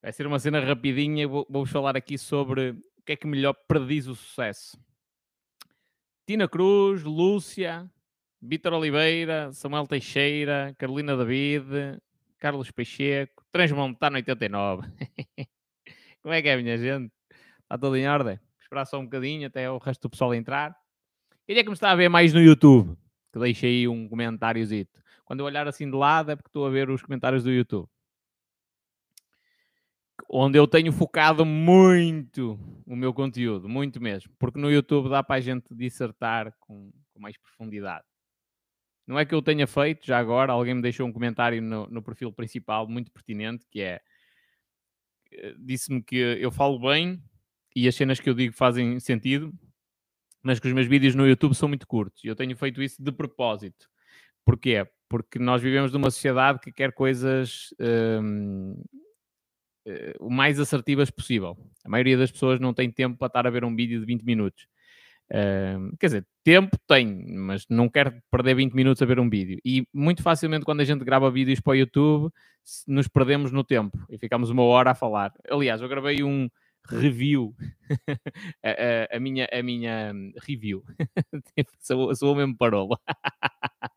Vai ser uma cena rapidinha. Vou-vos falar aqui sobre o que é que melhor prediz o sucesso. Tina Cruz, Lúcia, Vitor Oliveira, Samuel Teixeira, Carolina David, Carlos Pacheco, Transmontano 89. Como é que é, minha gente? Está tudo em ordem? Esperar só um bocadinho até o resto do pessoal entrar. Quem é que me está a ver mais no YouTube? Que deixei aí um comentáriozito. Quando eu olhar assim de lado é porque estou a ver os comentários do YouTube onde eu tenho focado muito o meu conteúdo, muito mesmo, porque no YouTube dá para a gente dissertar com, com, mais profundidade. Não é que eu tenha feito, já agora, alguém me deixou um comentário no, no perfil principal muito pertinente, que é, eh, disse-me que eu falo bem e as cenas que eu digo fazem sentido, mas que os meus vídeos no YouTube são muito curtos. Eu tenho feito isso de propósito. Porquê? Porque nós vivemos numa sociedade que quer coisas... Hum, o mais assertivas possível. A maioria das pessoas não tem tempo para estar a ver um vídeo de 20 minutos. Uh, quer dizer, tempo tem, mas não quer perder 20 minutos a ver um vídeo. E muito facilmente, quando a gente grava vídeos para o YouTube, nos perdemos no tempo e ficamos uma hora a falar. Aliás, eu gravei um review, a, a, a, minha, a minha review, sou, sou mesmo parola.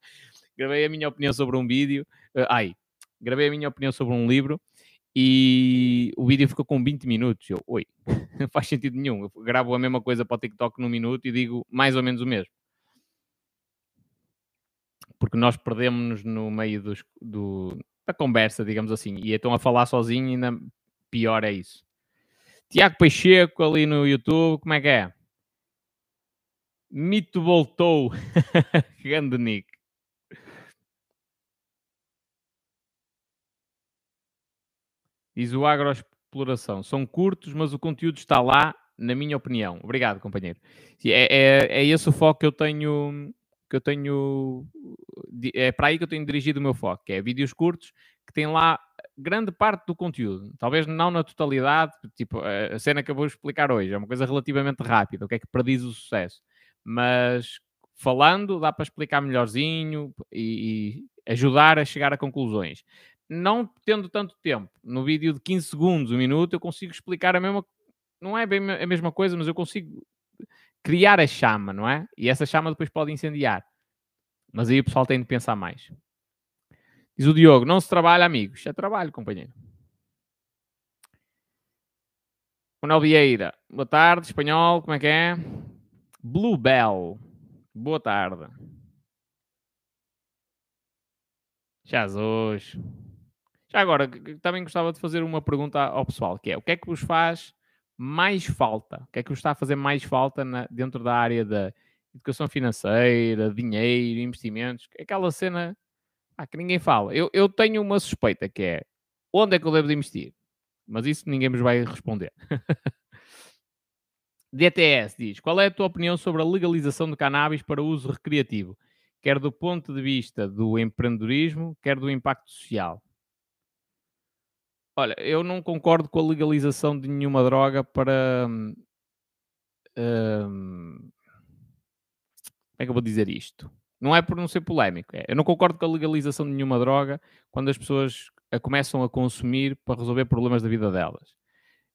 gravei a minha opinião sobre um vídeo, uh, ai, gravei a minha opinião sobre um livro e o vídeo ficou com 20 minutos. Eu, oi, não faz sentido nenhum. Eu gravo a mesma coisa para o TikTok num minuto e digo mais ou menos o mesmo. Porque nós perdemos-nos no meio dos, do, da conversa, digamos assim. E estão a falar sozinho e ainda pior é isso. Tiago Pacheco ali no YouTube, como é que é? Mito voltou. Grande Nick. Diz o agroexploração. São curtos, mas o conteúdo está lá, na minha opinião. Obrigado, companheiro. É, é, é esse o foco que eu tenho. Que eu tenho. É para aí que eu tenho dirigido o meu foco, que é vídeos curtos que têm lá grande parte do conteúdo. Talvez não na totalidade, tipo, a cena que eu vou explicar hoje é uma coisa relativamente rápida, o que é que prediz o sucesso. Mas falando, dá para explicar melhorzinho e, e ajudar a chegar a conclusões não tendo tanto tempo, no vídeo de 15 segundos, um minuto, eu consigo explicar a mesma. Não é bem a mesma coisa, mas eu consigo criar a chama, não é? E essa chama depois pode incendiar. Mas aí o pessoal tem de pensar mais. Diz o Diogo: não se trabalha, amigos. É trabalho, companheiro. Manuel Vieira, boa tarde, espanhol, como é que é? Bluebell, boa tarde. Jesus. Já agora, também gostava de fazer uma pergunta ao pessoal, que é o que é que vos faz mais falta? O que é que vos está a fazer mais falta na, dentro da área da educação financeira, dinheiro, investimentos? Aquela cena ah, que ninguém fala. Eu, eu tenho uma suspeita que é onde é que eu devo de investir? Mas isso ninguém vos vai responder. DTS diz: Qual é a tua opinião sobre a legalização de cannabis para uso recreativo, quer do ponto de vista do empreendedorismo, quer do impacto social? Olha, eu não concordo com a legalização de nenhuma droga para. Hum, como é que eu vou dizer isto? Não é por não ser polémico. É, eu não concordo com a legalização de nenhuma droga quando as pessoas a começam a consumir para resolver problemas da vida delas.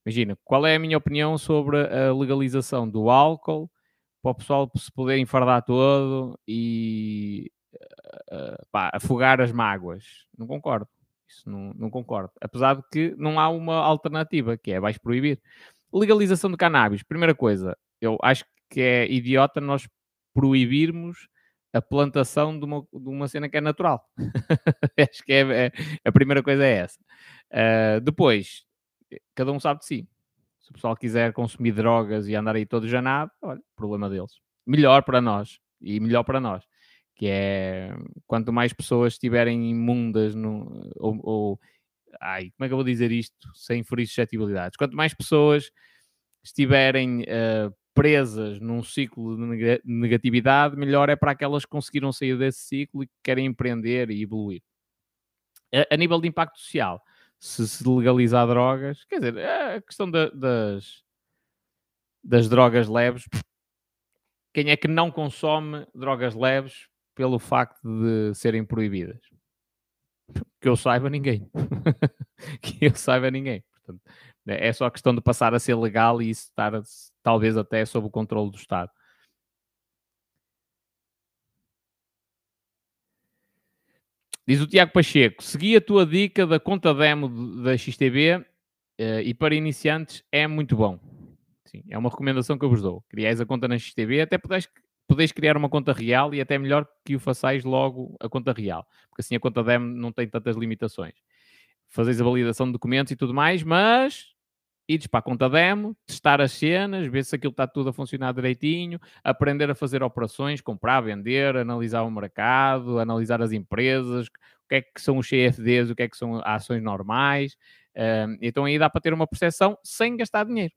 Imagina, qual é a minha opinião sobre a legalização do álcool para o pessoal se poder enfardar todo e uh, pá, afogar as mágoas? Não concordo. Isso não, não concordo. Apesar de que não há uma alternativa, que é vais proibir. Legalização de cannabis. Primeira coisa, eu acho que é idiota nós proibirmos a plantação de uma, de uma cena que é natural. acho que é, é, a primeira coisa é essa. Uh, depois, cada um sabe de si. Se o pessoal quiser consumir drogas e andar aí todo janado, olha, problema deles. Melhor para nós e melhor para nós que é quanto mais pessoas estiverem imundas no, ou, ou, ai, como é que eu vou dizer isto sem ferir suscetibilidades? Quanto mais pessoas estiverem uh, presas num ciclo de negatividade, melhor é para aquelas que conseguiram sair desse ciclo e que querem empreender e evoluir. A, a nível de impacto social, se se legalizar drogas, quer dizer, a questão da, das, das drogas leves, quem é que não consome drogas leves pelo facto de serem proibidas? Que eu saiba, ninguém. que eu saiba, ninguém. Portanto, é só questão de passar a ser legal e isso estar talvez até sob o controle do Estado. Diz o Tiago Pacheco: segui a tua dica da conta demo da XTB uh, e para iniciantes é muito bom. Sim, é uma recomendação que eu vos dou. Criais a conta na XTB, até podeis, podeis criar uma conta real e até melhor que o façais logo a conta real, porque assim a conta demo não tem tantas limitações. Fazeis a validação de documentos e tudo mais, mas ires para a conta demo, testar as cenas, ver se aquilo está tudo a funcionar direitinho, aprender a fazer operações, comprar, vender, analisar o mercado, analisar as empresas, o que é que são os CFDs, o que é que são ações normais. então aí dá para ter uma percepção sem gastar dinheiro.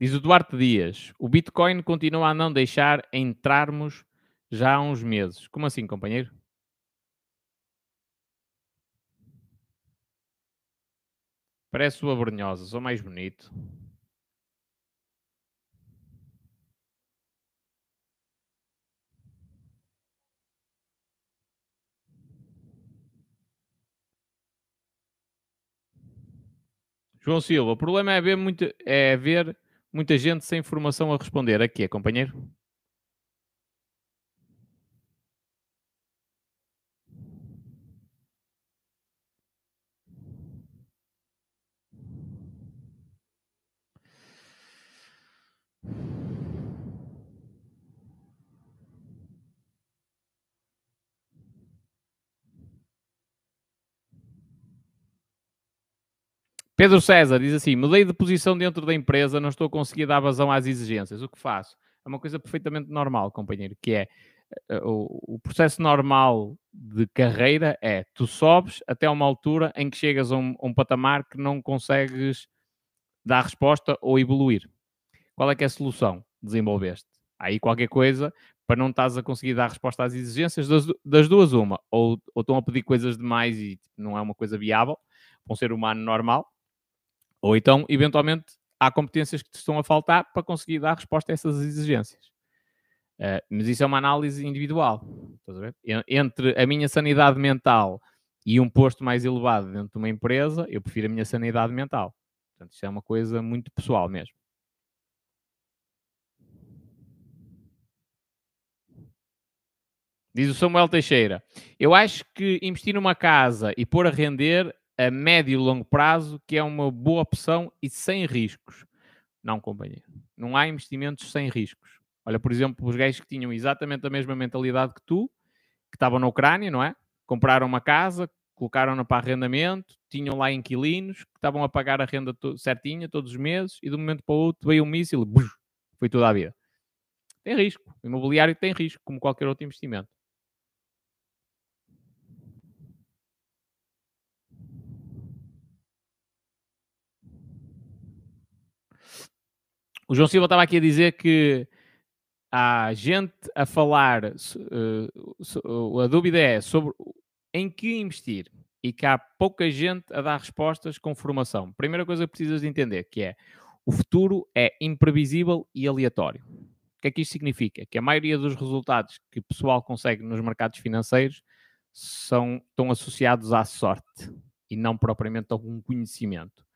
Diz o Duarte Dias: o Bitcoin continua a não deixar entrarmos já há uns meses. Como assim, companheiro? Parece sua brunhosa, sou mais bonito. João Silva, o problema é ver, muito, é ver muita gente sem formação a responder. Aqui é, companheiro? Pedro César diz assim: mudei de posição dentro da empresa, não estou a conseguir dar vazão às exigências. O que faço? É uma coisa perfeitamente normal, companheiro, que é eh, o, o, processo normal de carreira é tu sobes até uma altura em que chegas a um, um, patamar que não consegues dar resposta ou evoluir. Qual é que é a solução? Desenvolveste. Aí qualquer coisa para não estás a conseguir dar resposta às exigências das, das duas, uma. Ou, ou estão a pedir coisas demais e não é uma coisa viável para um ser humano normal, ou então, eventualmente, há competências que te estão a faltar para conseguir dar resposta a essas exigências. Uh, mas isso é uma análise individual. A Entre a minha sanidade mental e um posto mais elevado dentro de uma empresa, eu prefiro a minha sanidade mental. Portanto, isso é uma coisa muito pessoal mesmo. Diz o Samuel Teixeira. Eu acho que investir numa casa e pôr a render a médio e longo prazo, que é uma boa opção e sem riscos. Não, companheiro. Não há investimentos sem riscos. Olha, por exemplo, os gajos que tinham exatamente a mesma mentalidade que tu, que estavam na Ucrânia, não é? Compraram uma casa, colocaram-na para arrendamento, tinham lá inquilinos que estavam a pagar a renda certinha todos os meses e de um momento para o outro veio um míssil foi toda a vida. Tem risco. O imobiliário tem risco, como qualquer outro investimento. O João Silva estava aqui a dizer que há gente a falar, uh, a dúvida é sobre em que investir e que há pouca gente a dar respostas com formação. Primeira coisa que precisas de entender que é o futuro é imprevisível e aleatório. O que é que isto significa? Que a maioria dos resultados que o pessoal consegue nos mercados financeiros são, estão associados à sorte e não propriamente a algum conhecimento.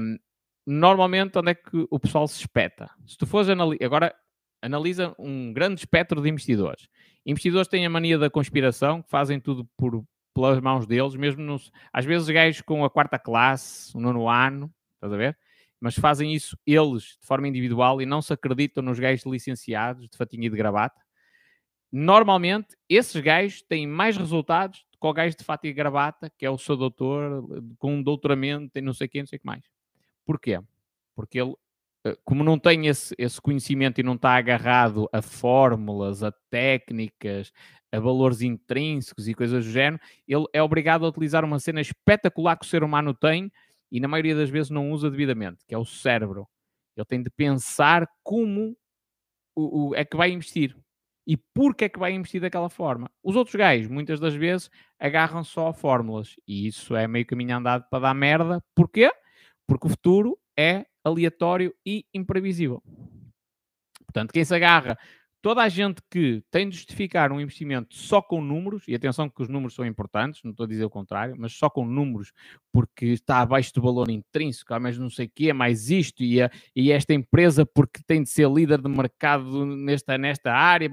Um, normalmente onde é que o pessoal se espeta? Se tu fores analisar, agora analisa um grande espectro de investidores. Investidores têm a mania da conspiração, que fazem tudo por, pelas mãos deles, mesmo nos, às vezes gajos com a quarta classe, o nono ano, estás a ver? Mas fazem isso eles de forma individual e não se acreditam nos gajos licenciados de fatinha e de gravata. Normalmente, esses gajos têm mais resultados do que o gajo de fato e gravata, que é o seu doutor, com um doutoramento, tem não sei quem, não sei o que mais. Porquê? Porque ele, eh, como não tem esse, esse conhecimento e não está agarrado a fórmulas, a técnicas, a valores intrínsecos e coisas do género, ele é obrigado a utilizar uma cena espetacular que o ser humano tem e na maioria das vezes não usa devidamente, que é o cérebro. Ele tem de pensar como o, o, é que vai investir e porque é que vai investir daquela forma. Os outros gajos, muitas das vezes, agarram só a fórmulas e isso é meio caminho andado para dar merda. Porquê? Porque o futuro é aleatório e imprevisível. Portanto, quem se agarra toda a gente que tem de justificar um investimento só com números, e atenção que os números são importantes, não estou a dizer o contrário, mas só com números, porque está abaixo do valor intrínseco, há mais não sei o quê, mais isto, e, a, e esta empresa porque tem de ser líder de mercado nesta, nesta área,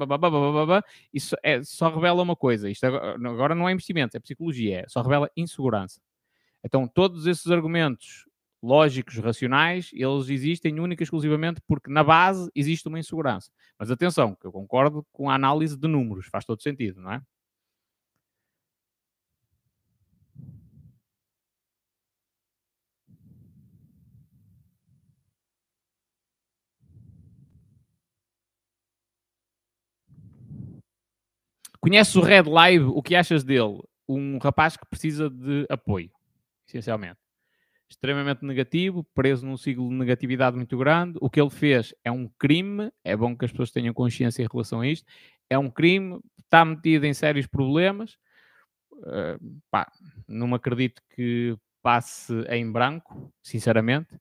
isso é, só revela uma coisa, isto agora não é investimento, é psicologia, é, só revela insegurança. Então, todos esses argumentos lógicos, racionais, eles existem única e exclusivamente porque na base existe uma insegurança. Mas atenção, que eu concordo com a análise de números, faz todo sentido, não é? Conheces o Red Live? O que achas dele? Um rapaz que precisa de apoio, essencialmente extremamente negativo, preso num ciclo de negatividade muito grande. O que ele fez é um crime, é bom que as pessoas tenham consciência em relação a isto. É um crime, está metido em sérios problemas. Uh, pá, não me acredito que passe em branco, sinceramente.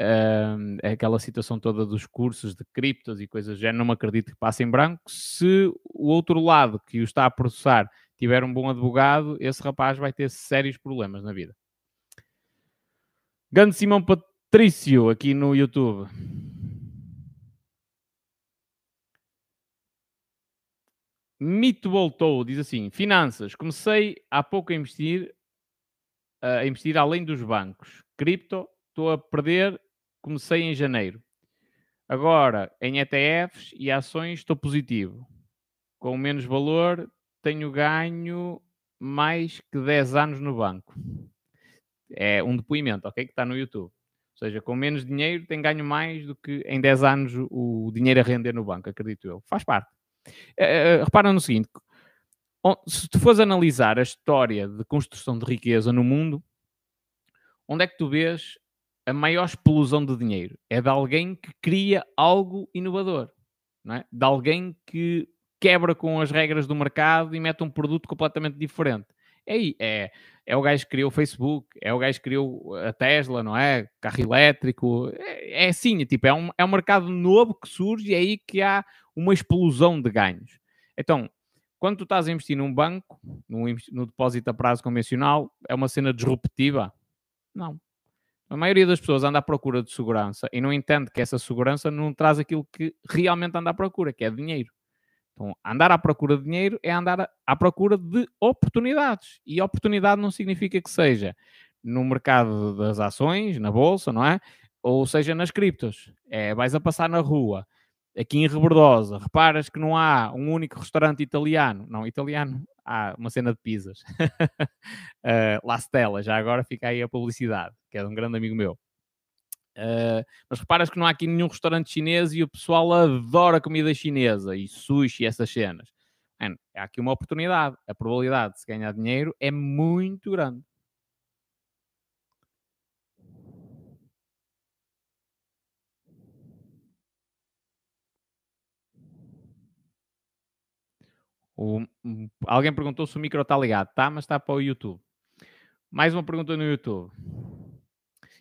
Uh, aquela situação toda dos cursos de criptos e coisas já não me acredito que passe em branco. Se o outro lado que o está a processar tiver um bom advogado, esse rapaz vai ter sérios problemas na vida. Grande Simão Patrício aqui no YouTube. Mito voltou, diz assim: Finanças. Comecei há pouco a investir, a investir além dos bancos. Cripto, estou a perder. Comecei em janeiro. Agora, em ETFs e ações, estou positivo. Com menos valor, tenho ganho mais que 10 anos no banco. É um depoimento, ok? Que está no YouTube. Ou seja, com menos dinheiro tem ganho mais do que em 10 anos o dinheiro a render no banco, acredito eu. Faz parte. Uh, repara no seguinte: se tu fores analisar a história de construção de riqueza no mundo, onde é que tu vês a maior explosão de dinheiro? É de alguém que cria algo inovador, não é? de alguém que quebra com as regras do mercado e mete um produto completamente diferente. É, é, é o gajo que criou o Facebook, é o gajo que criou a Tesla, não é? Carro elétrico. É, é assim, é, tipo, é um, é um mercado novo que surge e é aí que há uma explosão de ganhos. Então, quando tu estás a investir num banco, no, no depósito a prazo convencional, é uma cena disruptiva? Não. A maioria das pessoas anda à procura de segurança e não entende que essa segurança não traz aquilo que realmente anda à procura, que é dinheiro. Então, andar à procura de dinheiro é andar à procura de oportunidades. E oportunidade não significa que seja no mercado das ações, na bolsa, não é? Ou seja, nas criptos. É, vais a passar na rua, aqui em Rebordosa, reparas que não há um único restaurante italiano. Não, italiano, há uma cena de pizzas. uh, La Stella, já agora fica aí a publicidade, que é de um grande amigo meu. Uh, mas reparas que não há aqui nenhum restaurante chinês e o pessoal adora comida chinesa e sushi essas cenas. Man, é aqui uma oportunidade. A probabilidade de se ganhar dinheiro é muito grande. O, alguém perguntou se o micro está ligado. Tá, mas está para o YouTube. Mais uma pergunta no YouTube.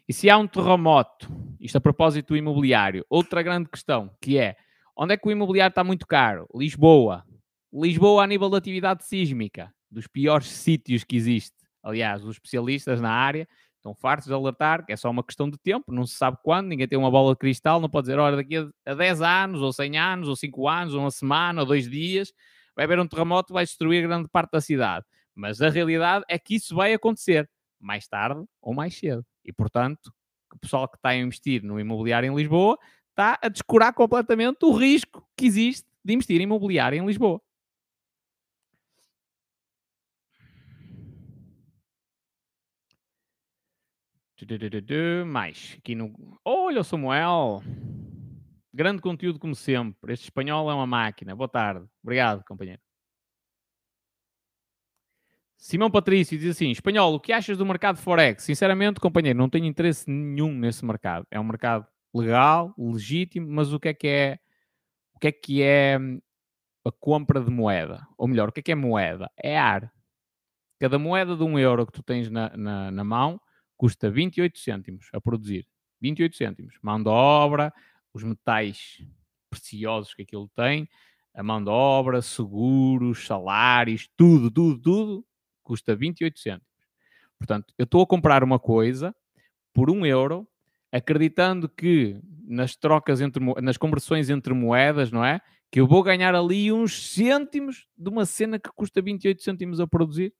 E se há um terremoto, isto a propósito do imobiliário, outra grande questão, que é, onde é que o imobiliário está muito caro? Lisboa. Lisboa a nível de atividade sísmica, dos piores sítios que existe. Aliás, os especialistas na área estão fartos de alertar que é só uma questão de tempo, não se sabe quando, ninguém tem uma bola de cristal, não pode dizer, olha, daqui a 10 anos, ou 100 anos, ou 5 anos, ou uma semana, ou dois dias, vai haver um terremoto que vai destruir grande parte da cidade. Mas a realidade é que isso vai acontecer mais tarde ou mais cedo. E, portanto, o pessoal que está a investir no imobiliário em Lisboa está a descurar completamente o risco que existe de investir em imobiliário em Lisboa. Mais aqui no. Olha o Samuel! Grande conteúdo como sempre. Este espanhol é uma máquina. Boa tarde. Obrigado, companheiro. Simão Patrício diz assim: Espanhol, o que achas do mercado Forex? Sinceramente, companheiro, não tenho interesse nenhum nesse mercado. É um mercado legal, legítimo, mas o que é que é o que é que é hum, a compra de moeda? Ou melhor, o que é que é moeda? É ar. Cada moeda de um euro que tu tens na, na, na mão custa 28 cêntimos a produzir. 28 cêntimos. Mão de obra, os metais preciosos que aquilo tem, a mão de obra, seguros, salários, tudo, tudo, tudo, custa 28 cêntimos. Portanto, eu estou a comprar uma coisa por um euro, acreditando que nas trocas entre nas conversões entre moedas, não é? Que eu vou ganhar ali uns cêntimos de uma cena que custa 28 cêntimos a produzir.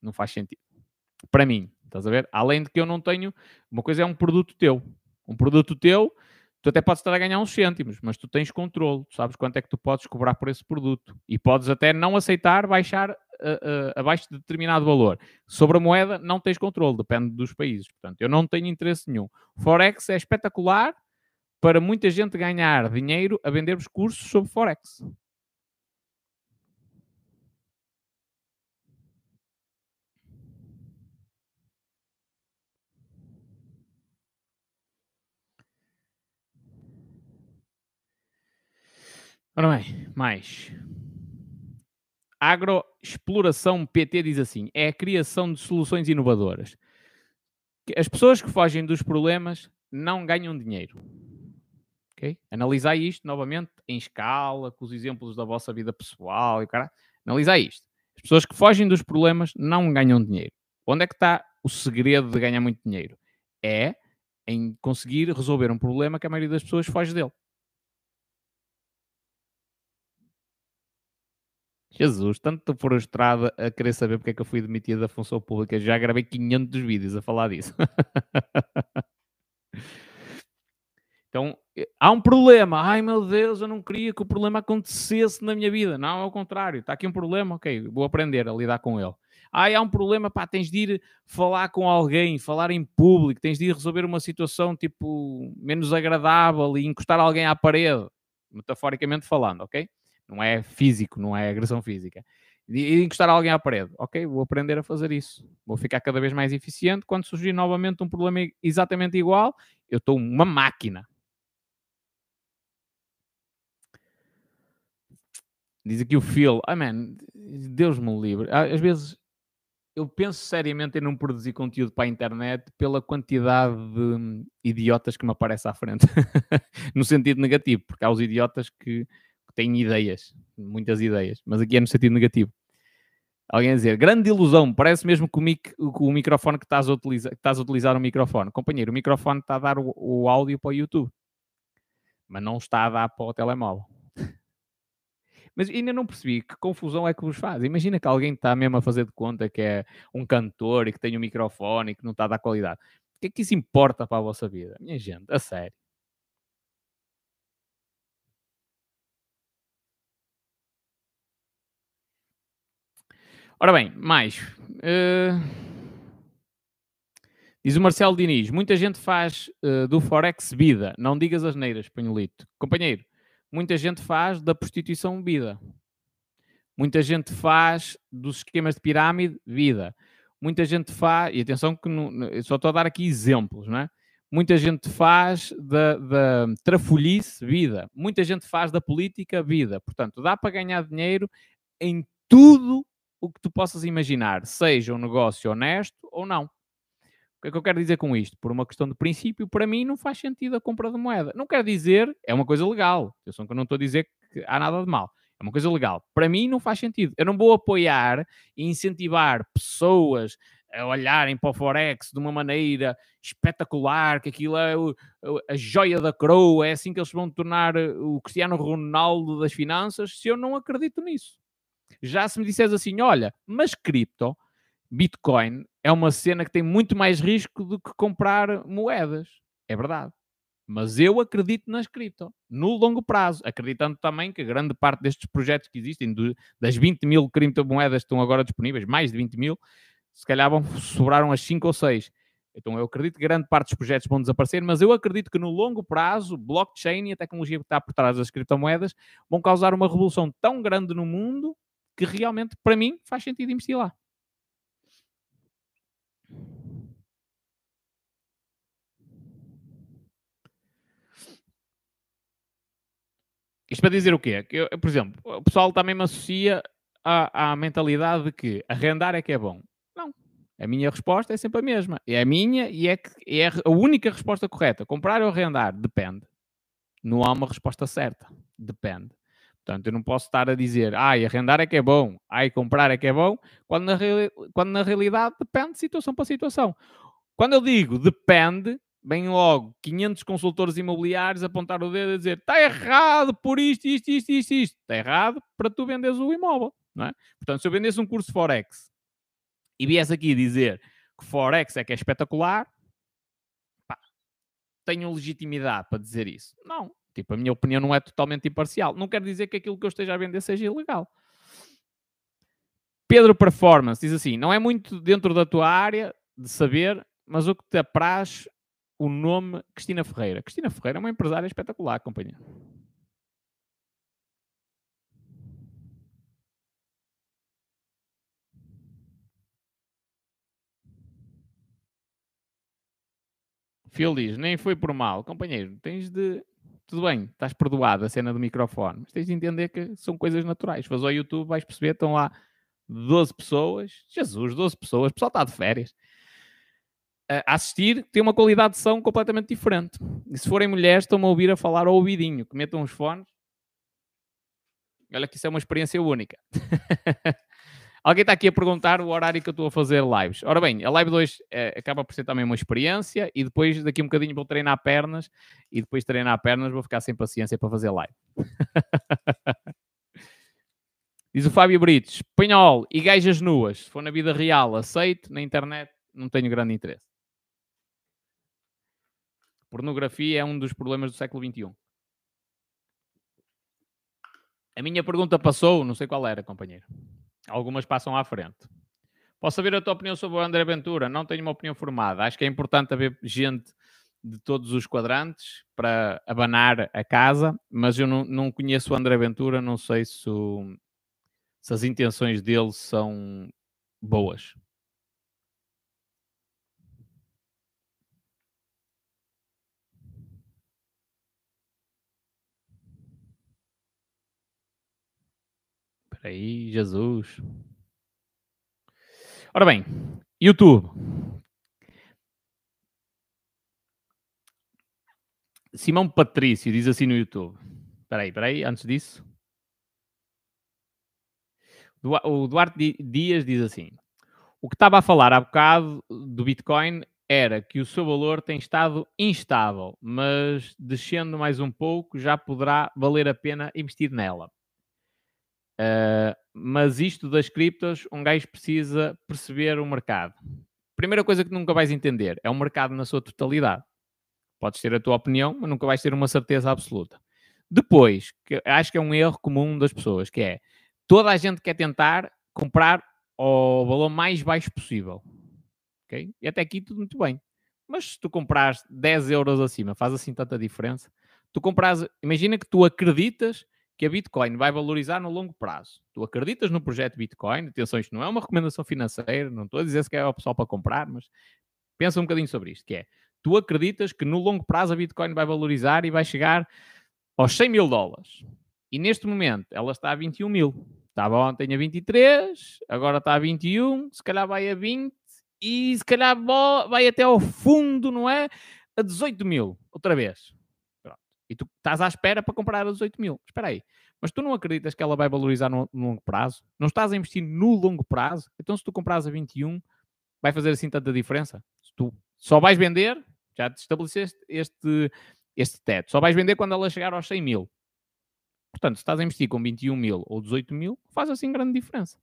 Não faz sentido. Para mim, estás a ver? Além de que eu não tenho. Uma coisa é um produto teu. Um produto teu, tu até podes estar a ganhar uns cêntimos, mas tu tens controle, tu sabes quanto é que tu podes cobrar por esse produto. E podes até não aceitar baixar abaixo de determinado valor. Sobre a moeda, não tens controle, depende dos países. Portanto, eu não tenho interesse nenhum. Forex é espetacular para muita gente ganhar dinheiro a vender os cursos sobre Forex. Ora bem, mais. Agroexploração PT diz assim: é a criação de soluções inovadoras. As pessoas que fogem dos problemas não ganham dinheiro. Okay? Analisai isto novamente em escala, com os exemplos da vossa vida pessoal e cara. Analisai isto. As pessoas que fogem dos problemas não ganham dinheiro. Onde é que está o segredo de ganhar muito dinheiro? É em conseguir resolver um problema que a maioria das pessoas foge dele. Jesus, tanto estou frustrado a querer saber porque é que eu fui demitido da função pública. Já gravei 500 vídeos a falar disso. então, eh, há um problema. Ai meu Deus, eu não queria que o problema acontecesse na minha vida. Não, ao contrário. Está aqui um problema, ok, vou aprender a lidar com ele. Ai, há um problema, pá, tens de ir falar com alguém, falar em público, tens de ir resolver uma situação tipo menos agradável e encostar alguém à parede, metaforicamente falando, ok? Não é físico, não é agressão física. E encostar alguém à parede. Ok, vou aprender a fazer isso. Vou ficar cada vez mais eficiente. Quando surgir novamente um problema exatamente igual, eu estou uma máquina. Diz aqui o Phil, ah man, Deus me livre. Às vezes eu penso seriamente em não produzir conteúdo para a internet pela quantidade de idiotas que me aparece à frente. no sentido negativo, porque há os idiotas que tem ideias, muitas ideias, mas aqui é no sentido negativo. Alguém a dizer, grande ilusão, parece mesmo que o, mic, o microfone que estás a utilizar, que estás a utilizar o microfone. Companheiro, o microfone está a dar o, o áudio para o YouTube, mas não está a dar para o telemóvel. Mas ainda não percebi que confusão é que vos faz. Imagina que alguém está mesmo a fazer de conta que é um cantor e que tem um microfone e que não está a dar qualidade. O que é que isso importa para a vossa vida? Minha gente, a sério. Ora bem, mais. Uh... Diz o Marcelo Diniz: muita gente faz uh, do Forex vida. Não digas as neiras, Panholito. Companheiro, muita gente faz da prostituição vida. Muita gente faz dos esquemas de pirâmide vida. Muita gente faz, e atenção que só estou a dar aqui exemplos, não é? Muita gente faz da, da trafolhice vida. Muita gente faz da política vida. Portanto, dá para ganhar dinheiro em tudo o que tu possas imaginar, seja um negócio honesto ou não. O que é que eu quero dizer com isto? Por uma questão de princípio, para mim não faz sentido a compra de moeda. Não quer dizer, é uma coisa legal. Eu que eu não estou a dizer que há nada de mal. É uma coisa legal. Para mim não faz sentido. Eu não vou apoiar e incentivar pessoas a olharem para o Forex de uma maneira espetacular, que aquilo é o, a joia da coroa, é assim que eles vão tornar o Cristiano Ronaldo das finanças, se eu não acredito nisso. Já se me disseres assim, olha, mas cripto, Bitcoin, é uma cena que tem muito mais risco do que comprar moedas. É verdade. Mas eu acredito nas cripto, no longo prazo, acreditando também que grande parte destes projetos que existem, das 20 mil criptomoedas que estão agora disponíveis, mais de 20 mil, se calhar vão, sobraram as 5 ou 6. Então eu acredito que grande parte dos projetos vão desaparecer, mas eu acredito que no longo prazo, blockchain e a tecnologia que está por trás das criptomoedas vão causar uma revolução tão grande no mundo que realmente, para mim, faz sentido investir lá. Isto para dizer o quê? Que eu, por exemplo, o pessoal também me associa à, à mentalidade de que arrendar é que é bom. Não. A minha resposta é sempre a mesma. É a minha e é, é a única resposta correta. Comprar ou arrendar? Depende. Não há uma resposta certa. Depende. Portanto, eu não posso estar a dizer, ai, arrendar é que é bom, ai, comprar é que é bom, quando na, quando na realidade depende de situação para situação. Quando eu digo depende, vem logo 500 consultores imobiliários apontar o dedo e dizer está errado por isto, isto, isto, isto, isto. Está errado para tu venderes o imóvel. Não é? Portanto, se eu vendesse um curso Forex e viesse aqui dizer que Forex é que é espetacular, pá, tenho legitimidade para dizer isso. Não. Tipo, a minha opinião não é totalmente imparcial. Não quer dizer que aquilo que eu esteja a vender seja ilegal. Pedro Performance diz assim: não é muito dentro da tua área de saber, mas o que te apraz o nome Cristina Ferreira. Cristina Ferreira é uma empresária espetacular, companhia. Phil diz, nem foi por mal. Companheiro, tens de... Tudo bem, estás perdoado a cena do microfone, mas tens de entender que são coisas naturais. Faz ao YouTube, vais perceber, estão lá 12 pessoas. Jesus, 12 pessoas. O pessoal está de férias a assistir tem uma qualidade de som completamente diferente. E se forem mulheres, estão-me a ouvir a falar ao ouvidinho, que metam os fones. Olha que isso é uma experiência única. Alguém está aqui a perguntar o horário que eu estou a fazer lives. Ora bem, a live 2 é, acaba por ser também uma experiência e depois daqui um bocadinho vou treinar pernas e depois de treinar pernas vou ficar sem paciência para fazer live. Diz o Fábio Brites, espanhol e gajas nuas. Se for na vida real, aceito. Na internet, não tenho grande interesse. Pornografia é um dos problemas do século XXI. A minha pergunta passou, não sei qual era, companheiro. Algumas passam à frente. Posso saber a tua opinião sobre o André Ventura? Não tenho uma opinião formada. Acho que é importante haver gente de todos os quadrantes para abanar a casa, mas eu não, não conheço o André Ventura, não sei se, o, se as intenções dele são boas. Espera aí, Jesus. Ora bem, YouTube. Simão Patrício diz assim no YouTube. Espera aí, espera aí, antes disso. O Duarte Dias diz assim: O que estava a falar há bocado do Bitcoin era que o seu valor tem estado instável, mas descendo mais um pouco já poderá valer a pena investir nela. Uh, mas isto das criptos, um gajo precisa perceber o mercado. Primeira coisa que nunca vais entender é o mercado na sua totalidade. Podes ter a tua opinião, mas nunca vais ter uma certeza absoluta. Depois, que acho que é um erro comum das pessoas, que é toda a gente quer tentar comprar ao valor mais baixo possível. Okay? E até aqui tudo muito bem. Mas se tu comprares 10 euros acima, faz assim tanta diferença. Tu compras, imagina que tu acreditas que a Bitcoin vai valorizar no longo prazo. Tu acreditas no projeto Bitcoin? Atenção, isto não é uma recomendação financeira, não estou a dizer se é o pessoal para comprar, mas pensa um bocadinho sobre isto, que é, tu acreditas que no longo prazo a Bitcoin vai valorizar e vai chegar aos 100 mil dólares. E neste momento ela está a 21 mil. Estava ontem a 23, agora está a 21, se calhar vai a 20 e se calhar vai até ao fundo, não é? A 18 mil, outra vez. E tu estás à espera para comprar a 18 mil. Espera aí. Mas tu não acreditas que ela vai valorizar no, no, longo prazo? Não estás a investir no longo prazo? Então, se tu compras a 21, vai fazer assim tanta diferença? Se tu só vais vender, já te estabeleceste este, este teto, só vais vender quando ela chegar aos 100 mil. Portanto, se estás a investir com 21 mil ou 18 mil, faz assim grande diferença.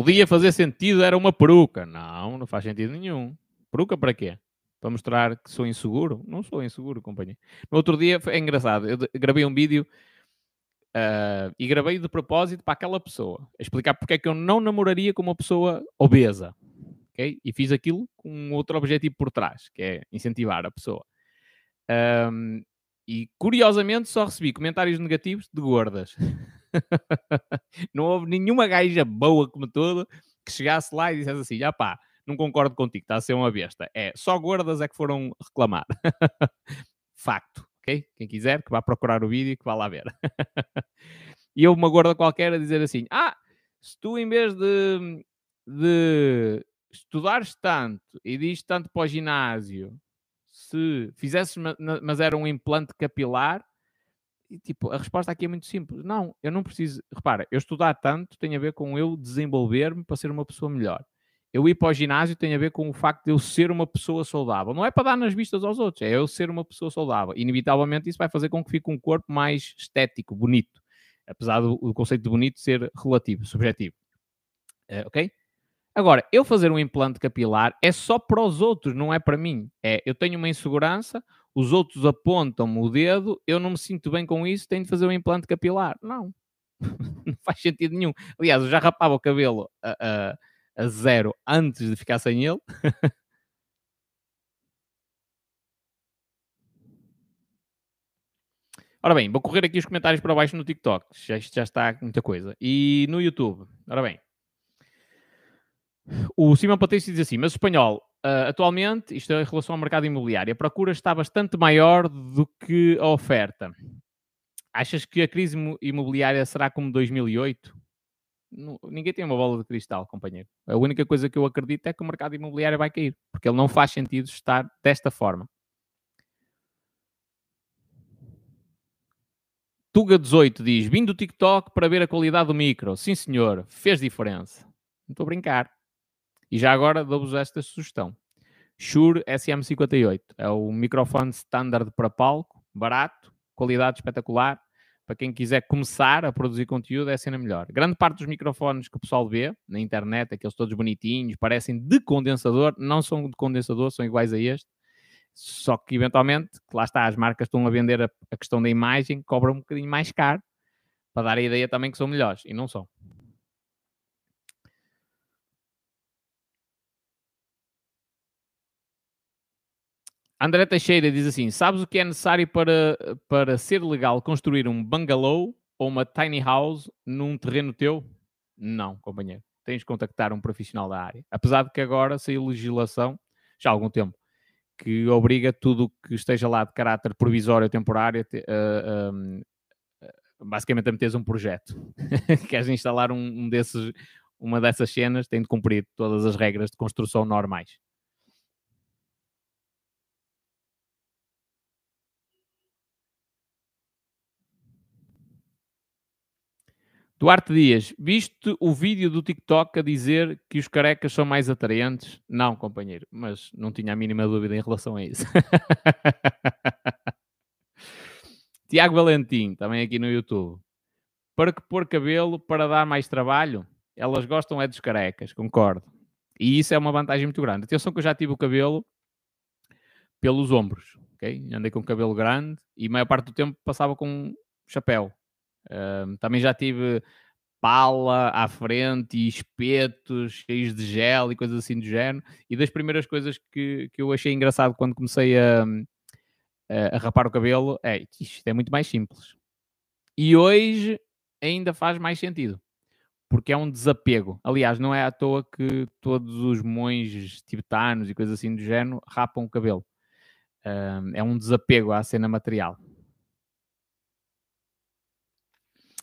Podia fazer sentido, era uma peruca. Não, não faz sentido nenhum. Peruca para quê? Para mostrar que sou inseguro? Não sou inseguro, companhia. No outro dia, é engraçado, eu gravei um vídeo uh, e gravei de propósito para aquela pessoa, explicar porque é que eu não namoraria com uma pessoa obesa. Okay? E fiz aquilo com outro objetivo por trás, que é incentivar a pessoa. Um, e curiosamente só recebi comentários negativos de gordas. não houve nenhuma gaja boa como todo que chegasse lá e dissesse assim: ah pá, não concordo contigo, está a ser uma besta. É, só gordas é que foram reclamar. Facto, ok? Quem quiser que vá procurar o vídeo e que vá lá ver. e eu, uma gorda qualquer, a dizer assim: Ah, se tu em vez de, de estudares tanto e dizes tanto para o ginásio, se fizesses, mas era um implante capilar, e, tipo, a resposta aqui é muito simples. Não, eu não preciso. Repara, eu estudar tanto tem a ver com eu desenvolver-me para ser uma pessoa melhor. Eu ir para o ginásio tem a ver com o facto de eu ser uma pessoa saudável. Não é para dar nas vistas aos outros, é eu ser uma pessoa saudável. Inevitavelmente isso vai fazer com que fique um corpo mais estético, bonito. Apesar do, do conceito de bonito ser relativo, subjetivo. É, ok? Agora, eu fazer um implante capilar é só para os outros, não é para mim. É, eu tenho uma insegurança, os outros apontam-me o dedo, eu não me sinto bem com isso, tenho de fazer um implante capilar. Não, não faz sentido nenhum. Aliás, eu já rapava o cabelo a, a, a zero antes de ficar sem ele. Ora bem, vou correr aqui os comentários para baixo no TikTok. Já, já está muita coisa. E no YouTube. Ora bem. O Simão Patrício diz assim: Mas espanhol, uh, atualmente, isto é em relação ao mercado imobiliário, a procura está bastante maior do que a oferta. Achas que a crise imobiliária será como 2008? Não, ninguém tem uma bola de cristal, companheiro. A única coisa que eu acredito é que o mercado imobiliário vai cair, porque ele não faz sentido estar desta forma. Tuga18 diz: Vim do TikTok para ver a qualidade do micro. Sim, senhor, fez diferença. Não estou a brincar. E já agora dou-vos esta sugestão. Shure SM58 é o microfone standard para palco, barato, qualidade espetacular. Para quem quiser começar a produzir conteúdo, é a cena melhor. Grande parte dos microfones que o pessoal vê na internet, aqueles todos bonitinhos, parecem de condensador, não são de condensador, são iguais a este. Só que eventualmente, lá está, as marcas estão a vender a, a questão da imagem, cobram um bocadinho mais caro para dar a ideia também que são melhores e não são. André Teixeira diz assim: Sabes o que é necessário para, para ser legal construir um bungalow ou uma tiny house num terreno teu? Não, companheiro. Tens de contactar um profissional da área. Apesar de que agora saiu legislação, já há algum tempo, que obriga tudo que esteja lá de caráter provisório ou temporário, uh, uh, basicamente a meteres um projeto. Queres instalar um, um desses, uma dessas cenas, tem de cumprir todas as regras de construção normais. Duarte Dias, viste o vídeo do TikTok a dizer que os carecas são mais atraentes? Não, companheiro, mas não tinha a mínima dúvida em relação a isso. Tiago Valentim, também aqui no YouTube. Para que pôr cabelo para dar mais trabalho? Elas gostam é dos carecas, concordo. E isso é uma vantagem muito grande. Atenção que eu já tive o cabelo pelos ombros, ok? Andei com cabelo grande e a maior parte do tempo passava com chapéu também já tive pala à frente e espetos cheios de gel e coisas assim do género. E das primeiras coisas que, que eu achei engraçado quando comecei a, a, a rapar o cabelo é isto é muito mais simples. E hoje ainda faz mais sentido. Porque é um desapego. Aliás, não é à toa que todos os monges tibetanos e coisas assim do género rapam o cabelo. é um desapego à cena material.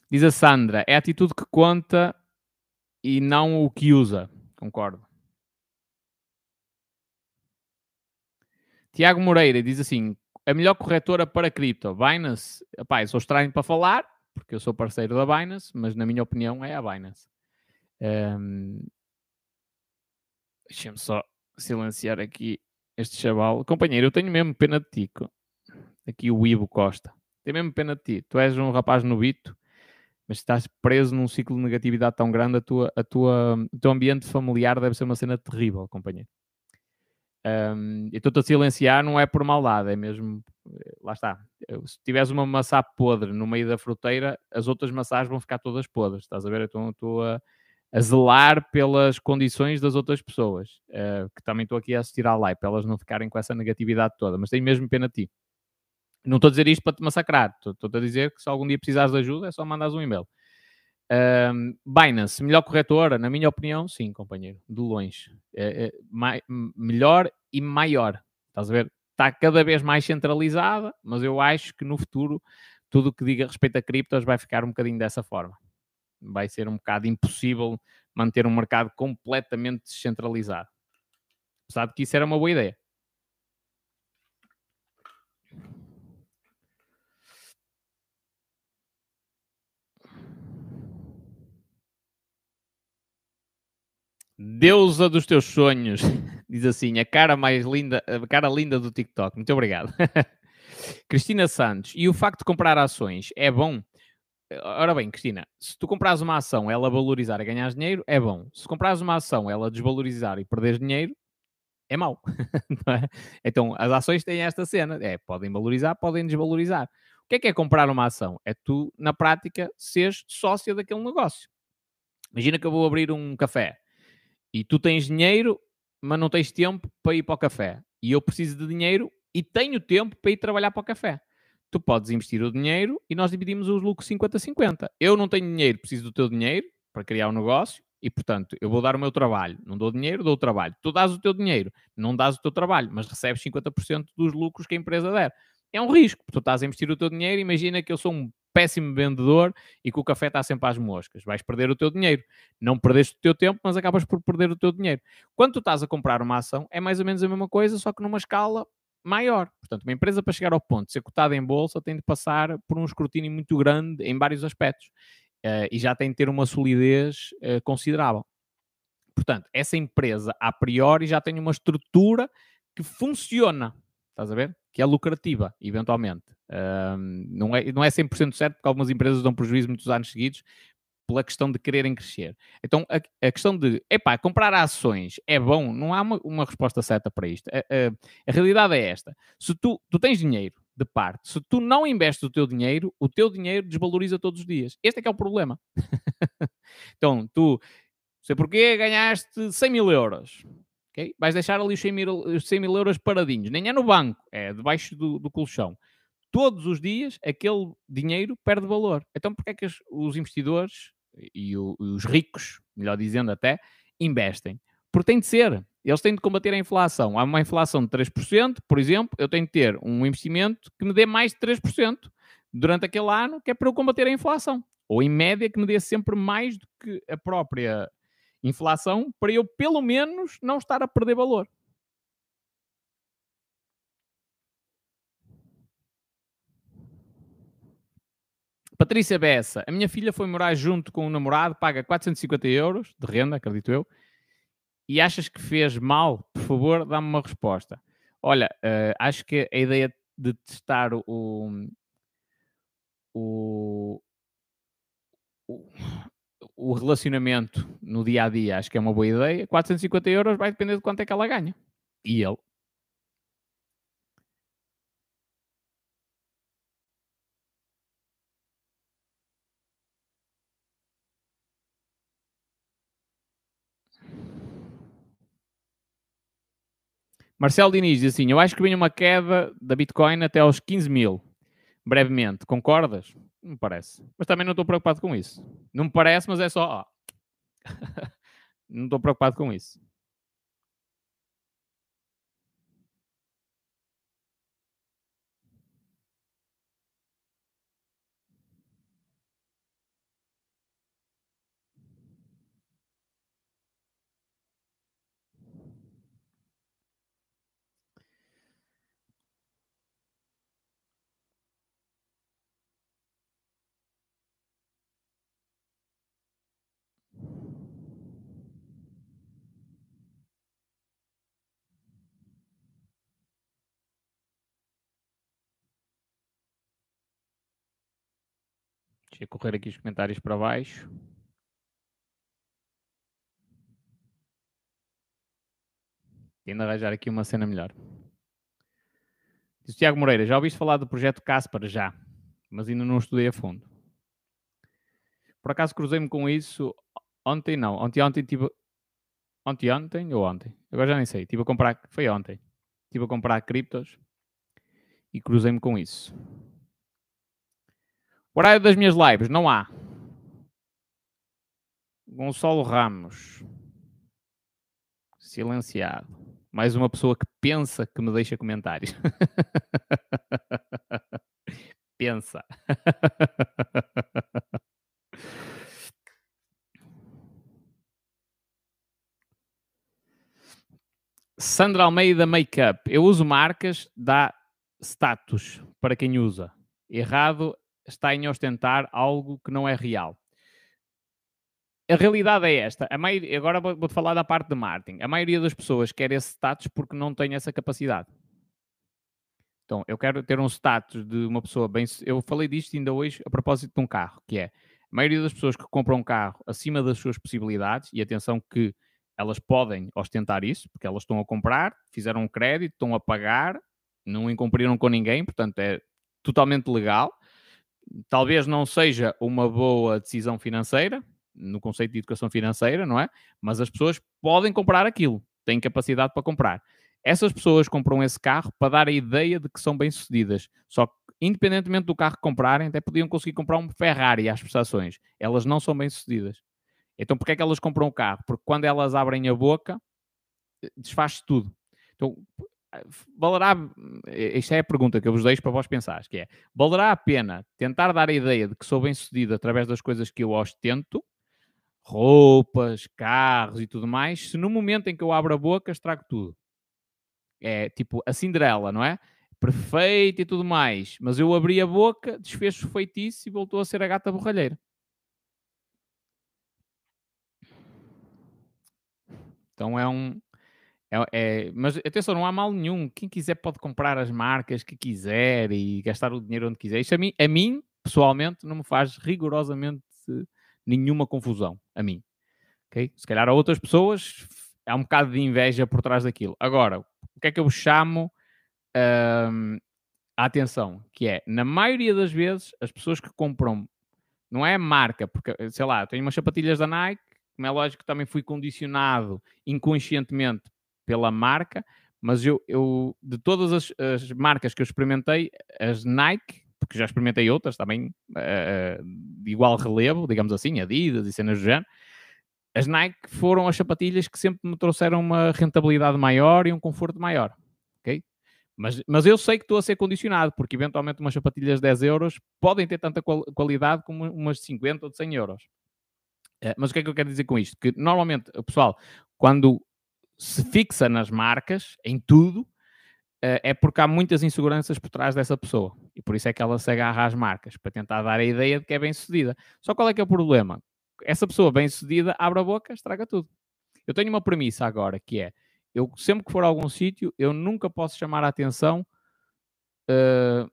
Diz a Sandra, é a atitude que conta e não o que usa. Concordo. Tiago Moreira diz assim: a melhor corretora para cripto, Binance. Epá, eu sou estranho para falar, porque eu sou parceiro da Binance, mas na minha opinião é a Binance. Um... Deixa-me só silenciar aqui este chaval. Companheiro, eu tenho mesmo pena de ti. Aqui o Ivo Costa. Tenho mesmo pena de ti. Tu és um rapaz novito mas estás preso num ciclo de negatividade tão grande, a tua, a tua, o teu ambiente familiar deve ser uma cena terrível, companheiro. Um, e estou-te a silenciar, não é por maldade, é mesmo. Lá está. Se tiveres uma maçã podre no meio da fruteira, as outras maçãs vão ficar todas podres, estás a ver? Estou a, a zelar pelas condições das outras pessoas, uh, que também estou aqui a assistir à live, para elas não ficarem com essa negatividade toda, mas tenho mesmo pena de ti. Não estou a dizer isto para te massacrar, estou a dizer que se algum dia precisares de ajuda é só mandares um e-mail. Um, Binance, melhor corretora? Na minha opinião, sim, companheiro, de longe. É, é, mai, melhor e maior. Estás a ver? Está cada vez mais centralizada, mas eu acho que no futuro tudo o que diga respeito a criptos vai ficar um bocadinho dessa forma. Vai ser um bocado impossível manter um mercado completamente descentralizado. Apesar de que isso era uma boa ideia. Deusa dos teus sonhos, diz assim, a cara mais linda, a cara linda do TikTok. Muito obrigado. Cristina Santos, e o facto de comprar ações é bom? Ora bem, Cristina, se tu compras uma ação, ela valorizar e ganhar dinheiro, é bom. Se compras uma ação, ela desvalorizar e perder dinheiro, é mau. é? Então, as ações têm esta cena. É, podem valorizar, podem desvalorizar. O que é que é comprar uma ação? É tu, na prática, seres sócia daquele negócio. Imagina que eu vou abrir um café e tu tens dinheiro, mas não tens tempo para ir para o café. E eu preciso de dinheiro e tenho tempo para ir trabalhar para o café. Tu podes investir o dinheiro e nós dividimos os lucros 50-50. Eu não tenho dinheiro, preciso do teu dinheiro para criar um negócio e, portanto, eu vou dar o meu trabalho. Não dou dinheiro, dou o trabalho. Tu dás o teu dinheiro, não dás o teu trabalho, mas recebes 50% dos lucros que a empresa der. É um risco. Tu estás a investir o teu dinheiro, imagina que eu sou um péssimo vendedor e que o café está sempre às moscas. Vais perder o teu dinheiro. Não perdeste o teu tempo, mas acabas por perder o teu dinheiro. Quando tu estás a comprar uma ação, é mais ou menos a mesma coisa, só que numa escala maior. Portanto, uma empresa para chegar ao ponto de ser cotada em bolsa tem de passar por um escrutínio muito grande em vários aspectos uh, e já tem de ter uma solidez uh, considerável. Portanto, essa empresa a priori já tem uma estrutura que funciona, estás a ver? Que é lucrativa, eventualmente. Um, não, é, não é 100% certo, porque algumas empresas dão prejuízo muitos anos seguidos pela questão de quererem crescer. Então, a, a questão de, epá, comprar ações é bom, não há uma, uma resposta certa para isto. A, a, a, realidade é esta. Se tu, tu tens dinheiro de parte, se tu não investes o teu dinheiro, o teu dinheiro desvaloriza todos os dias. Este é que é o problema. então, tu, sei porquê, ganhaste 100 mil euros. Okay? Vais deixar ali os 100 mil, os 100 mil euros paradinhos. Nem é no banco, é debaixo do, do colchão todos os dias aquele dinheiro perde valor. Então, porque é que os investidores e, os ricos, melhor dizendo até, investem? Porque tem de ser. Eles têm de combater a inflação. Há uma inflação de 3%, por exemplo, eu tenho de ter um investimento que me dê mais de 3% durante aquele ano, que é para eu combater a inflação. Ou em média que me dê sempre mais do que a própria inflação, para eu pelo menos não estar a perder valor. Patrícia Bessa, a minha filha foi morar junto com um namorado, paga 450 euros de renda, acredito eu, e achas que fez mal? Por favor, dá-me uma resposta. Olha, uh, acho que a ideia de testar o, o, o, o relacionamento no dia a dia, acho que é uma boa ideia. 450 euros vai depender de quanto é que ela ganha. E ele. Marcelo Diniz diz assim: Eu acho que vem uma queda da Bitcoin até aos 15 mil, brevemente. Concordas? Não me parece. Mas também não estou preocupado com isso. Não me parece, mas é só. não estou preocupado com isso. Deixa eu correr aqui os comentários para baixo. Ainda arranjar aqui uma cena melhor. Diz Tiago Moreira, já ouviste falar do projeto Caspar? Já, mas ainda não estudei a fundo. Por acaso cruzei-me com isso ontem, não. Ontem, ontem tive... Ontem, ontem ou ontem? Agora já nem sei. Tive a comprar... Foi ontem. Estive a comprar criptos e cruzei-me com isso. Horário das minhas lives, não há. Gonçalo Ramos. Silenciado. Mais uma pessoa que pensa que me deixa comentários. pensa. Sandra Almeida Makeup. Eu uso marcas, dá status para quem usa. Errado está em ostentar algo que não é real. A realidade é esta. A maioria, agora vou-te falar da parte de marketing. A maioria das pessoas quer esse status porque não tem essa capacidade. Então, eu quero ter um status de uma pessoa bem. Eu falei disto ainda hoje a propósito de um carro, que é a maioria das pessoas que compram um carro acima das suas possibilidades, e atenção que elas podem ostentar isso, porque elas estão a comprar, fizeram um crédito, estão a pagar, não incumpriram com ninguém, portanto é totalmente legal. Talvez não seja uma boa decisão financeira, no conceito de educação financeira, não é? Mas as pessoas podem comprar aquilo, têm capacidade para comprar. Essas pessoas compram esse carro para dar a ideia de que são bem-sucedidas. Só que, independentemente do carro que comprarem, até podiam conseguir comprar um Ferrari às prestações. Elas não são bem-sucedidas. Então, porquê é que elas compram o carro? Porque quando elas abrem a boca, eh, desfaz-se tudo. Então, valerá, eh, isto é a pergunta que eu vos deixo para vós pensar, que é, valerá a pena tentar dar a ideia de que sou bem-sucedido através das coisas que eu ostento, roupas, carros e tudo mais, se no momento em que eu abro a boca estrago tudo. É tipo a Cinderela, não é? Perfeito e tudo mais, mas eu abri a boca, desfez o feitiço e voltou a ser a gata borralheira. Então é um. É, é, mas atenção, não há mal nenhum. Quem quiser pode comprar as marcas que quiser e gastar o dinheiro onde quiser. Isto a mim, a mim pessoalmente, não me faz rigorosamente nenhuma confusão. A mim. Okay? Se calhar a outras pessoas há um bocado de inveja por trás daquilo. Agora, o que é que eu chamo hum, a atenção? Que é, na maioria das vezes, as pessoas que compram, não é marca, porque, sei lá, tenho umas sapatilhas da Nike como é lógico que também fui condicionado inconscientemente pela marca, mas eu, eu de todas as, as, marcas que eu experimentei, as Nike, porque já experimentei outras também uh, de igual relevo, digamos assim, Adidas e cenas do género, as Nike foram as sapatilhas que sempre me trouxeram uma rentabilidade maior e um conforto maior, ok? Mas, mas eu sei que estou a ser condicionado, porque eventualmente umas sapatilhas de 10 euros podem ter tanta qualidade como umas de 50 ou de 100 euros. Eh, mas o que é que eu quero dizer com isto? Que normalmente o pessoal, quando se fixa nas marcas, em tudo, eh, é porque há muitas inseguranças por trás dessa pessoa. E por isso é que ela se agarra às marcas, para tentar dar a ideia de que é bem-sucedida. Só qual é que é o problema? Essa pessoa bem-sucedida abre a boca, estraga tudo. Eu tenho uma premissa agora, que é, eu sempre que for a algum sítio, eu nunca posso chamar a atenção uh,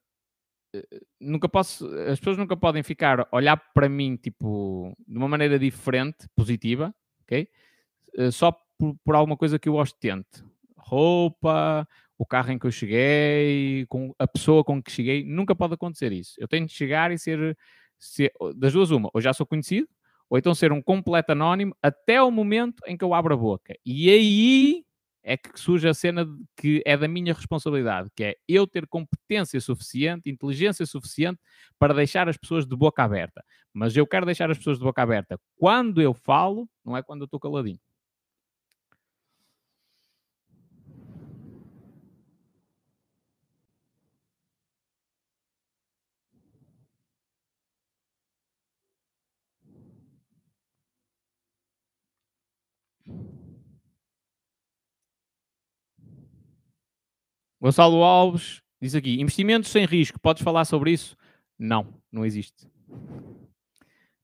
nunca posso, as pessoas nunca podem ficar olhar para mim tipo de uma maneira diferente, positiva, ok? Só por, por alguma coisa que eu ostente. Roupa, o carro em que eu cheguei, com a pessoa com que cheguei, nunca pode acontecer isso. Eu tenho de chegar e ser, ser das duas uma, ou já sou conhecido, ou então ser um completo anónimo até o momento em que eu abro a boca. E aí é que surge a cena que é da minha responsabilidade, que é eu ter competência suficiente, inteligência suficiente para deixar as pessoas de boca aberta. Mas eu quero deixar as pessoas de boca aberta quando eu falo, não é quando eu estou caladinho. Gonçalo Alves diz aqui: investimentos sem risco, podes falar sobre isso? Não, não existe.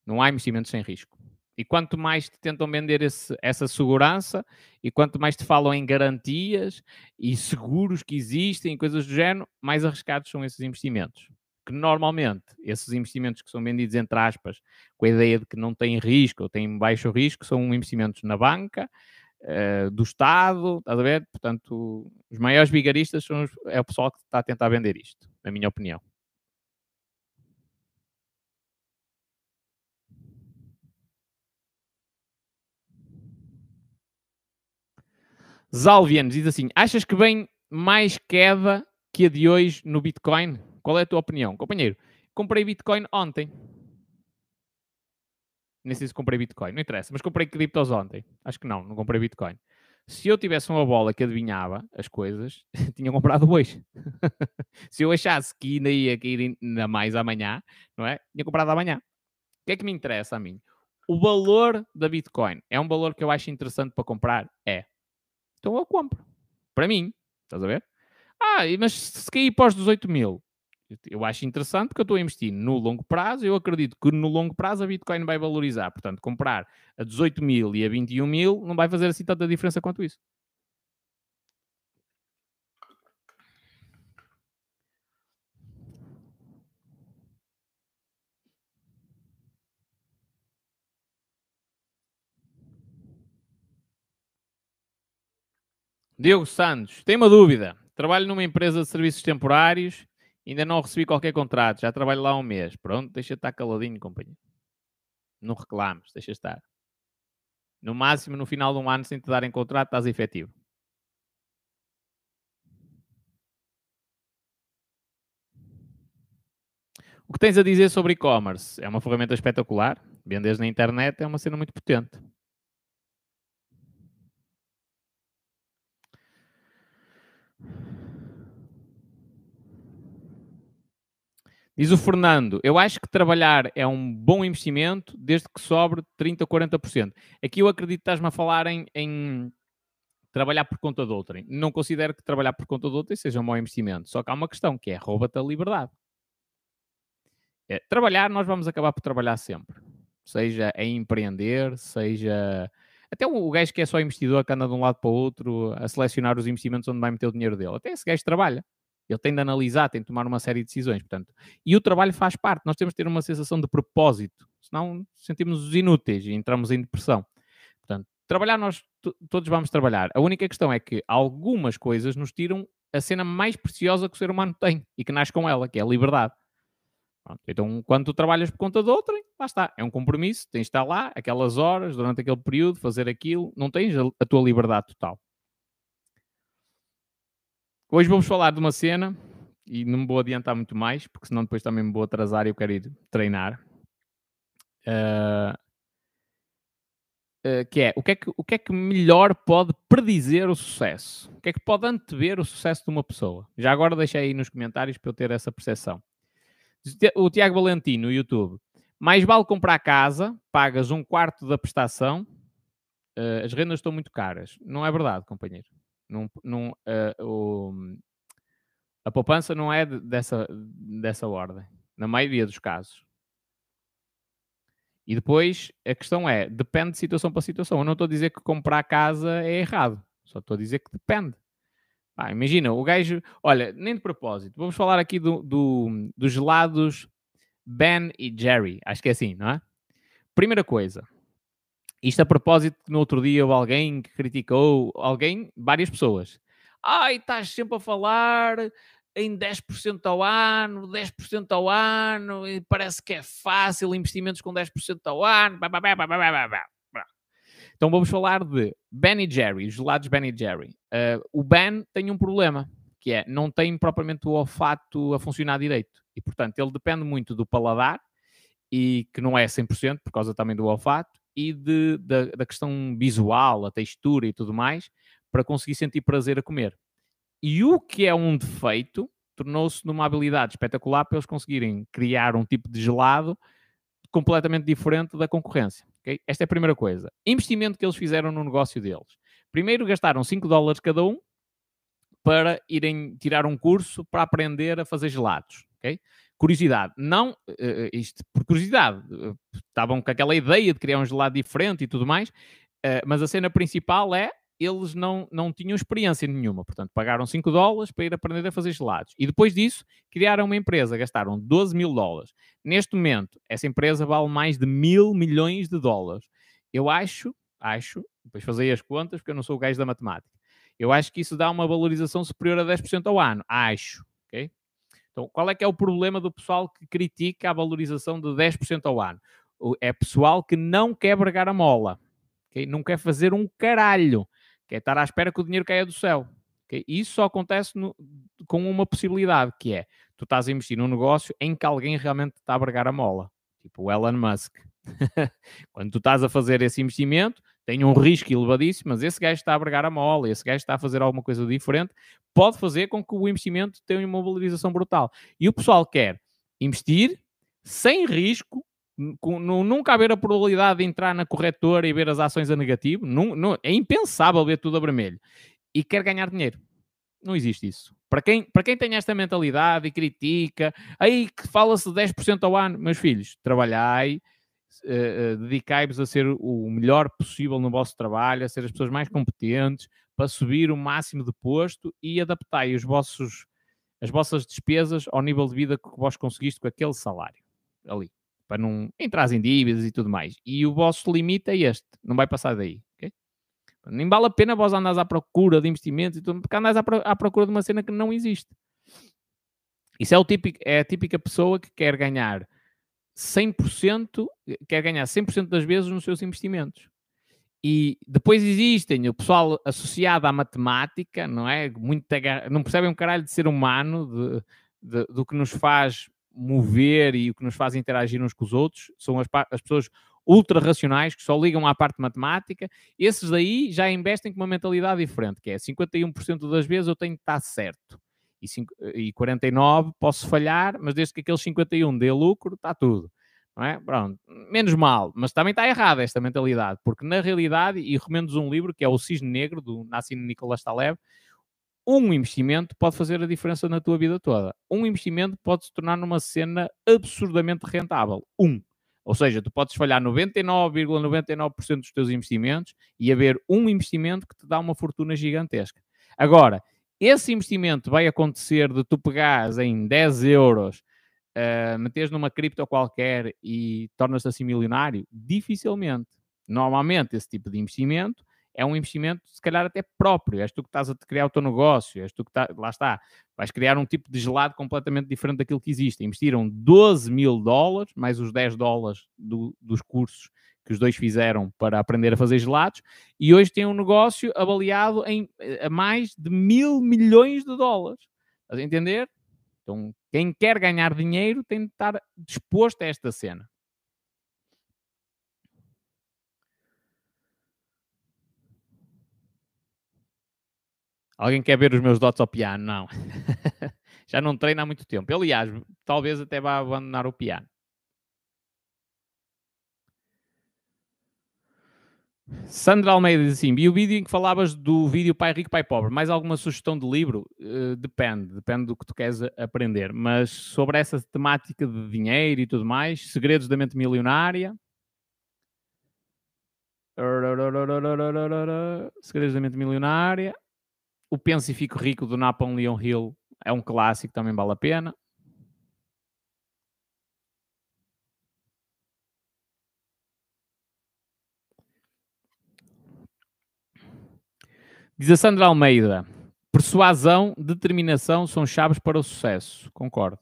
Não há investimentos sem risco. E quanto mais te tentam vender esse, essa segurança e quanto mais te falam em garantias e seguros que existem, coisas do género, mais arriscados são esses investimentos. Que normalmente esses investimentos que são vendidos entre aspas, com a ideia de que não têm risco ou têm baixo risco, são investimentos na banca, uh, do Estado, estás a ver? Portanto, os maiores vigaristas são os, é o pessoal que está a tentar vender isto, na minha opinião. Zalvian diz assim: achas que vem mais queda que a de hoje no Bitcoin? Qual é a tua opinião? Companheiro, comprei Bitcoin ontem. Nem sei se comprei Bitcoin, não interessa, mas comprei criptos ontem. Acho que não, não comprei Bitcoin. Se eu tivesse uma bola que adivinhava as coisas, tinha comprado hoje. se eu achasse que ainda ia cair ainda mais amanhã, não é? Tinha comprado amanhã. O que é que me interessa a mim? O valor da Bitcoin é um valor que eu acho interessante para comprar? É. Então eu compro. Para mim. Estás a ver? Ah, mas se cair para os 18 mil, eu acho interessante porque eu estou a investir no longo prazo. Eu acredito que no longo prazo a Bitcoin vai valorizar. Portanto, comprar a 18 mil e a 21 mil não vai fazer assim tanta diferença quanto isso. Diogo Santos, tem uma dúvida. Trabalho numa empresa de serviços temporários, ainda não recebi qualquer contrato, já trabalho lá um mês. Pronto, deixa estar caladinho, companheiro. Não reclames, deixa estar. No máximo, no final de um ano, sem te darem contrato, estás efetivo. O que tens a dizer sobre e-commerce? É uma ferramenta espetacular. Vendes na internet é uma cena muito potente. Diz o Fernando, eu acho que trabalhar é um bom investimento desde que sobre 30% 40%. Aqui eu acredito que estás-me a falar em, em, trabalhar por conta de outrem. Não considero que trabalhar por conta de outrem seja um bom investimento. Só que há uma questão que é rouba-te a liberdade. É, trabalhar, nós vamos acabar por trabalhar sempre. Seja em empreender, seja... Até o gajo que é só investidor, que anda de um lado para o outro a selecionar os investimentos onde vai meter o dinheiro dele. Até esse gajo trabalha. Ele tem de analisar, tem de tomar uma série de decisões, portanto. E o trabalho faz parte. Nós temos de ter uma sensação de propósito, senão sentimos-nos inúteis e entramos em depressão. Portanto, trabalhar nós todos vamos trabalhar. A única questão é que algumas coisas nos tiram a cena mais preciosa que o ser humano tem e que nasce com ela, que é a liberdade. Pronto. Então, quando tu trabalhas por conta de outrem, lá está. É um compromisso, tens de estar lá, aquelas horas, durante aquele período, fazer aquilo, não tens a, a tua liberdade total. Hoje vamos falar de uma cena e não me vou adiantar muito mais, porque senão depois também me vou atrasar e eu quero ir treinar. Uh, uh, que é o que é que, o que é que melhor pode predizer o sucesso? O que é que pode antever o sucesso de uma pessoa? Já agora deixei aí nos comentários para eu ter essa percepção. O Tiago Valentim no YouTube. Mais vale comprar casa, pagas um quarto da prestação, uh, as rendas estão muito caras. Não é verdade, companheiro. Num, num, uh, o, a poupança não é dessa, dessa ordem, na maioria dos casos. E depois a questão é: depende de situação para situação. Eu não estou a dizer que comprar casa é errado, só estou a dizer que depende. Ah, imagina, o gajo, olha, nem de propósito, vamos falar aqui do, do, dos gelados Ben e Jerry, acho que é assim, não é? Primeira coisa, isto a propósito, no outro dia houve alguém que criticou, alguém, várias pessoas. Ai, estás sempre a falar em 10% ao ano, 10% ao ano, e parece que é fácil, investimentos com 10% ao ano. Então vamos falar de Ben Jerry, os gelados Ben Jerry. Uh, o Ben tem um problema, que é, não tem propriamente o olfato a funcionar direito. E, portanto, ele depende muito do paladar, e que não é 100% por causa também do olfato, e de, da, da questão visual, a textura e tudo mais, para conseguir sentir prazer a comer. E o que é um defeito tornou-se numa habilidade espetacular para eles conseguirem criar um tipo de gelado completamente diferente da concorrência. Okay? Esta é a primeira coisa. Investimento que eles fizeram no negócio deles. Primeiro gastaram 5 dólares cada um para irem tirar um curso para aprender a fazer gelados. Okay? Curiosidade. Não, uh, isto por curiosidade. Estavam com aquela ideia de criar um gelado diferente e tudo mais, uh, mas a cena principal é eles não, não tinham experiência nenhuma, portanto pagaram 5 dólares para ir aprender a fazer gelados. E depois disso, criaram uma empresa, gastaram 12 mil dólares. Neste momento, essa empresa vale mais de mil milhões de dólares. Eu acho, acho, depois fazei as contas, porque eu não sou o gajo da matemática, eu acho que isso dá uma valorização superior a 10% ao ano. Acho, ok? Então, qual é que é o problema do pessoal que critica a valorização de 10% ao ano? É pessoal que não quer bregar a mola, okay? não quer fazer um caralho, quer estar à espera que o dinheiro caia do céu. Okay? Isso só acontece no, com uma possibilidade, que é, tu estás a investir num negócio em que alguém realmente está a bregar a mola. Tipo o Elon Musk. Quando tu estás a fazer esse investimento, tem um risco elevadíssimo, mas esse gajo está a bregar a mola, esse gajo está a fazer alguma coisa diferente, pode fazer com que o investimento tenha uma valorização brutal. E o pessoal quer investir sem risco, com, nunca haver a probabilidade de entrar na corretora e ver as ações a negativo, é impensável ver tudo a vermelho, e quer ganhar dinheiro. Não existe isso. Para quem, para quem tem esta mentalidade e critica, aí que fala-se de 10% ao ano, meus filhos, trabalhai, uh, uh, dedicai-vos a ser o melhor possível no vosso trabalho, a ser as pessoas mais competentes, para subir o máximo de posto e adaptai os vossos, as vossas despesas ao nível de vida que vós conseguiste com aquele salário ali, para não entrar em dívidas e tudo mais. E o vosso limite é este, não vai passar daí. Nem vale a pena vós andares à procura de investimentos e tudo, porque andas à procura de uma cena que não existe. Isso é, o típico, é a típica pessoa que quer ganhar 100%, quer ganhar 100% das vezes nos seus investimentos. E depois existem o pessoal associado à matemática, não é? Muito, não percebem um caralho de ser humano, de, de, do que nos faz mover e o que nos faz interagir uns com os outros. São as, as pessoas ultra racionais que só ligam à parte matemática. Esses daí já investem com uma mentalidade diferente, que é 51% das vezes eu tenho que estar certo. E, 5, e 49 posso falhar, mas desde que aqueles 51 dê lucro, está tudo. Não é? Pronto, menos mal, mas também está errada esta mentalidade, porque na realidade, e recomendo um livro que é O Cisne Negro, do Nassim Nicolas Taleb, um investimento pode fazer a diferença na tua vida toda. Um investimento pode se tornar numa cena absurdamente rentável. Um. Ou seja, tu podes falhar 99,99% ,99 dos teus investimentos e haver um investimento que te dá uma fortuna gigantesca. Agora, esse investimento vai acontecer de tu pegares em 10 euros, uh, meteres numa cripto qualquer e tornas-te assim milionário? Dificilmente. Normalmente, esse tipo de investimento é um investimento, se calhar, até próprio. És tu que estás a criar o teu negócio, és tu que está, lá está, vais criar um tipo de gelado completamente diferente daquilo que existe. Investiram 12 mil dólares, mais os 10 dólares do, dos cursos que os dois fizeram para aprender a fazer gelados, e hoje tem um negócio avaliado em a mais de mil milhões de dólares. Estás a entender? Então, quem quer ganhar dinheiro tem de estar disposto a esta cena. Alguém quer ver os meus dotes ao piano? Não. Já não treino há muito tempo. Aliás, talvez até vá abandonar o piano. Sandra Almeida diz assim: vi o vídeo em que falavas do vídeo Pai Rico, Pai Pobre. Mais alguma sugestão de livro? Uh, depende, depende do que tu queres aprender. Mas sobre essa temática de dinheiro e tudo mais, Segredos da Mente Milionária. Segredos da Mente Milionária. O Penso e Fico Rico do Napoleon Hill é um clássico, também vale a pena. Diz a Sandra Almeida: persuasão, determinação são chaves para o sucesso. Concordo.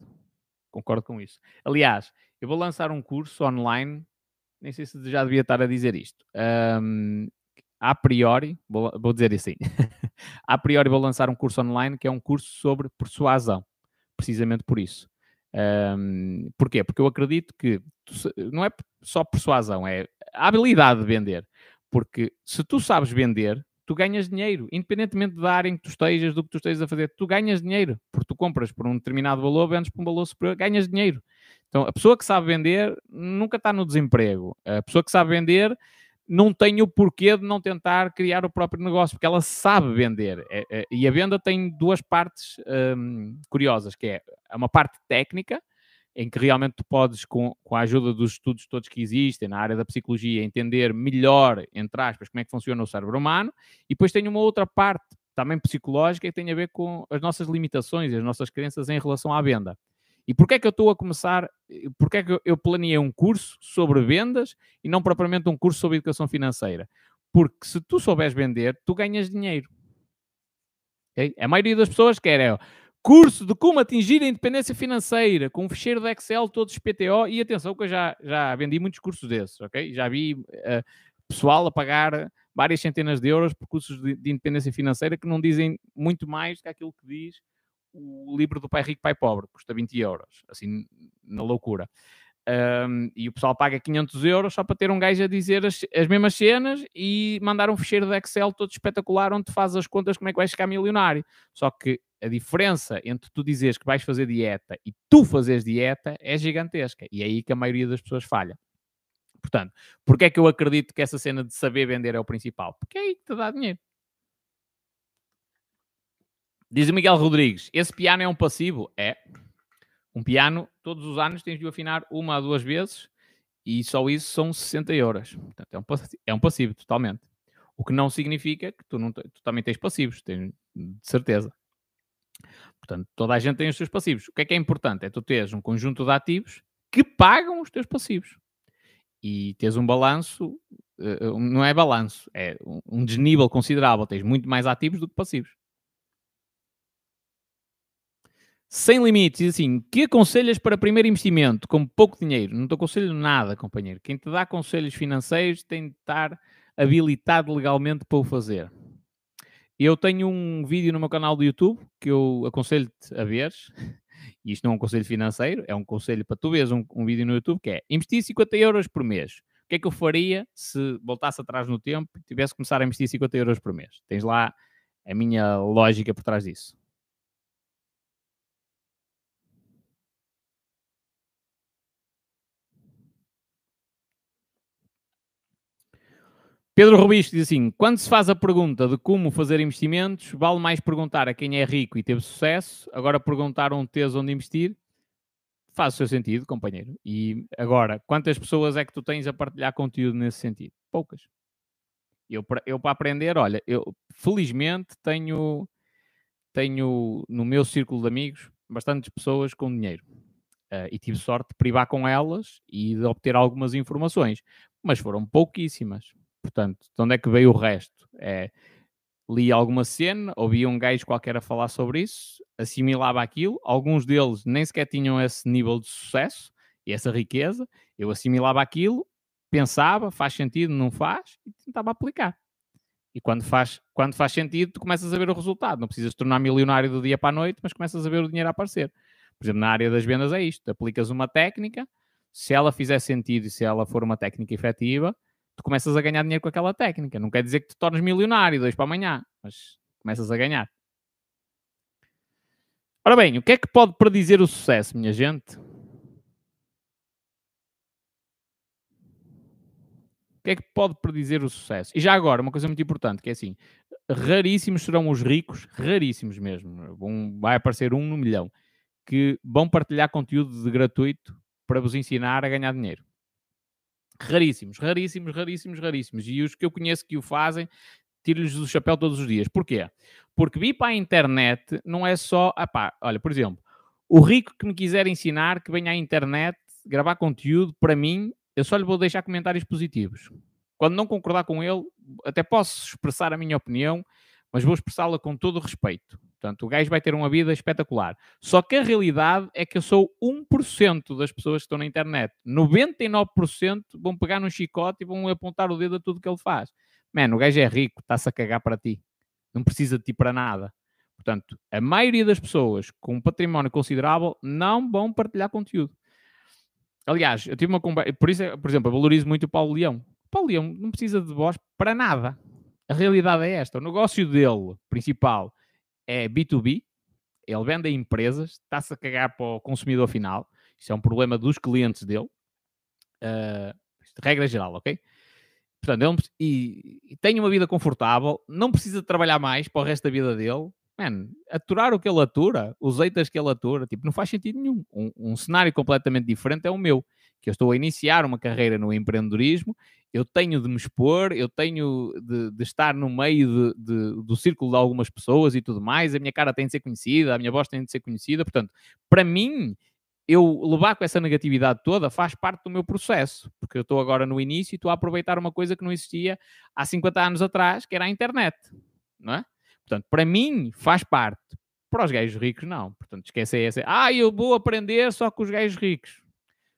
Concordo com isso. Aliás, eu vou lançar um curso online, nem sei se já devia estar a dizer isto. Um, a priori, vou, vou dizer assim, a priori vou lançar um curso online que é um curso sobre persuasão, precisamente por isso. Um, porquê? Porque eu acredito que não é só persuasão, é a habilidade de vender. Porque se tu sabes vender, tu ganhas dinheiro, independentemente da área em que tu estejas, do que tu estejas a fazer, tu ganhas dinheiro, porque tu compras por um determinado valor, vendes por um valor superior, ganhas dinheiro. Então, a pessoa que sabe vender nunca está no desemprego. A pessoa que sabe vender não tem o porquê de não tentar criar o próprio negócio, porque ela sabe vender. É, é, e a venda tem duas partes hum, curiosas, que é uma parte técnica, em que realmente tu podes, com, com a ajuda dos estudos todos que existem na área da psicologia, entender melhor, entre aspas, como é que funciona o cérebro humano, e depois tem uma outra parte também psicológica que tem a ver com as nossas limitações e as nossas crenças em relação à venda. E porquê é que eu estou a começar, porquê é que eu planeei um curso sobre vendas e não propriamente um curso sobre educação financeira? Porque se tu souberes vender, tu ganhas dinheiro. Okay? A maioria das pessoas quer é curso de como atingir a independência financeira, com um fecheiro de Excel todos PTO, e atenção que eu já, já vendi muitos cursos desses, ok? Já vi uh, pessoal a pagar várias centenas de euros por cursos de, de independência financeira que não dizem muito mais do que aquilo que diz o livro do Pai Rico, Pai Pobre, custa 20 euros, assim, na loucura. Um, e o pessoal paga 500 euros só para ter um gajo a dizer as, as, mesmas cenas e mandar um ficheiro de Excel todo espetacular onde faz as contas como é que vais ficar milionário. Só que a diferença entre tu dizeres que vais fazer dieta e tu fazeres dieta é gigantesca. E é aí que a maioria das pessoas falha. Portanto, porque é que eu acredito que essa cena de saber vender é o principal? Porque é aí que te dá dinheiro. Diz o Miguel Rodrigues: esse piano é um passivo? É. Um piano, todos os anos tens de o afinar uma a duas vezes e só isso são 60 euros. Portanto, é um, passivo, é um passivo totalmente. O que não significa que tu, não, tu também tens passivos, tens, de certeza. Portanto, toda a gente tem os seus passivos. O que é que é importante? É tu teres um conjunto de ativos que pagam os teus passivos. E teres um balanço, eh, não é balanço, é um desnível considerável. Tens muito mais ativos do que passivos. Sem limites, e assim, que aconselhas para primeiro investimento com pouco dinheiro? Não te aconselho nada, companheiro. Quem te dá conselhos financeiros tem de estar habilitado legalmente para o fazer. Eu tenho um vídeo no meu canal do YouTube que eu aconselho-te a ver. E isto não é um conselho financeiro, é um conselho para tu veres um, um vídeo no YouTube que é investir 50 euros por mês. O que é que eu faria se voltasse atrás no tempo e tivesse que começar a investir 50 euros por mês? Tens lá a minha lógica por trás disso. Pedro Rubicho diz assim: quando se faz a pergunta de como fazer investimentos, vale mais perguntar a quem é rico e teve sucesso. Agora, perguntar um teso onde investir faz o seu sentido, companheiro. E agora, quantas pessoas é que tu tens a partilhar conteúdo nesse sentido? Poucas. Eu, eu para aprender, olha, eu felizmente tenho, tenho no meu círculo de amigos bastantes pessoas com dinheiro. Uh, e tive sorte de privar com elas e de obter algumas informações, mas foram pouquíssimas. Portanto, de onde é que veio o resto? É, li alguma cena, ouvia um gajo qualquer a falar sobre isso, assimilava aquilo, alguns deles nem sequer tinham esse nível de sucesso e essa riqueza, eu assimilava aquilo, pensava, faz sentido, não faz, e tentava aplicar. E quando faz, quando faz sentido, tu começas a ver o resultado. Não precisas tornar milionário do dia para a noite, mas começas a ver o dinheiro a aparecer. Por exemplo, na área das vendas é isto. Aplicas uma técnica, se ela fizer sentido e se ela for uma técnica efetiva, tu começas a ganhar dinheiro com aquela técnica. Não quer dizer que te tornes milionário dois para amanhã, mas começas a ganhar. Ora bem, o que é que pode predizer o sucesso, minha gente? O que é que pode predizer o sucesso? E já agora, uma coisa muito importante, que é assim, raríssimos serão os ricos, raríssimos mesmo, vão, vai aparecer um no milhão, que vão partilhar conteúdo de gratuito para vos ensinar a ganhar dinheiro. Raríssimos, raríssimos, raríssimos, raríssimos. E os que eu conheço que o fazem, tiro-lhes o chapéu todos os dias. Porquê? Porque vir para a internet não é só. Apá, olha, por exemplo, o rico que me quiser ensinar, que venha à internet gravar conteúdo, para mim, eu só lhe vou deixar comentários positivos. Quando não concordar com ele, até posso expressar a minha opinião, mas vou expressá-la com todo o respeito. Portanto, o gajo vai ter uma vida espetacular. Só que a realidade é que eu sou 1% das pessoas que estão na internet. 99% vão pegar num chicote e vão apontar o dedo a tudo que ele faz. Mano, o gajo é rico, está-se a cagar para ti. Não precisa de ti para nada. Portanto, a maioria das pessoas com um património considerável não vão partilhar conteúdo. Aliás, eu tive uma conversa, por isso, por exemplo, eu valorizo muito o Paulo Leão. O Paulo Leão não precisa de voz para nada. A realidade é esta. O negócio dele, principal, é B2B, ele vende a empresas, está-se a cagar para o consumidor final. Isso é um problema dos clientes dele. Uh, regra geral, ok? Portanto, ele, e, e tem uma vida confortável, não precisa trabalhar mais para o resto da vida dele. Man, aturar o que ele atura, os eitas que ele atura, tipo, não faz sentido nenhum. Um, um cenário completamente diferente é o meu que eu estou a iniciar uma carreira no empreendedorismo, eu tenho de me expor, eu tenho de, de estar no meio de, de, do círculo de algumas pessoas e tudo mais, a minha cara tem de ser conhecida, a minha voz tem de ser conhecida, portanto, para mim, eu levar com essa negatividade toda faz parte do meu processo, porque eu estou agora no início e estou a aproveitar uma coisa que não existia há 50 anos atrás, que era a internet, não é? Portanto, para mim faz parte. Para os gajos ricos, não. Portanto, esquece essa. Ah, eu vou aprender só com os gajos ricos.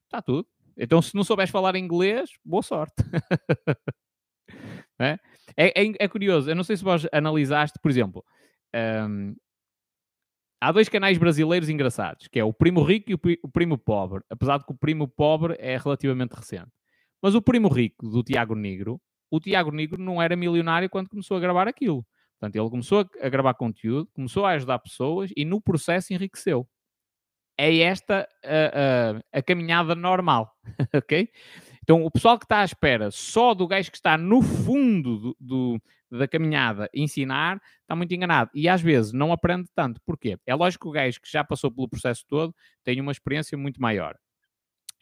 Está tudo. Então, se não souberes falar inglês, boa sorte. é? É, é, é, curioso, eu não sei se vós analisaste, por exemplo, um, há dois canais brasileiros engraçados, que é o Primo Rico e o Primo Pobre, apesar de que o Primo Pobre é relativamente recente. Mas o Primo Rico, do Tiago Negro, o Tiago Negro não era milionário quando começou a gravar aquilo. Portanto, ele começou a, gravar conteúdo, começou a ajudar pessoas e no processo enriqueceu. É esta a, a, a caminhada normal, ok? Então, o pessoal que está à espera só do gajo que está no fundo do, do, da caminhada ensinar, está muito enganado. E às vezes não aprende tanto. Porquê? É lógico que o gajo que já passou pelo processo todo tem uma experiência muito maior.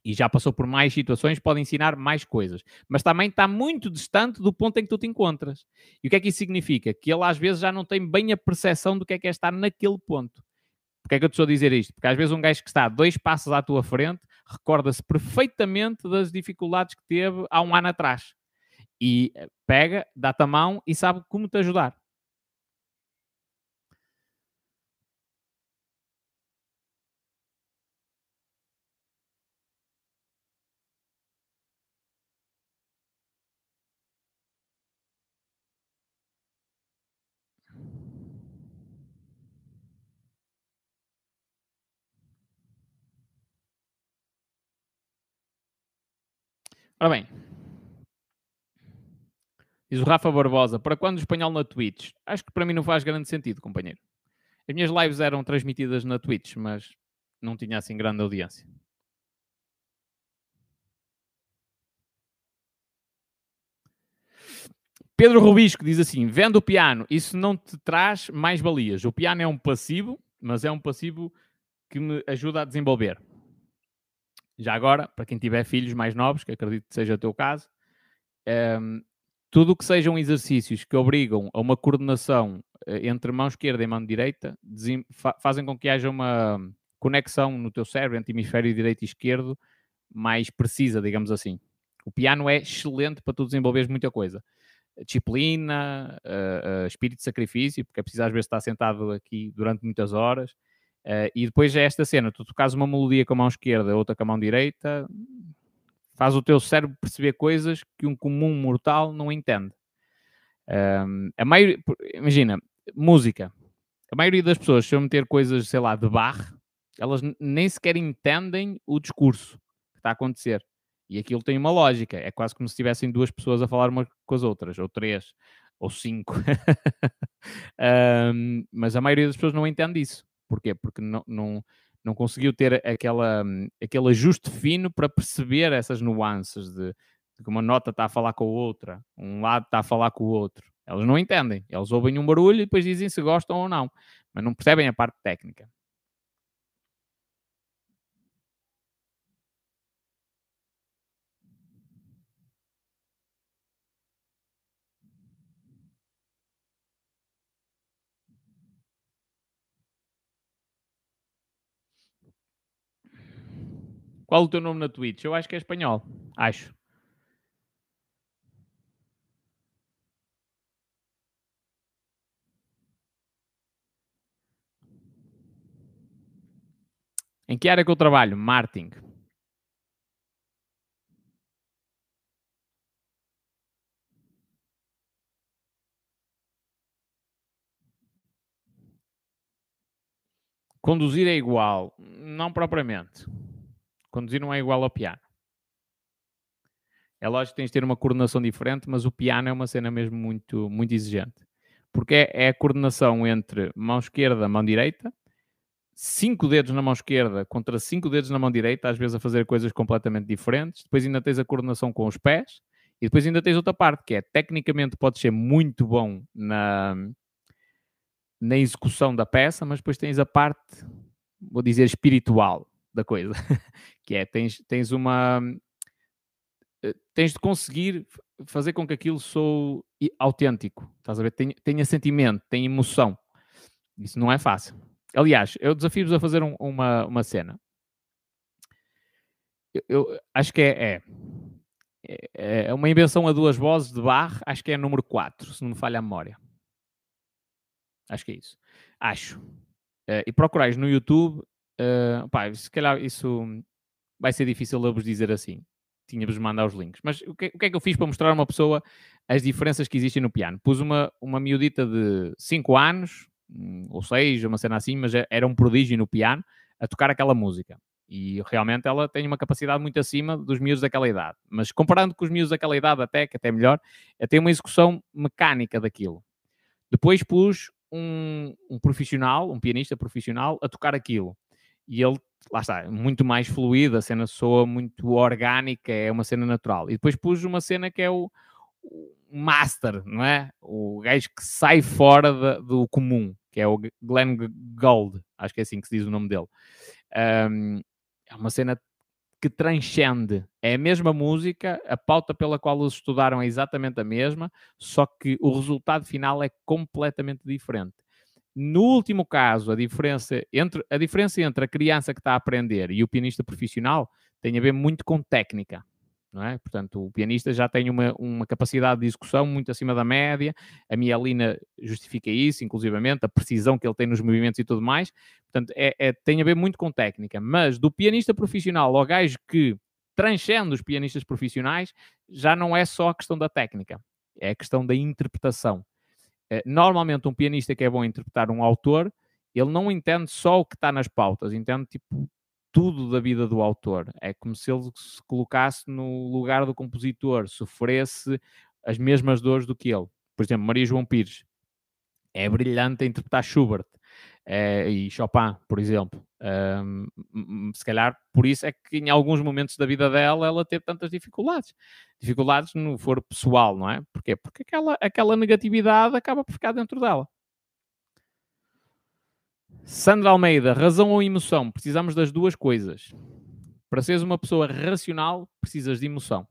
E já passou por mais situações, pode ensinar mais coisas. Mas também está muito distante do ponto em que tu te encontras. E o que é que isso significa? Que ele às vezes já não tem bem a percepção do que é que é estar naquele ponto. Porquê é que eu te estou a dizer isto? Porque às vezes um gajo que está dois passos à tua frente recorda-se perfeitamente das dificuldades que teve há um ano atrás. E eh, pega, dá-te a mão e sabe como te ajudar. Ora bem, diz o Rafa Barbosa, para quando o espanhol na Twitch? Acho que para mim não faz grande sentido, companheiro. As minhas lives eram transmitidas na Twitch, mas não tinha assim grande audiência. Pedro Rubisco diz assim: vendo o piano, isso não te traz mais valias. O piano é um passivo, mas é um passivo que me ajuda a desenvolver. Já agora, para quem tiver filhos mais novos, que acredito que seja o teu caso, um, ehm, tudo o que sejam exercícios que obrigam a uma coordenação eh, entre mão esquerda e mão direita fazem com que haja uma conexão no teu cérebro entre hemisfério direito e esquerdo mais precisa, digamos assim. O piano é excelente para tu desenvolveres muita coisa. Disciplina, uh, uh, espírito de sacrifício, porque é preciso às vezes estar sentado aqui durante muitas horas. Uh, e depois é esta cena: tu tocas uma melodia com a mão esquerda, outra com a mão direita, faz o teu cérebro perceber coisas que um comum mortal não entende. A maioria, imagina, música. A maioria das pessoas, se eu meter coisas, sei lá, de bar, elas nem sequer entendem o discurso que está a acontecer. E aquilo tem uma lógica. É quase como se tivessem duas pessoas a falar umas com as outras, ou três, ou cinco. um, mas a maioria das pessoas não entende isso. Porquê? Porque não, não, não conseguiu ter aquela, aquele ajuste fino para perceber essas nuances de, de que uma nota está a falar com a outra, um lado está a falar com o outro. Eles não entendem. Eles ouvem um barulho e depois dizem se gostam ou não, mas não percebem a parte técnica. Qual o teu nome na Twitch? Eu acho que é espanhol. Acho. Em que área que eu trabalho? Marketing. Conduzir é igual? Não propriamente. Conduzir não é igual ao piano. É lógico que tens de ter uma coordenação diferente, mas o piano é uma cena mesmo muito, muito exigente. Porque é, é a coordenação entre mão esquerda, mão direita, cinco dedos na mão esquerda contra cinco dedos na mão direita, às vezes a fazer coisas completamente diferentes. Depois ainda tens a coordenação com os pés. E depois ainda tens outra parte, que é tecnicamente pode ser muito bom na, na execução da peça, mas depois tens a parte, vou dizer, espiritual da coisa, que é, tens, tens uma... Eh, tens de conseguir fazer com que aquilo sou autêntico, estás a ver? Tenha, tenha sentimento, tenha emoção. Isso não é fácil. Aliás, eu desafio-vos a fazer um, uma, uma cena. Eu, eu acho que é, é, é, uma invenção a duas vozes de Barre, acho que é número 4, se não me falha a memória. Acho que é isso. Acho. Uh, e procurais no YouTube Uh, pá, se calhar isso vai ser difícil eu vos dizer assim. Tinha-vos mandar os links. Mas o que, o que, é que eu fiz para mostrar a uma pessoa as diferenças que existem no piano? Pus uma, uma miudita de 5 anos hum, ou seis, uma cena assim, mas é, era um prodígio no piano a tocar aquela música. E realmente ela tem uma capacidade muito acima dos miúdos daquela idade. Mas comparando com os miúdos daquela idade, até que até melhor, tem uma execução mecânica daquilo. Depois pus um, um profissional, um pianista profissional, a tocar aquilo. E ele, lá está, muito mais fluido, a cena soa muito orgânica, é uma cena natural. E depois pus uma cena que é o, o master, não é? O gajo que sai fora de, do comum, que é o Glenn Gold, acho que é assim que se diz o nome dele. Um, é uma cena que transcende. É a mesma música, a pauta pela qual eles estudaram é exatamente a mesma, só que o resultado final é completamente diferente. No último caso, a diferença entre a, diferença entre a criança que está a aprender e o pianista profissional tem a ver muito com técnica não é? Portanto, o pianista já tem uma, uma capacidade de execução muito acima da média, a mielina justifica isso, inclusivamente, a precisão que ele tem nos movimentos e tudo mais. Portanto, é, é, tem a ver muito com técnica. Mas do pianista profissional ao gajo que transcende os pianistas profissionais, já não é só a questão da técnica, é a questão da interpretação. Eh, normalmente, um pianista que é bom interpretar um autor, ele não entende só o que está nas pautas, entende tipo tudo da vida do autor. É como se ele se colocasse no lugar do compositor, sofresse as mesmas dores do que ele. Por exemplo, Maria João Pires é brilhante a interpretar Schubert é, e Chopin, por exemplo. Um, se calhar por isso é que em alguns momentos da vida dela ela teve tantas dificuldades. Dificuldades no foro pessoal, não é? Porquê? Porque aquela, aquela negatividade acaba por ficar dentro dela. Sandra Almeida, razão ou emoção? Precisamos das duas coisas. Para seres uma pessoa racional, precisas de emoção.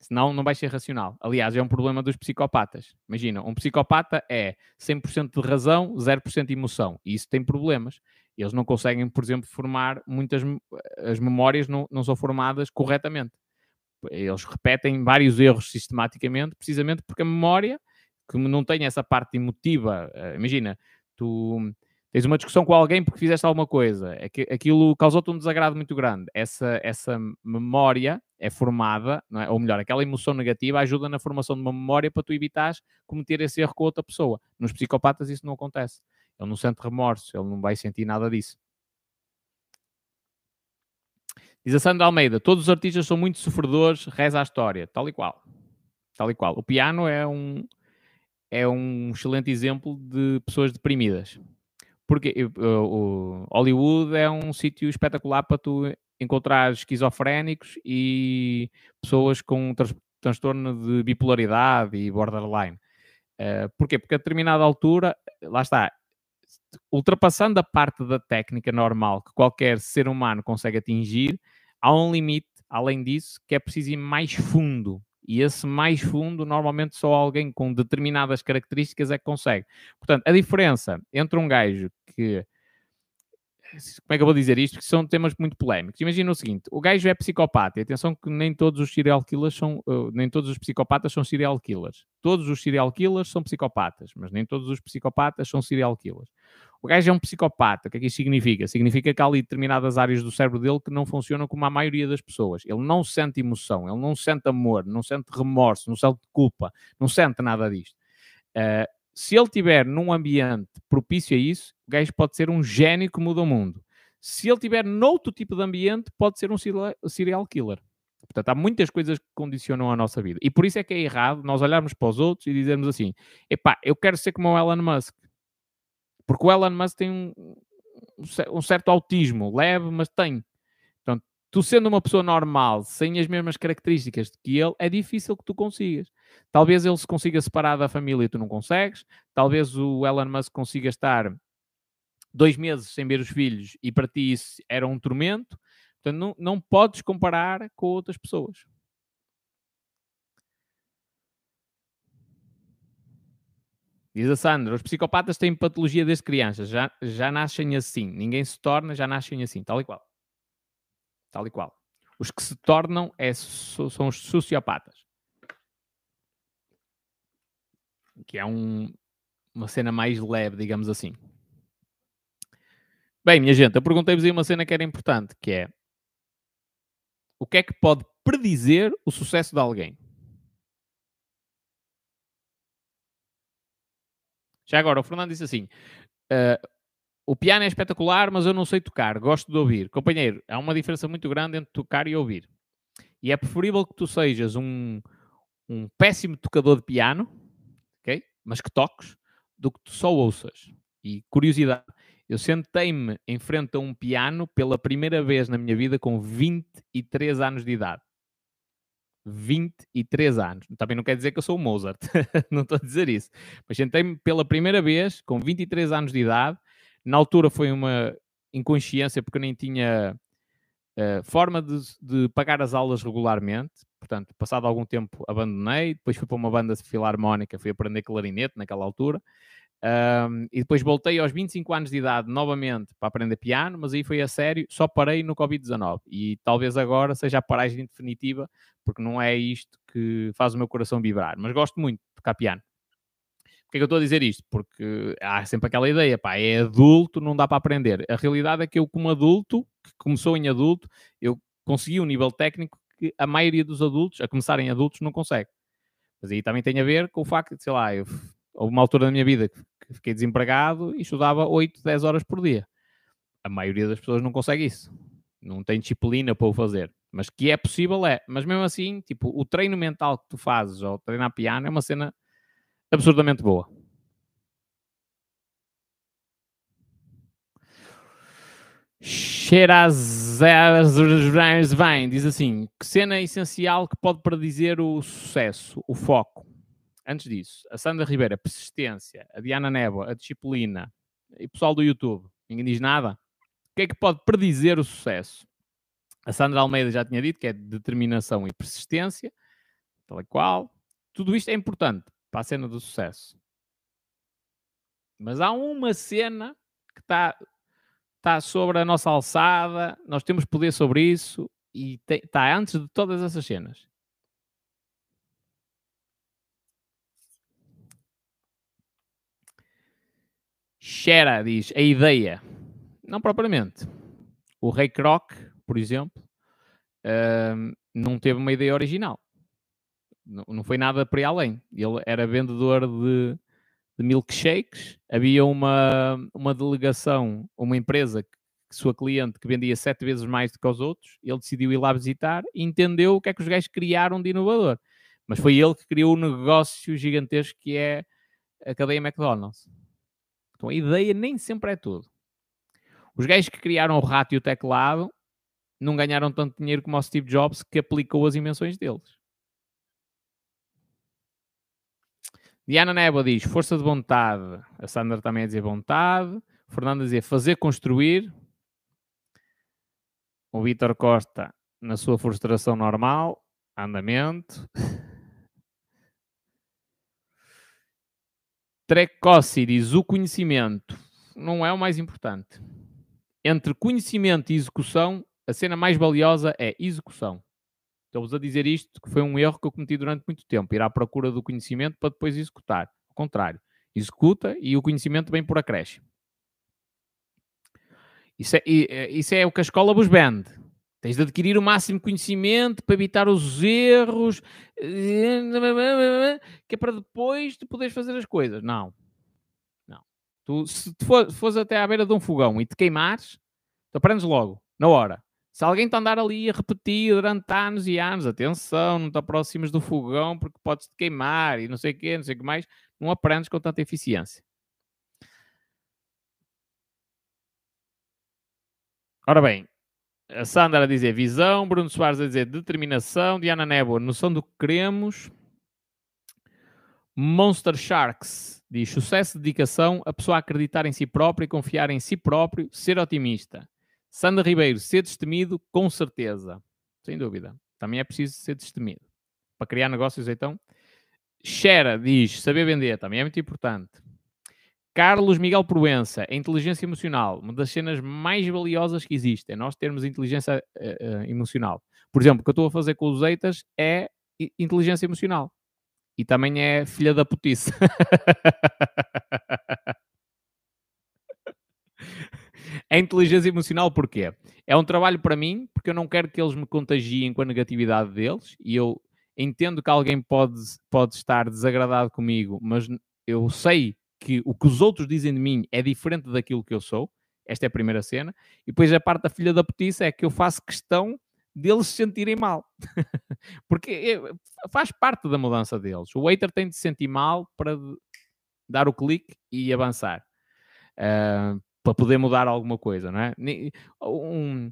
Senão não vais ser racional. Aliás, é um problema dos psicopatas. Imagina, um psicopata é 100% de razão, 0% de emoção. E isso tem problemas. Eles não conseguem, por exemplo, formar muitas... As memórias não, não são formadas corretamente. Eles repetem vários erros sistematicamente, precisamente porque a memória, que não tem essa parte emotiva... Eh, imagina, tu tens uma discussão com alguém porque fizeste alguma coisa, é aquilo causou-te um desagrado muito grande. Essa, essa memória é formada, é? ou melhor, aquela emoção negativa ajuda na formação de uma memória para tu evitares cometer esse erro com outra pessoa. Nos psicopatas isso não acontece. Ele não sente remorso, ele não vai sentir nada disso. Diz a Sandra Almeida: todos os artistas são muito sofredores, reza a história, tal e qual. Tal e qual. O piano é um, é um excelente exemplo de pessoas deprimidas. Porque o Hollywood é um sítio espetacular para tu encontrar esquizofrénicos e pessoas com trans transtorno de bipolaridade e borderline. Uh, porquê? Porque a determinada altura, lá está, ultrapassando a parte da técnica normal que qualquer ser humano consegue atingir, há um limite, além disso, que é preciso ir mais fundo e esse mais fundo, normalmente só alguém com determinadas características é que consegue. Portanto, a diferença entre um gajo que. Como é que eu vou dizer isto? Que são temas muito polémicos. Imagina o seguinte: o gajo é psicopata, e atenção que nem todos os serial killers são. Uh, nem todos os psicopatas são serial killers. Todos os serial killers são psicopatas, mas nem todos os psicopatas são serial killers. O gajo é um psicopata. O que é que isso significa? Significa que há ali determinadas áreas do cérebro dele que não funcionam como a maioria das pessoas. Ele não sente emoção, ele não sente amor, não sente remorso, não sente culpa, não sente nada disto. Uh, se ele estiver num ambiente propício a isso, o gajo pode ser um gênio que muda o mundo. Se ele estiver noutro tipo de ambiente, pode ser um serial killer. Portanto, há muitas coisas que condicionam a nossa vida. E por isso é que é errado nós olharmos para os outros e dizermos assim: epá, eu quero ser como o Elon Musk. Porque o Elon Musk tem um, um certo autismo, leve, mas tem. Portanto, tu sendo uma pessoa normal, sem as mesmas características que ele, é difícil que tu consigas. Talvez ele se consiga separar da família e tu não consegues. Talvez o Elon Musk consiga estar dois meses sem ver os filhos e para ti isso era um tormento. Portanto, não, não podes comparar com outras pessoas. Diz a Sandra, os psicopatas têm patologia desde crianças, já, já nascem assim. Ninguém se torna, já nascem assim, tal e qual. Tal e qual. Os que se tornam é, são os sociopatas. Que é um, uma cena mais leve, digamos assim. Bem, minha gente, eu perguntei-vos aí uma cena que era importante, que é o que é que pode predizer o sucesso de alguém? Já agora, o Fernando disse assim: uh, o piano é espetacular, mas eu não sei tocar, gosto de ouvir. Companheiro, há uma diferença muito grande entre tocar e ouvir. E é preferível que tu sejas um, um péssimo tocador de piano, ok? Mas que toques, do que tu só ouças. E curiosidade, eu sentei-me em frente a um piano pela primeira vez na minha vida com 23 anos de idade. 23 anos. Também não quer dizer que eu sou o Mozart, não estou a dizer isso. Mas sentei-me pela primeira vez com 23 anos de idade. Na altura foi uma inconsciência porque nem tinha uh, forma de, de, pagar as aulas regularmente. Portanto, passado algum tempo abandonei, depois fui para uma banda filarmónica, fui aprender clarinete naquela altura. Um, e depois voltei aos 25 anos de idade novamente para aprender piano, mas aí foi a sério, só parei no Covid-19. E talvez agora seja a paragem definitiva, porque não é isto que faz o meu coração vibrar. Mas gosto muito de tocar piano. Porquê que eu estou a dizer isto? Porque há sempre aquela ideia, pá, é adulto, não dá para aprender. A realidade é que eu, como adulto, que começou em adulto, eu consegui um nível técnico que a maioria dos adultos, a começarem adultos, não consegue. Mas aí também tem a ver com o facto de, sei lá, eu houve uma altura da minha vida que fiquei desempregado e estudava 8, 10 horas por dia. A maioria das pessoas não consegue isso. Não tem disciplina para o fazer. Mas que é possível, é. Mas mesmo assim, tipo, o treino mental que tu fazes ao treinar piano é uma cena absurdamente boa. vem diz assim: que cena essencial que pode predizer o sucesso, o foco? Antes disso, a Sandra Ribeira, persistência, a Diana Néboa, a disciplina, e o pessoal do YouTube, ninguém diz nada. O que é que pode predizer o sucesso? A Sandra Almeida já tinha dito que é determinação e persistência, tal e qual. Tudo isto é importante para a cena do sucesso. Mas há uma cena que está tá sobre a nossa alçada, nós temos poder sobre isso e está antes de todas essas cenas. Shera diz a ideia. Não propriamente. O Rei Kroc, por exemplo, uh, não teve uma ideia original. Não, não foi nada para além. Ele era vendedor de, de milkshakes. Havia uma, uma delegação, uma empresa, que, sua cliente, que vendia sete vezes mais do que os outros. Ele decidiu ir lá visitar e entendeu o que é que os gajos criaram de inovador. Mas foi ele que criou o um negócio gigantesco que é a cadeia McDonald's. Então a ideia nem sempre é tudo. Os gajos que criaram o rato e o teclado não ganharam tanto dinheiro como o Steve Jobs que aplicou as invenções deles. Diana Nebo diz força de vontade. A Sandra também a dizer vontade. Fernando a dizer fazer construir. O Vitor Costa na sua frustração normal. Andamento. Trecossi diz o conhecimento não é o mais importante. Entre conhecimento e execução, a cena mais valiosa é execução. Estou-vos a dizer isto que foi um erro que eu cometi durante muito tempo, ir à procura do conhecimento para depois executar. Ao contrário, executa e o conhecimento vem por acréscimo. Isso é, isso é o que a escola vos vende. Tens de adquirir o máximo conhecimento para evitar os erros, que é para depois tu poderes fazer as coisas. Não. Não. Tu, se tu for, fores até à beira de um fogão e te queimares, tu aprendes logo, na hora. Se alguém te andar ali a repetir durante anos e anos, atenção, não te aproximas do fogão porque podes te queimar e não sei o quê, não sei o que mais, não aprendes com tanta eficiência. Ora bem, a Sandra a dizer visão, Bruno Soares a dizer determinação, Diana Nebo, noção do que queremos. Monster Sharks diz sucesso, dedicação, a pessoa acreditar em si própria e confiar em si próprio, ser otimista. Sandra Ribeiro, ser destemido, com certeza. Sem dúvida. Também é preciso ser destemido. Para criar negócios, então. Shera diz saber vender, também é muito importante. Carlos Miguel Proença, a inteligência emocional, uma das cenas mais valiosas que existe, é nós termos inteligência uh, uh, emocional. Por exemplo, o que eu estou a fazer com os Eitas é inteligência emocional. E também é filha da putice. a inteligência emocional porquê? É um trabalho para mim, porque eu não quero que eles me contagiem com a negatividade deles, e eu entendo que alguém pode, pode estar desagradado comigo, mas eu sei que o que os outros dizem de mim é diferente daquilo que eu sou. Esta é a primeira cena. E depois a parte da filha da petiça é que eu faço questão deles se sentirem mal. Porque faz parte da mudança deles. O hater tem de se sentir mal para dar o clique e avançar. Uh, para poder mudar alguma coisa, não é? Um,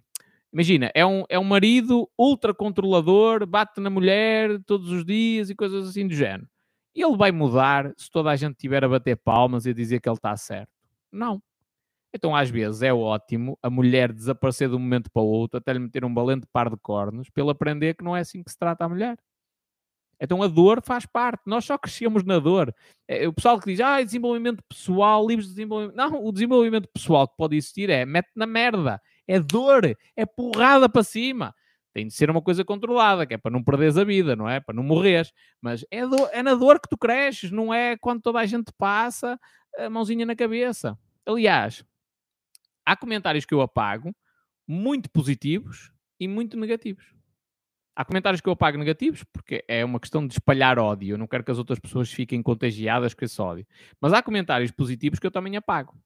imagina, é um, é um marido ultra controlador, bate na mulher todos os dias e coisas assim do género. E ele vai mudar se toda a gente tiver a bater palmas e a dizer que ele está certo. Não. Então, às vezes, é ótimo a mulher desaparecer de um momento para o outro, até lhe meter um valente par de cornos, para ele aprender que não é assim que se trata a mulher. Então a dor faz parte, nós só crescemos na dor. É, o pessoal que diz, ah, desenvolvimento pessoal, livros de desenvolvimento. Não, o desenvolvimento pessoal que pode existir é mete na merda, é dor, é porrada para cima. Tem de ser uma coisa controlada, que é para não perderes a vida, não é? Para não morreres. Mas é, dor, é na dor que tu cresces, não é quando toda a gente passa a mãozinha na cabeça. Aliás, há comentários que eu apago, muito positivos e muito negativos. Há comentários que eu apago negativos, porque é uma questão de espalhar ódio. Eu não quero que as outras pessoas fiquem contagiadas com esse ódio. Mas há comentários positivos que eu também apago.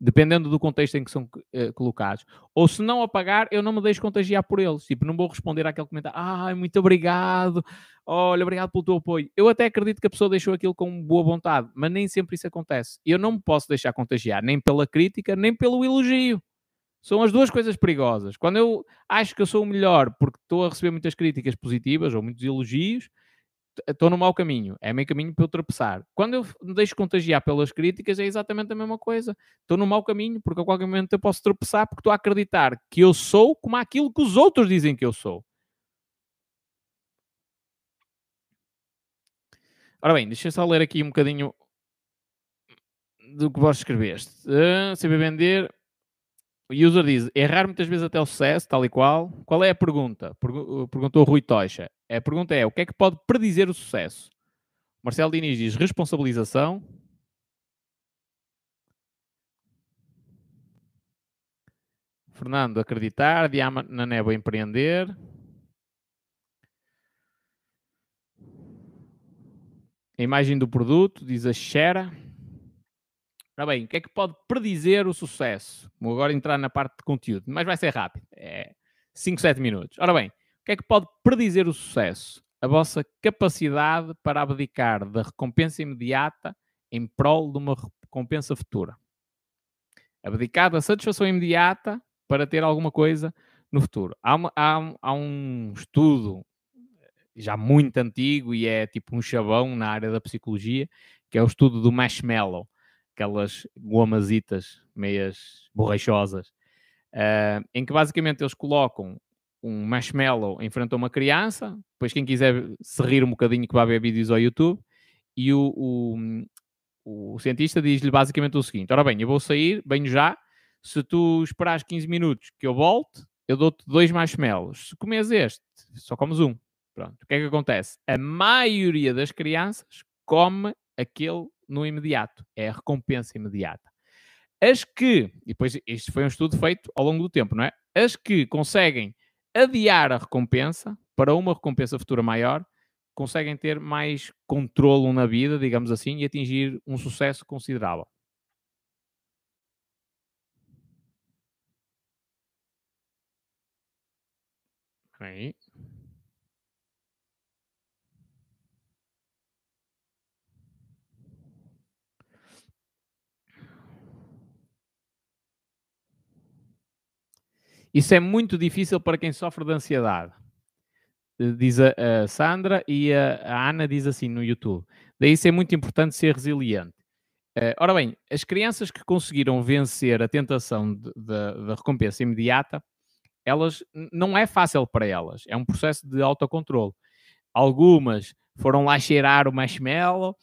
Dependendo do contexto em que são uh, colocados. Ou se não apagar, eu não me deixo contagiar por eles. Tipo, não vou responder àquele comentário. Ai, muito obrigado. Olha, obrigado pelo teu apoio. Eu até acredito que a pessoa deixou aquilo com boa vontade, mas nem sempre isso acontece. Eu não me posso deixar contagiar nem pela crítica, nem pelo elogio. São as duas coisas perigosas. Quando eu acho que eu sou o melhor porque estou a receber muitas críticas positivas ou muitos elogios, estou no mau caminho. É meio caminho para eu tropeçar. Quando eu me deixo contagiar pelas críticas, é exatamente a mesma coisa. Estou no mau caminho porque a qualquer momento eu posso tropeçar porque estou a acreditar que eu sou como aquilo que os outros dizem que eu sou. Ora bem, deixa eu só ler aqui um bocadinho do que vos escreveste. Uh, saber vender o user diz: errar muitas vezes até o sucesso, tal e qual. Qual é a pergunta? Perguntou Rui Tocha. A pergunta é: o que é que pode predizer o sucesso? Marcelo Diniz diz: responsabilização. Fernando, acreditar. Diama na névoa, empreender. A imagem do produto, diz a Xera. Ora bem, o que é que pode predizer o sucesso? Vou agora entrar na parte de conteúdo, mas vai ser rápido. É 5, 7 minutos. Ora bem, o que é que pode predizer o sucesso? A vossa capacidade para abdicar da recompensa imediata em prol de uma recompensa futura. Abdicar da satisfação imediata para ter alguma coisa no futuro. Há, uma, há, há um estudo já muito antigo e é tipo um chavão na área da psicologia, que é o estudo do marshmallow aquelas gomasitas meias borrachosas, uh, em que basicamente eles colocam um marshmallow em frente a uma criança, depois quem quiser se rir um bocadinho que vai ver vídeos ao YouTube, e o, o, o cientista diz-lhe basicamente o seguinte, ora bem, eu vou sair, venho já, se tu esperares 15 minutos que eu volte, eu dou-te dois marshmallows. Se comes este, só comes um. Pronto. O que é que acontece? A maioria das crianças come aquele no imediato, é a recompensa imediata. As que, e depois isto foi um estudo feito ao longo do tempo, não é? As que conseguem adiar a recompensa para uma recompensa futura maior, conseguem ter mais controlo na vida, digamos assim, e atingir um sucesso considerável. Aí. Isso é muito difícil para quem sofre de ansiedade. Eh, diz a, Sandra e a, Ana diz assim no YouTube. Daí isso é muito importante ser resiliente. Uh, ora bem, as crianças que conseguiram vencer a tentação da recompensa imediata, elas não é fácil para elas. É um processo de autocontrole. Algumas foram lá cheirar o marshmallow,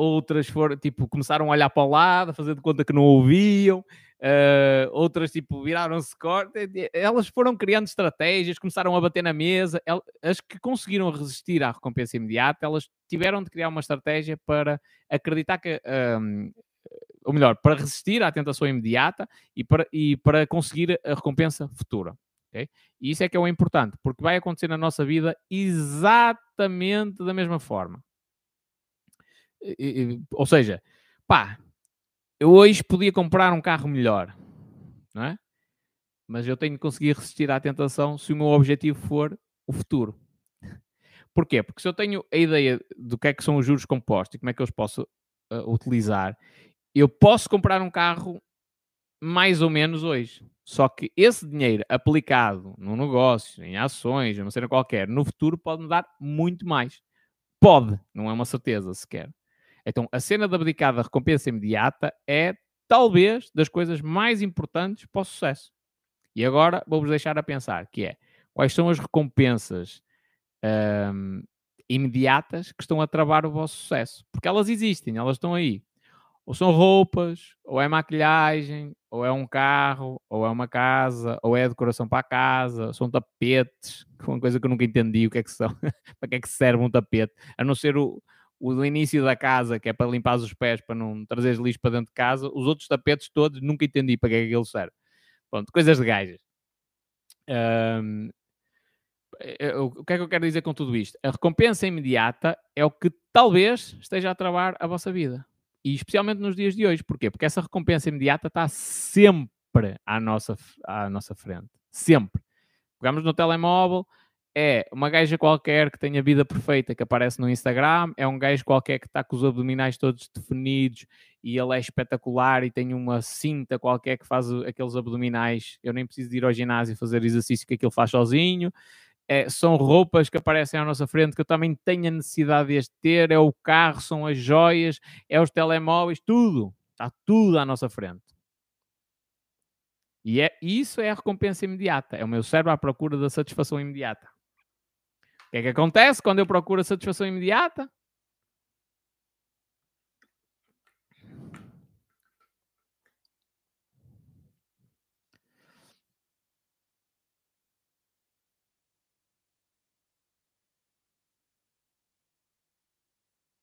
outras foram, tipo, começaram a olhar para o lado, a fazer de conta que não ouviam, Uh, outras tipo viraram-se corte, elas foram criando estratégias, começaram a bater na mesa. As que conseguiram resistir à recompensa imediata, elas tiveram de criar uma estratégia para acreditar que, um, ou melhor, para resistir à tentação imediata e para, e para conseguir a recompensa futura. Okay? E isso é que é o importante, porque vai acontecer na nossa vida exatamente da mesma forma. Ou seja, pá, eu hoje podia comprar um carro melhor, não é? Mas eu tenho que conseguir resistir à tentação se o meu objetivo for o futuro. Porquê? Porque se eu tenho a ideia do que é que são os juros compostos e como é que eu os posso uh, utilizar, eu posso comprar um carro mais ou menos hoje. Só que esse dinheiro aplicado no negócio, em ações, não sei qualquer, no futuro pode me dar muito mais. Pode, não é uma certeza sequer. Então, a cena da abdicada recompensa imediata é talvez das coisas mais importantes para o sucesso. E agora vou-vos deixar a pensar, que é, quais são as recompensas um, imediatas que estão a travar o vosso sucesso? Porque elas existem, elas estão aí. Ou são roupas, ou é maquilhagem, ou é um carro, ou é uma casa, ou é decoração para a casa, são tapetes, uma coisa que eu nunca entendi o que é que são, para que é que serve um tapete, a não ser o, o do início da casa, que é para limpar os pés, para não trazer lixo para dentro de casa, os outros tapetes todos nunca entendi para que é que ele serve. Pronto, coisas de gajas. Um, o que é que eu quero dizer com tudo isto? A recompensa imediata é o que talvez esteja a travar a vossa vida. E especialmente nos dias de hoje. Porquê? Porque essa recompensa imediata está sempre à nossa, à nossa frente. Sempre. Pegamos no telemóvel, é uma gaja qualquer que tem a vida perfeita que aparece no Instagram, é um gajo qualquer que está com os abdominais todos definidos e ele é espetacular e tem uma cinta qualquer que faz aqueles abdominais. Eu nem preciso de ir ao ginásio fazer exercício que aquilo faz sozinho. É, são roupas que aparecem à nossa frente que eu também tenho a necessidade de ter, é o carro, são as joias, é os telemóveis, tudo. Está tudo à nossa frente. E é, isso é a recompensa imediata. É o meu cérebro à procura da satisfação imediata. O que é que acontece quando eu procuro a satisfação imediata?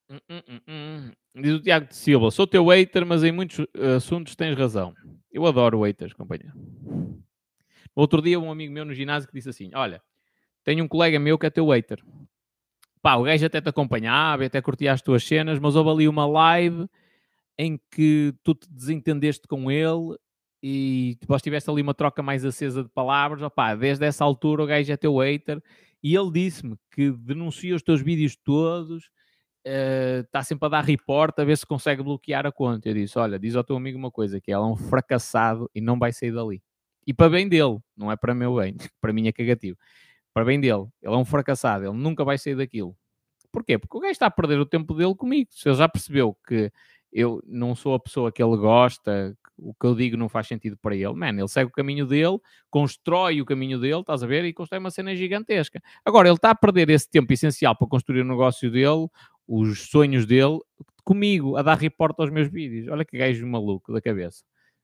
Hum, hum, hum. Diz o Tiago de Silva: sou teu hater, mas em muitos uh, assuntos tens razão. Eu adoro haters, companheiro. Outro dia, um amigo meu no ginásio que disse assim: Olha, tenho um colega meu que é teu hater. Pá, o gajo até te acompanhava, até curtia as tuas cenas, mas houve ali uma live em que tu te desentendeste com ele e depois tiveste ali uma troca mais acesa de palavras. Opá, desde essa altura o gajo é teu hater e ele disse-me que denuncia os teus vídeos todos está eh, sempre a dar report a ver se consegue bloquear a conta. Eu disse: Olha, diz ao teu amigo uma coisa, que ela é um fracassado e não vai sair dali. E para bem dele, não é para meu bem, para mim é cagativo. Para bem dele, ele é um fracassado, ele nunca vai sair daquilo. Porquê? Porque o gajo está a perder o tempo dele comigo. Se ele já percebeu que eu não sou a pessoa que ele gosta, o que eu digo não faz sentido para ele, man, ele segue o caminho dele, constrói o caminho dele, estás a ver, e constrói uma cena gigantesca. Agora, ele está a perder esse tempo essencial para construir o negócio dele, os sonhos dele comigo, a dar reporte aos meus vídeos. Olha que gajo maluco da cabeça.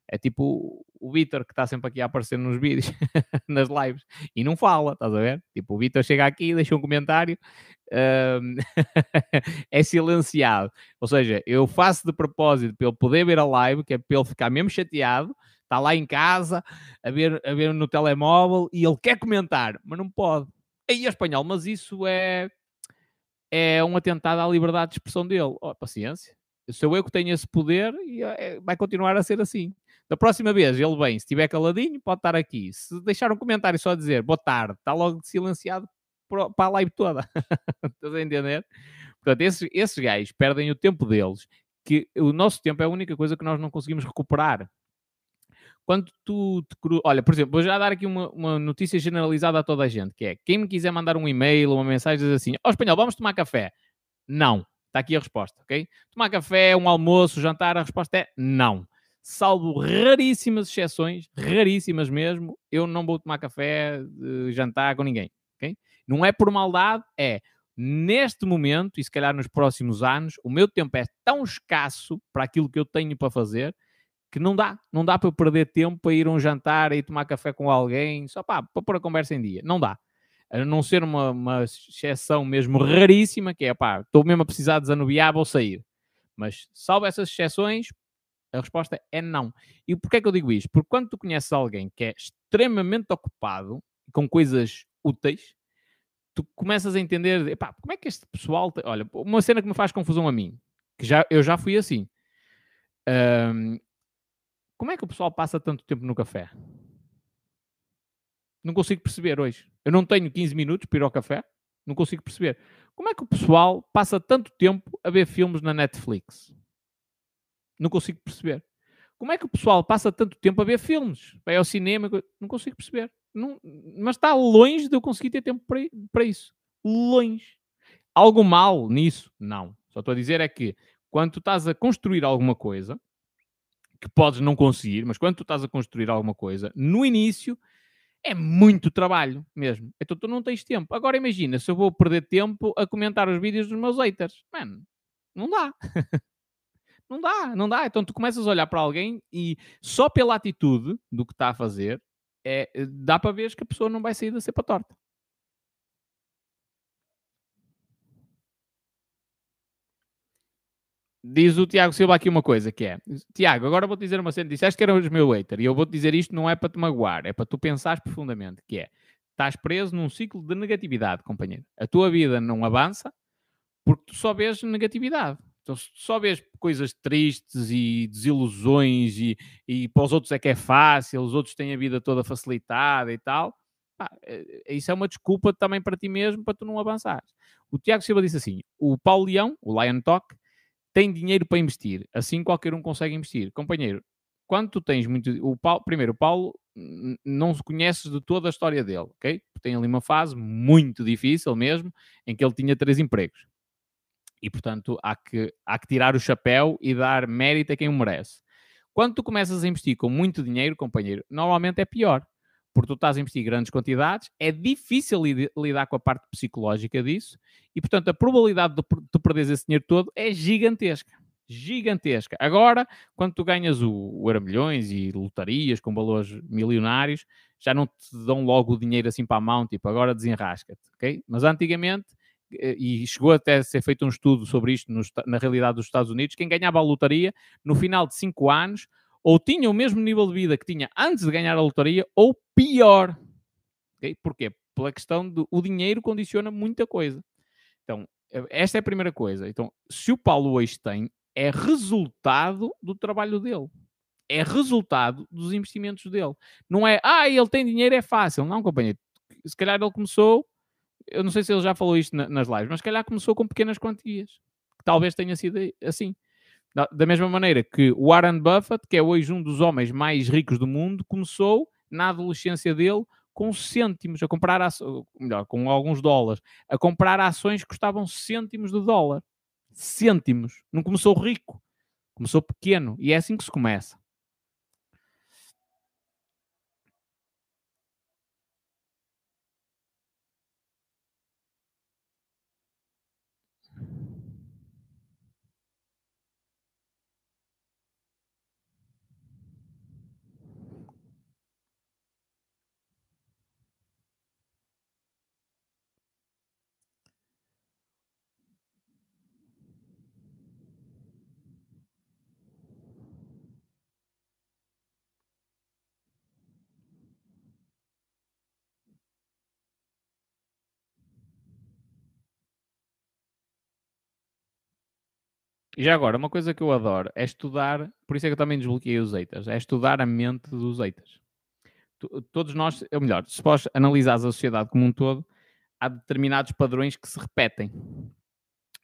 É tipo o Vitor que está sempre aqui a aparecer nos vídeos, nas lives, e não fala, estás a ver? Tipo, o Vitor chega aqui, deixa um comentário, um, é silenciado. Ou seja, eu faço de propósito para ele poder ver a live, que é para ele ficar mesmo chateado, está lá em casa, a ver, a ver no telemóvel, e ele quer comentar, mas não pode. Aí é espanhol, mas isso é é um atentado à liberdade de expressão dele. Oh, paciência. Sou eu que tenho esse poder e é, vai continuar a ser assim. Da próxima vez ele vem, se estiver caladinho, pode estar aqui. Se deixar um comentário só a dizer boa tarde, está logo silenciado para a live toda. Estás a entender? Portanto, esses, esses gajos perdem o tempo deles, que o nosso tempo é a única coisa que nós não conseguimos recuperar quando tu te cru... Olha, por exemplo, vou já dar aqui uma, uma, notícia generalizada a toda a gente, que é, quem me quiser mandar um e-mail ou uma mensagem diz assim, ó oh, espanhol, vamos tomar café? Não. Está aqui a resposta, ok? Tomar café, um almoço, jantar, a resposta é não. Salvo raríssimas exceções, raríssimas mesmo, eu não vou tomar café, jantar com ninguém, ok? Não é por maldade, é neste momento, e se calhar nos próximos anos, o meu tempo é tão escasso para aquilo que eu tenho para fazer que não dá, não dá para eu perder tempo para ir a um jantar e tomar café com alguém, só pá, para pôr a conversa em dia. Não dá. A não ser uma, uma exceção mesmo raríssima, que é pá, estou mesmo a precisar desanuviar, vou sair. Mas, salvo essas exceções, a resposta é não. E porquê é que eu digo isto? Porque quando tu conheces alguém que é extremamente ocupado com coisas úteis, tu começas a entender, epá, como é que este pessoal... Olha, uma cena que me faz confusão a mim, que já, eu já fui assim Um, como é que o pessoal passa tanto tempo no café? Não consigo perceber hoje. Eu não tenho 15 minutos para ir ao café. Não consigo perceber. Como é que o pessoal passa tanto tempo a ver filmes na Netflix? Não consigo perceber. Como é que o pessoal passa tanto tempo a ver filmes? Vai ao cinema? Não consigo perceber. Não, mas está longe de eu conseguir ter tempo para, para isso. Longe. Algo mal nisso? Não. Só estou a dizer é que quando tu estás a construir alguma coisa, que podes não conseguir, mas quando tu estás a construir alguma coisa, no início é muito trabalho mesmo. Então tu não tens tempo. Agora imagina se eu vou perder tempo a comentar os vídeos dos meus haters. Mano, não dá. não dá, não dá. Então tu começas a olhar para alguém e só pela atitude do que está a fazer, é, dá para ver que a pessoa não vai sair da cepa torta. Diz o Tiago Silva aqui uma coisa que é Tiago, agora vou-te dizer uma cena. Disseste que eras meu hater e eu vou-te dizer isto não é para te magoar, é para tu pensares profundamente, que é estás preso num ciclo de negatividade, companheiro. A tua vida não avança porque tu só vês negatividade. Então, se só vês coisas tristes e desilusões e, e para os outros é que é fácil, os outros têm a vida toda facilitada e tal, pá, é, isso é uma desculpa também para ti mesmo para tu não avançares. O Tiago Silva disse assim: o Paulo Leão, o Lion Talk, tem dinheiro para investir. Assim qualquer um consegue investir. Companheiro, quando tu tens muito. O Paulo, primeiro, o Paulo não se conheces de toda a história dele, ok? Tem ali uma fase muito difícil mesmo, em que ele tinha três empregos. E, portanto, há que, há que tirar o chapéu e dar mérito a quem o merece. Quando tu começas a investir com muito dinheiro, companheiro, normalmente é pior porque tu estás a investir grandes quantidades, é difícil lidar com a parte psicológica disso e, portanto, a probabilidade de tu perderes esse dinheiro todo é gigantesca. Gigantesca. Agora, quando tu ganhas o, o Euromilhões e lotarias com valores milionários, já não te dão logo o dinheiro assim para a mão, tipo, agora desenrasca-te, ok? Mas antigamente, e chegou até a ser feito um estudo sobre isto na realidade dos Estados Unidos, quem ganhava a lotaria, no final de 5 anos, ou tinha o mesmo nível de vida que tinha antes de ganhar a lotaria, ou pior. Okay? Porquê? Pela questão do o dinheiro condiciona muita coisa. Então, esta é a primeira coisa. Então, se o Paulo hoje tem, é resultado do trabalho dele. É resultado dos investimentos dele. Não é, ah, ele tem dinheiro, é fácil. Não, companheiro. Se calhar ele começou, eu não sei se ele já falou isto nas lives, mas se calhar começou com pequenas quantias. Talvez tenha sido assim. Da mesma maneira que Warren Buffett, que é hoje um dos homens mais ricos do mundo, começou na adolescência dele com cêntimos, a comprar, melhor, com alguns dólares, a comprar ações que custavam cêntimos de dólar. Cêntimos. Não começou rico, começou pequeno. E é assim que se começa. E já agora, uma coisa que eu adoro é estudar, por isso é que eu também desbloqueei os haters, é estudar a mente dos haters. Todos nós, ou melhor, se podes analisar a sociedade como um todo, há determinados padrões que se repetem.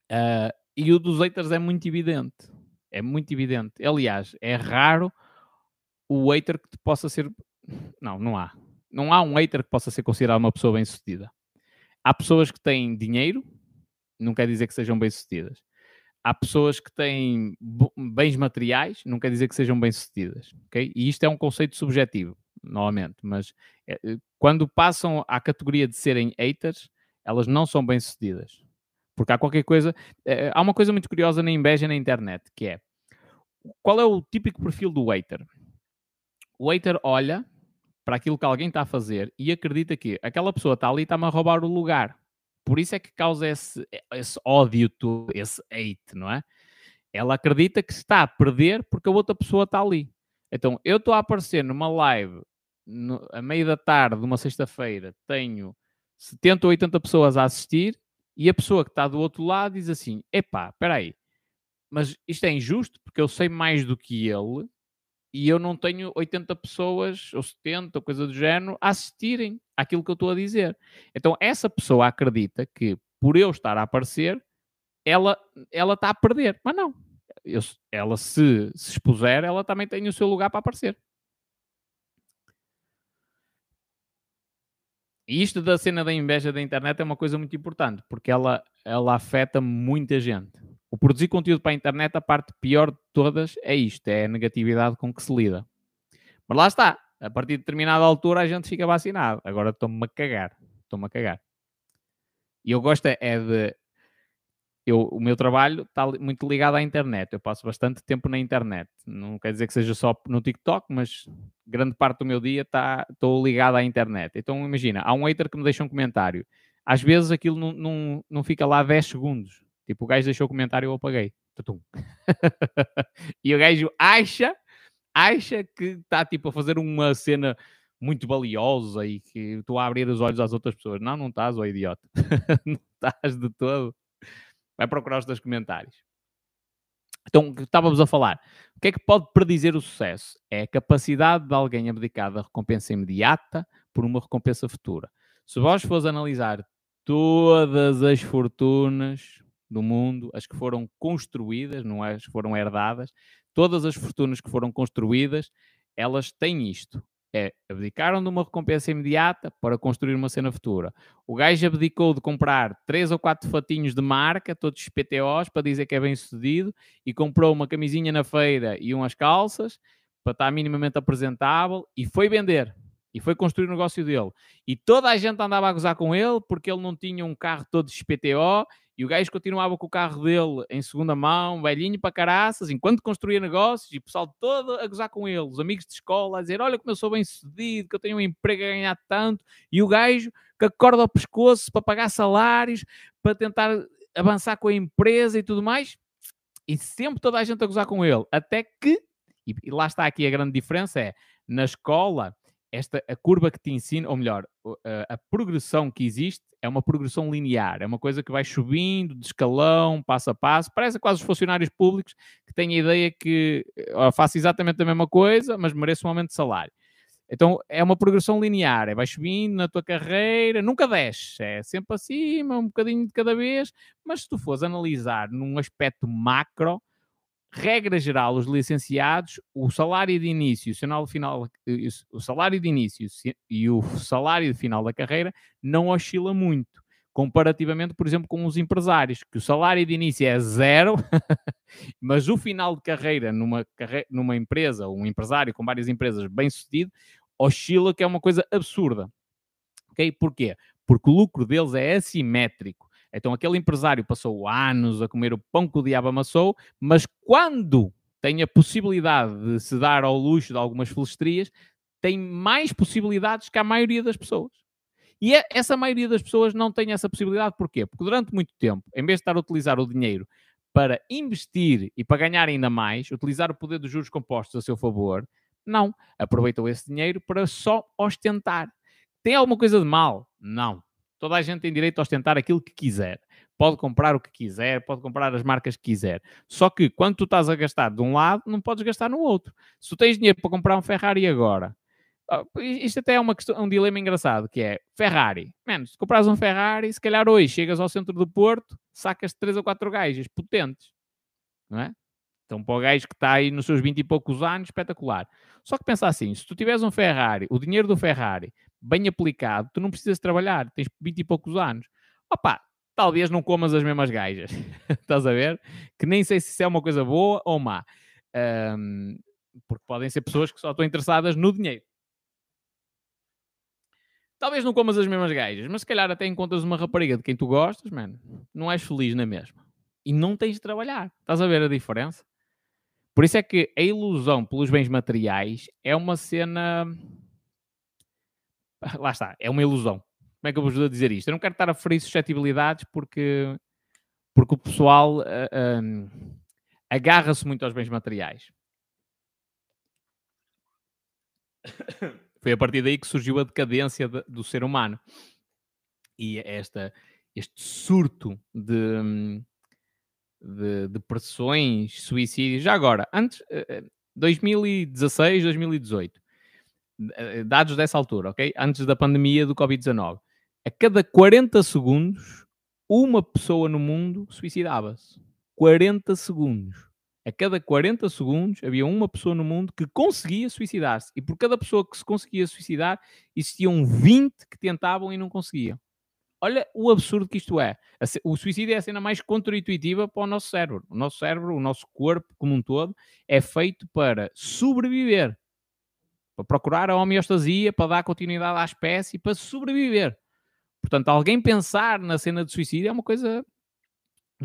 Uh, e o dos haters é muito evidente. É muito evidente. Aliás, é raro o hater que possa ser. Não, não há. Não há um hater que possa ser considerado uma pessoa bem-sucedida. Há pessoas que têm dinheiro, não quer dizer que sejam bem-sucedidas há pessoas que têm bens materiais, não quer dizer que sejam bem-sucedidas, ok? E isto é um conceito subjetivo, novamente, mas é, eh, quando passam à categoria de serem haters, elas não são bem-sucedidas. Porque há qualquer coisa... É, há uma coisa muito curiosa na inveja na internet, que é... Qual é o típico perfil do hater? O hater olha para aquilo que alguém está a fazer e acredita que aquela pessoa está ali e está-me a roubar o lugar. Por isso é que causa esse, esse ódio todo, esse hate, não é? Ela acredita que está a perder porque a outra pessoa está ali. Então, eu estou a aparecer numa live no, a meio da tarde de uma sexta-feira, tenho 70 ou 80 pessoas a assistir e a pessoa que está do outro lado diz assim: epá, espera aí, mas isto é injusto porque eu sei mais do que ele e eu não tenho 80 pessoas ou 70 ou coisa do género a assistirem àquilo que eu estou a dizer. Então essa pessoa acredita que por eu estar a aparecer, ela, ela está a perder. Mas não. Eu, ela se, se expuser, ela também tem o seu lugar para aparecer. E isto da cena da inveja da internet é uma coisa muito importante, porque ela, ela afeta muita gente. O produzir conteúdo para a internet, a parte pior de todas é isto, é a negatividade com que se lida. Mas lá está, a partir de determinada altura a gente fica vacinado. Agora estou-me a cagar, estou-me a cagar. E eu gosto é de eu, o meu trabalho está muito ligado à internet. Eu passo bastante tempo na internet. Não quer dizer que seja só no TikTok, mas grande parte do meu dia está, estou ligado à internet. Então imagina, há um hater que me deixa um comentário. Às vezes aquilo não, não, não fica lá 10 segundos. Tipo, o gajo deixou o comentário e eu apaguei. e o gajo acha, acha que está tipo a fazer uma cena muito valiosa e que estou a abrir os olhos às outras pessoas. Não, não estás, ó idiota. não estás de todo. Vai procurar os teus comentários. Então, estávamos a falar. O que é que pode predizer o sucesso? É a capacidade de alguém abdicar da recompensa imediata por uma recompensa futura. Se vós fores analisar todas as fortunas do mundo, as que foram construídas, não é as que foram herdadas, todas as fortunas que foram construídas, elas têm isto é abdicaram de uma recompensa imediata para construir uma cena futura. O gajo abdicou de comprar três ou quatro fatinhos de marca, todos PTOs, para dizer que é bem sucedido, e comprou uma camisinha na feira e umas calças para estar minimamente apresentável e foi vender. E foi construir o negócio dele. E toda a gente andava a gozar com ele porque ele não tinha um carro todo XPTO e o gajo continuava com o carro dele em segunda mão, velhinho para caraças, enquanto construía negócios, e o pessoal todo a gozar com ele, os amigos de escola a dizer: Olha como eu sou bem sucedido, que eu tenho um emprego a ganhar tanto, e o gajo que acorda ao pescoço para pagar salários, para tentar avançar com a empresa e tudo mais, e sempre toda a gente a gozar com ele, até que, e lá está aqui a grande diferença: é na escola esta a curva que te ensina, ou melhor, a, a, progressão que existe é uma progressão linear, é uma coisa que vai subindo de escalão, passo a passo, parece quase os funcionários públicos que têm a ideia que ó, faço exatamente a mesma coisa, mas mereço um aumento de salário. Então é uma progressão linear, é vai subindo na tua carreira, nunca desce, é sempre acima, um bocadinho de cada vez, mas se tu fores analisar num aspecto macro, regra geral, os licenciados, o salário de início, o final, o salário de início e o salário de final da carreira não oscila muito, comparativamente, por exemplo, com os empresários, que o salário de início é zero, mas o final de carreira numa, numa empresa, um empresário com várias empresas bem sucedido, oscila, que é uma coisa absurda. Ok? Porquê? Porque o lucro deles é assimétrico. Então aquele empresário passou anos a comer o pão que o diabo amassou, mas quando tem a possibilidade de se dar ao luxo de algumas felistrias, tem mais possibilidades que a maioria das pessoas. E é, essa maioria das pessoas não tem essa possibilidade, porquê? Porque durante muito tempo, em vez de estar a utilizar o dinheiro para investir e para ganhar ainda mais, utilizar o poder dos juros compostos a seu favor, não. Aproveitou esse dinheiro para só ostentar. Tem alguma coisa de mal? Não. Toda a gente tem direito a ostentar aquilo que quiser. Pode comprar o que quiser, pode comprar as marcas que quiser. Só que quando tu estás a gastar de um lado, não podes gastar no outro. Se tu tens dinheiro para comprar um Ferrari agora, isto até é uma questão, um dilema engraçado, que é Ferrari. Menos, se compras um Ferrari, se calhar hoje chegas ao centro do Porto, sacas três ou quatro gajas potentes. Não é? Então, para o gajo que está aí nos seus 20 e poucos anos, espetacular. Só que pensa assim, se tu tiveres um Ferrari, o dinheiro do Ferrari, bem aplicado, tu não precisas trabalhar, tens 20 e poucos anos. Opa, talvez não comas as mesmas gajas. Estás a ver? Que nem sei se isso é uma coisa boa ou má. Um, porque podem ser pessoas que só estão interessadas no dinheiro. Talvez não comas as mesmas gajas, mas se calhar até encontras uma rapariga de quem tu gostas, mano, não és feliz na mesma. E não tens de trabalhar. Estás a ver a diferença? Por isso é que a ilusão pelos bens materiais é uma cena lá está, é uma ilusão. Como é que eu vos vou dizer isto? Eu não quero estar a ferir suscetibilidades porque, porque o pessoal uh, uh, agarra-se muito aos bens materiais. Foi a partir daí que surgiu a decadência de, do ser humano. E esta, este surto de, de depressões, suicídios. Já agora, antes, 2016, 2018, dados dessa altura, ok? Antes da pandemia do Covid-19, a cada 40 segundos, uma pessoa no mundo suicidava-se. 40 segundos. A cada 40 segundos havia uma pessoa no mundo que conseguia suicidar-se. E por cada pessoa que se conseguia suicidar, existiam 20 que tentavam e não conseguiam. Olha o absurdo que isto é. O suicídio é a cena mais contra-intuitiva para o nosso cérebro. O nosso cérebro, o nosso corpo como um todo, é feito para sobreviver. Para procurar a homeostasia, para dar continuidade à espécie, para sobreviver. Portanto, alguém pensar na cena de suicídio é uma coisa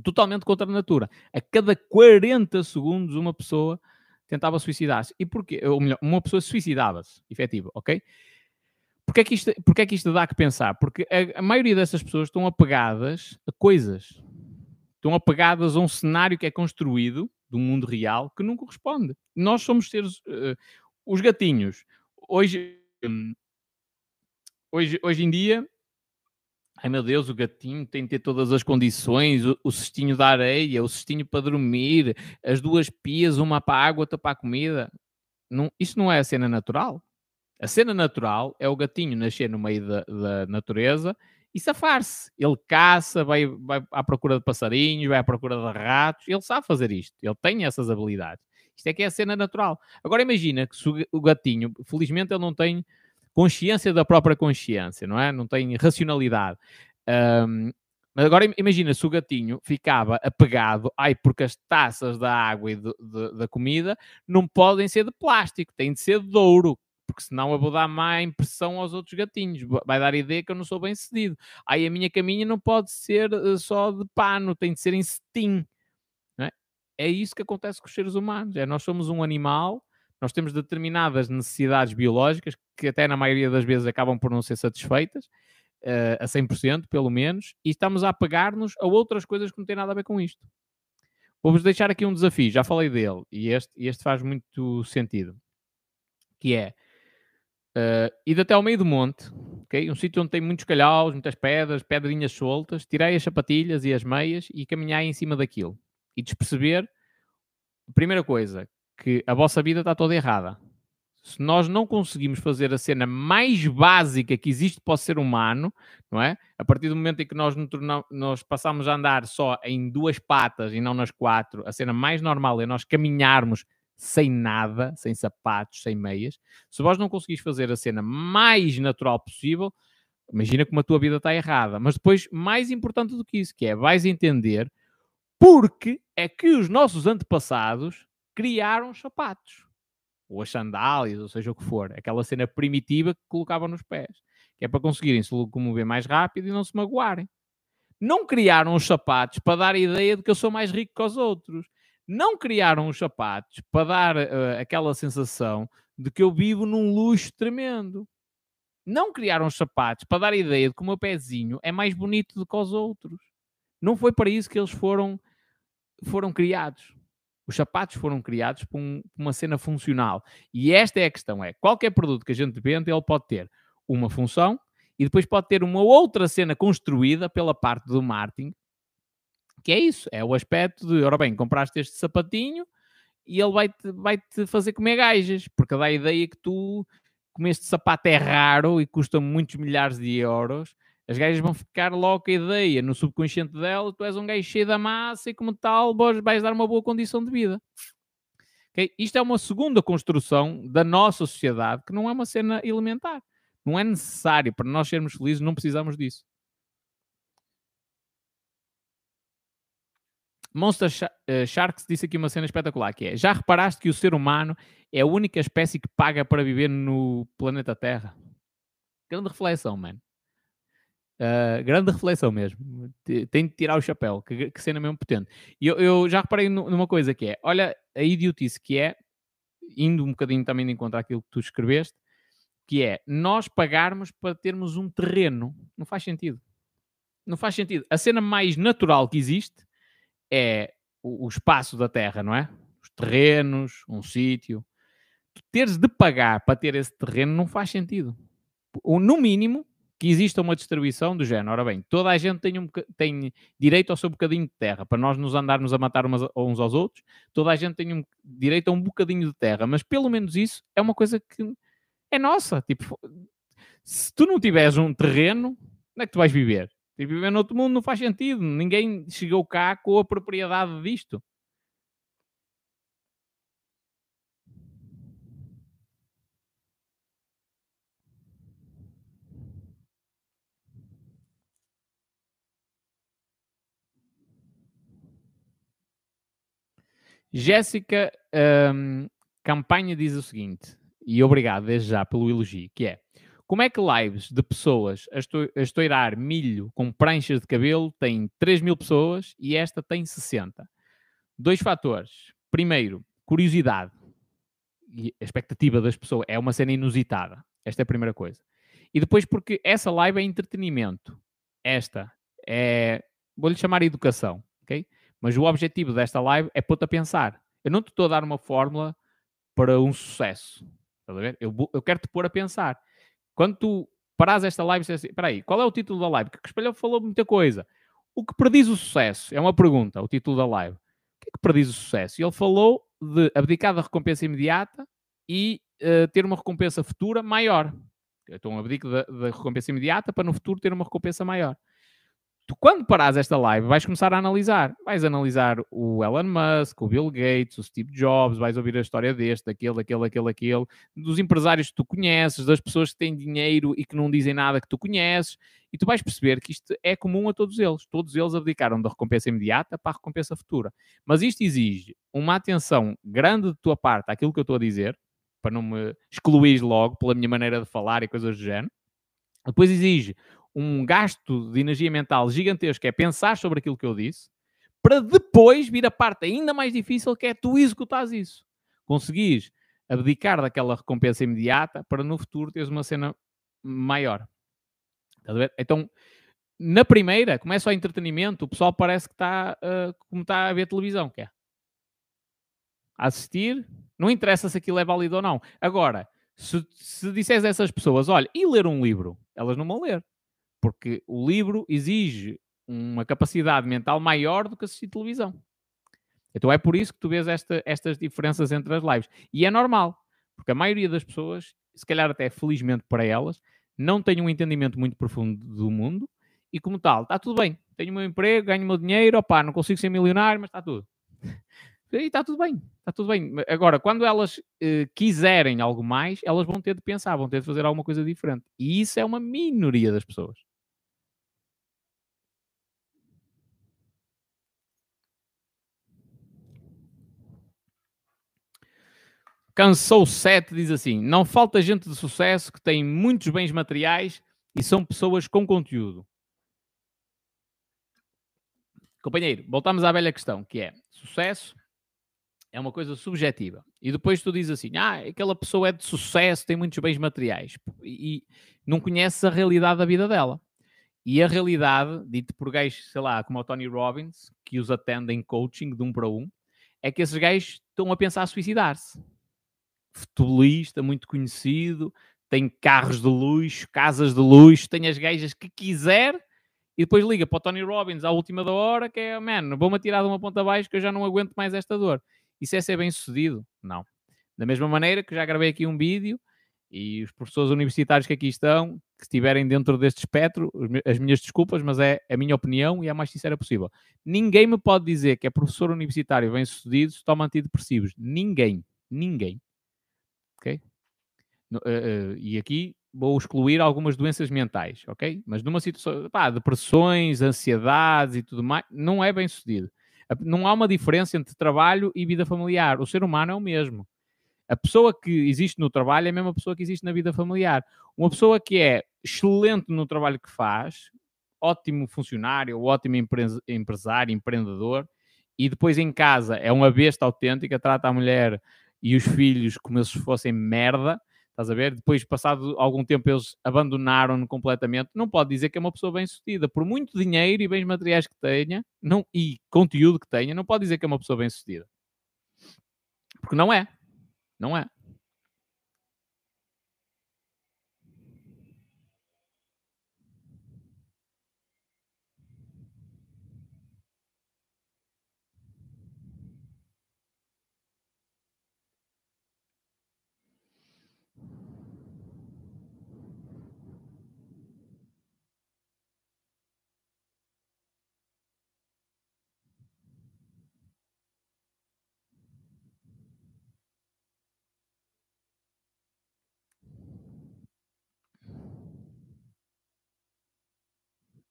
totalmente contra a natura. A cada 40 segundos uma pessoa tentava suicidar-se. E porquê? Ou melhor, uma pessoa suicidava-se, efetivo, ok? Porquê é, que isto, porquê é que isto dá que pensar? Porque a, a maioria dessas pessoas estão apegadas a coisas. Estão apegadas a um cenário que é construído do mundo real que não corresponde. Nós somos seres... Uh, os gatinhos. Hoje... Um, hoje, hoje em dia, Ai meu Deus, o gatinho tem de ter todas as condições, o, o cestinho da areia, o cestinho para dormir, as duas pias, uma para a água, outra para a comida. Não, isso não é a cena natural. A cena natural é o gatinho nascer no meio da, da natureza e safar-se. Ele caça, vai, vai à procura de passarinhos, vai à procura de ratos. Ele sabe fazer isto. Ele tem essas habilidades. Isto é que é a cena natural. Agora imagina que o gatinho, felizmente ele não tem consciência da própria consciência, não é? Não tem racionalidade. Um, mas agora imagina se o gatinho ficava apegado, ai, porque as taças da água e de, de, da comida não podem ser de plástico, têm de ser de ouro, porque senão eu vou dar má impressão aos outros gatinhos, vai dar a ideia que eu não sou bem cedido. Aí a minha caminha não pode ser uh, só de pano, tem de ser em cetim. É? isso que acontece com os seres humanos, é nós somos um animal nós temos determinadas necessidades biológicas que até na maioria das vezes acabam por não ser satisfeitas, uh, a 100% pelo menos, e estamos a apegar-nos a outras coisas que não têm nada a ver com isto. Vou-vos deixar aqui um desafio, já falei dele, e este, este faz muito sentido, que é uh, ir até ao meio do monte, okay? um sítio onde tem muitos calhaus, muitas pedras, pedrinhas soltas, tirei as sapatilhas e as meias e caminhar em cima daquilo. E desperceber, primeira coisa, que a vossa vida está toda errada. Se nós não conseguimos fazer a cena mais básica que existe para o ser humano, não é? A partir do momento em que nós, nós passamos a andar só em duas patas e não nas quatro, a cena mais normal é nós caminharmos sem nada, sem sapatos, sem meias. Se vós não conseguis fazer a cena mais natural possível, imagina como a tua vida está errada. Mas depois, mais importante do que isso, que é vais entender porque é que os nossos antepassados criaram os sapatos, ou as sandálias, ou seja o que for, aquela cena primitiva que colocavam nos pés, que é para conseguirem se locomover mais rápido e não se magoarem. Não criaram os sapatos para dar a ideia de que eu sou mais rico que os outros. Não criaram os sapatos para dar uh, aquela sensação de que eu vivo num luxo tremendo. Não criaram os sapatos para dar a ideia de que o meu pezinho é mais bonito do que os outros. Não foi para isso que eles foram, foram criados. Os sapatos foram criados por, um, uma cena funcional. E esta é a questão: é qualquer produto que a gente vende, ele pode ter uma função e depois pode ter uma outra cena construída pela parte do marketing, que é isso, é o aspecto de, ora bem, compraste este sapatinho e ele vai-te vai -te fazer comer gajas, porque dá a ideia que tu, como este sapato é raro e custa muitos milhares de euros, as gajas vão ficar logo com a ideia no subconsciente dela, tu és um gajo cheio da massa e como tal vais dar uma boa condição de vida. Okay? Isto é uma segunda construção da nossa sociedade que não é uma cena elementar. Não é necessário para nós sermos felizes, não precisamos disso. Monster eh, Sharks disse aqui uma cena espetacular que é: já reparaste que o ser humano é a única espécie que paga para viver no planeta Terra? Grande reflexão, mano. Uh, grande reflexão mesmo. Tem de tirar o chapéu, que, que cena mesmo potente. E eu, eu, já reparei numa coisa que é: olha a idiotice que é, indo um bocadinho também de encontro àquilo que tu escreveste, que é nós pagarmos para termos um terreno. Não faz sentido. Não faz sentido. A cena mais natural que existe é o, o espaço da terra, não é? Os terrenos, um sítio. Teres de pagar para ter esse terreno não faz sentido. Ou, no mínimo, que exista uma distribuição do género. Ora bem, toda a gente tem, um, tem direito ao seu bocadinho de terra, para nós nos andarmos a matar umas, uns aos outros, toda a gente tem um, direito a um bocadinho de terra, mas pelo menos isso é uma coisa que é nossa. Tipo, se tu não tiveres um terreno, onde é que tu vais viver? Tipo, viver no outro mundo não faz sentido. Ninguém chegou cá com a propriedade disto. Jéssica um, Campanha diz o seguinte, e obrigado desde já pelo elogio, que é como é que lives de pessoas a, esto a estourar milho com pranchas de cabelo têm 3 mil pessoas e esta tem 60? Dois fatores. Primeiro, curiosidade e a expectativa das pessoas é uma cena inusitada. Esta é a primeira coisa. E depois porque essa live é entretenimento. Esta é, vou-lhe chamar educação, ok? Mas o objetivo desta live é pôr-te a pensar. Eu não te estou a dar uma fórmula para um sucesso. Estás a ver? Eu, eu quero-te pôr a pensar. Quando tu paras esta live, assim, espera aí, qual é o título da live? Que o Espelho falou muita coisa. O que prediz o sucesso? É uma pergunta, o título da live. O que é que prediz o sucesso? E ele falou de abdicar da recompensa imediata e uh, ter uma recompensa futura maior. Então, abdico da recompensa imediata para no futuro ter uma recompensa maior tu quando parares esta live vais começar a analisar. Vais analisar o Elon Musk, o Bill Gates, o Steve Jobs, vais ouvir a história deste, daquele, daquele, daquele, daquele, dos empresários que tu conheces, das pessoas que têm dinheiro e que não dizem nada que tu conheces, e tu vais perceber que isto é comum a todos eles. Todos eles abdicaram da recompensa imediata para a recompensa futura. Mas isto exige uma atenção grande de tua parte àquilo que eu estou a dizer, para não me excluir logo pela minha maneira de falar e coisas do género. Depois exige um gasto de energia mental gigantesco, é pensar sobre aquilo que eu disse, para depois vir a parte ainda mais difícil, que é tu executares isso. Conseguires abdicar daquela recompensa imediata para no futuro teres uma cena maior. Estás a ver? Então, na primeira, começa o entretenimento, o pessoal parece que está uh, como está a ver televisão, que é a assistir, não interessa se aquilo é válido ou não. Agora, se, se disseres a essas pessoas, olha, e ler um livro, elas não vão ler porque o livro exige uma capacidade mental maior do que assistir televisão. Então é por isso que tu vês esta, estas diferenças entre as lives. E é normal, porque a maioria das pessoas, se calhar até felizmente para elas, não tem um entendimento muito profundo do mundo e, como tal, está tudo bem. Tenho o meu emprego, ganho o meu dinheiro, opá, não consigo ser milionário, mas está tudo. E está tudo bem, está tudo bem. Agora, quando elas eh, quiserem algo mais, elas vão ter de pensar, vão ter de fazer alguma coisa diferente. E isso é uma minoria das pessoas. Cansou 7 diz assim: Não falta gente de sucesso que tem muitos bens materiais e são pessoas com conteúdo. Companheiro, voltamos à velha questão, que é sucesso é uma coisa subjetiva. E depois tu dizes assim: ah, aquela pessoa é de sucesso, tem muitos bens materiais. E, e não conheces a realidade da vida dela. E a realidade, dito por gajos, sei lá, como o Tony Robbins, que os atendem coaching de um para um, é que esses gajos estão a pensar suicidar-se futebolista muito conhecido, tem carros de luxo, casas de luxo, tem as gajas que quiser e depois liga para o Tony Robbins à última da hora que é, man, vou-me atirar de uma ponta abaixo que eu já não aguento mais esta dor. Isso é ser bem sucedido? Não. Da mesma maneira que já gravei aqui um vídeo e os professores universitários que aqui estão, que estiverem dentro deste espectro, as minhas desculpas, mas é a minha opinião e é a mais sincera possível. Ninguém me pode dizer que é professor universitário bem sucedido se toma antidepressivos. Ninguém. Ninguém ok? Uh, uh, e aqui vou excluir algumas doenças mentais, ok? Mas numa situação, pá, depressões, ansiedades e tudo mais, não é bem sucedido. Não há uma diferença entre trabalho e vida familiar. O ser humano é o mesmo. A pessoa que existe no trabalho é a mesma pessoa que existe na vida familiar. Uma pessoa que é excelente no trabalho que faz, ótimo funcionário, ótimo empresário, empreendedor, e depois em casa é uma besta autêntica, trata a mulher e os filhos como se fossem merda, estás a ver? Depois, passado algum tempo, eles abandonaram-no completamente. Não pode dizer que é uma pessoa bem-sucedida. Por muito dinheiro e bens materiais que tenha não, e conteúdo que tenha, não pode dizer que é uma pessoa bem-sucedida. Porque não é. Não é.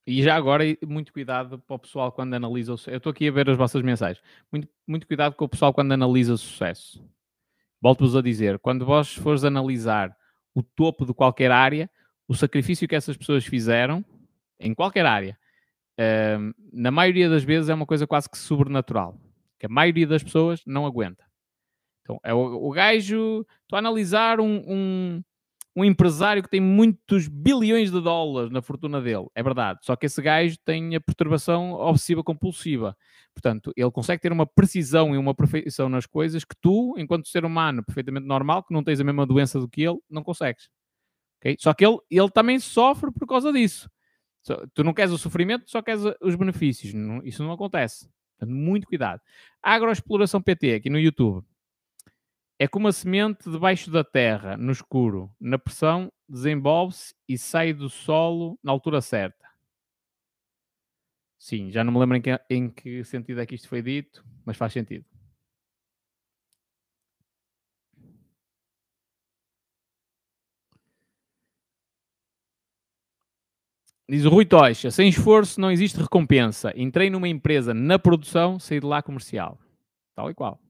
E já agora, muito cuidado para o pessoal quando analisa o Eu estou aqui a ver as vossas mensagens. Muito, muito cuidado com o pessoal quando analisa sucesso. Volto-vos a dizer, quando vós fores analisar o topo de qualquer área, o sacrifício que essas pessoas fizeram, em qualquer área, uh, na maioria das vezes é uma coisa quase que sobrenatural. Que a maioria das pessoas não aguenta. Então, é o, o gajo. Estou a analisar um, um, um, empresário que tem muitos bilhões de dólares na fortuna dele. É verdade. Só que esse gajo tem a perturbação obsessiva compulsiva. Portanto, ele consegue ter uma precisão e uma perfeição nas coisas que tu, enquanto ser humano perfeitamente normal, que não tens a mesma doença do que ele, não consegues. Okay? Só que ele, ele também sofre por causa disso. Tu não queres o sofrimento, só queres os benefícios. Isso não acontece. Portanto, muito cuidado. Agroexploração PT, aqui no YouTube. É como a semente debaixo da terra, no escuro. Na pressão, desenvolve-se e sai do solo na altura certa. Sim, já não me lembro em que, em que sentido é que isto foi dito, mas faz sentido. Diz o Rui Tocha, sem esforço não existe recompensa. Entrei numa empresa na produção, saí de lá comercial. Tal e qual.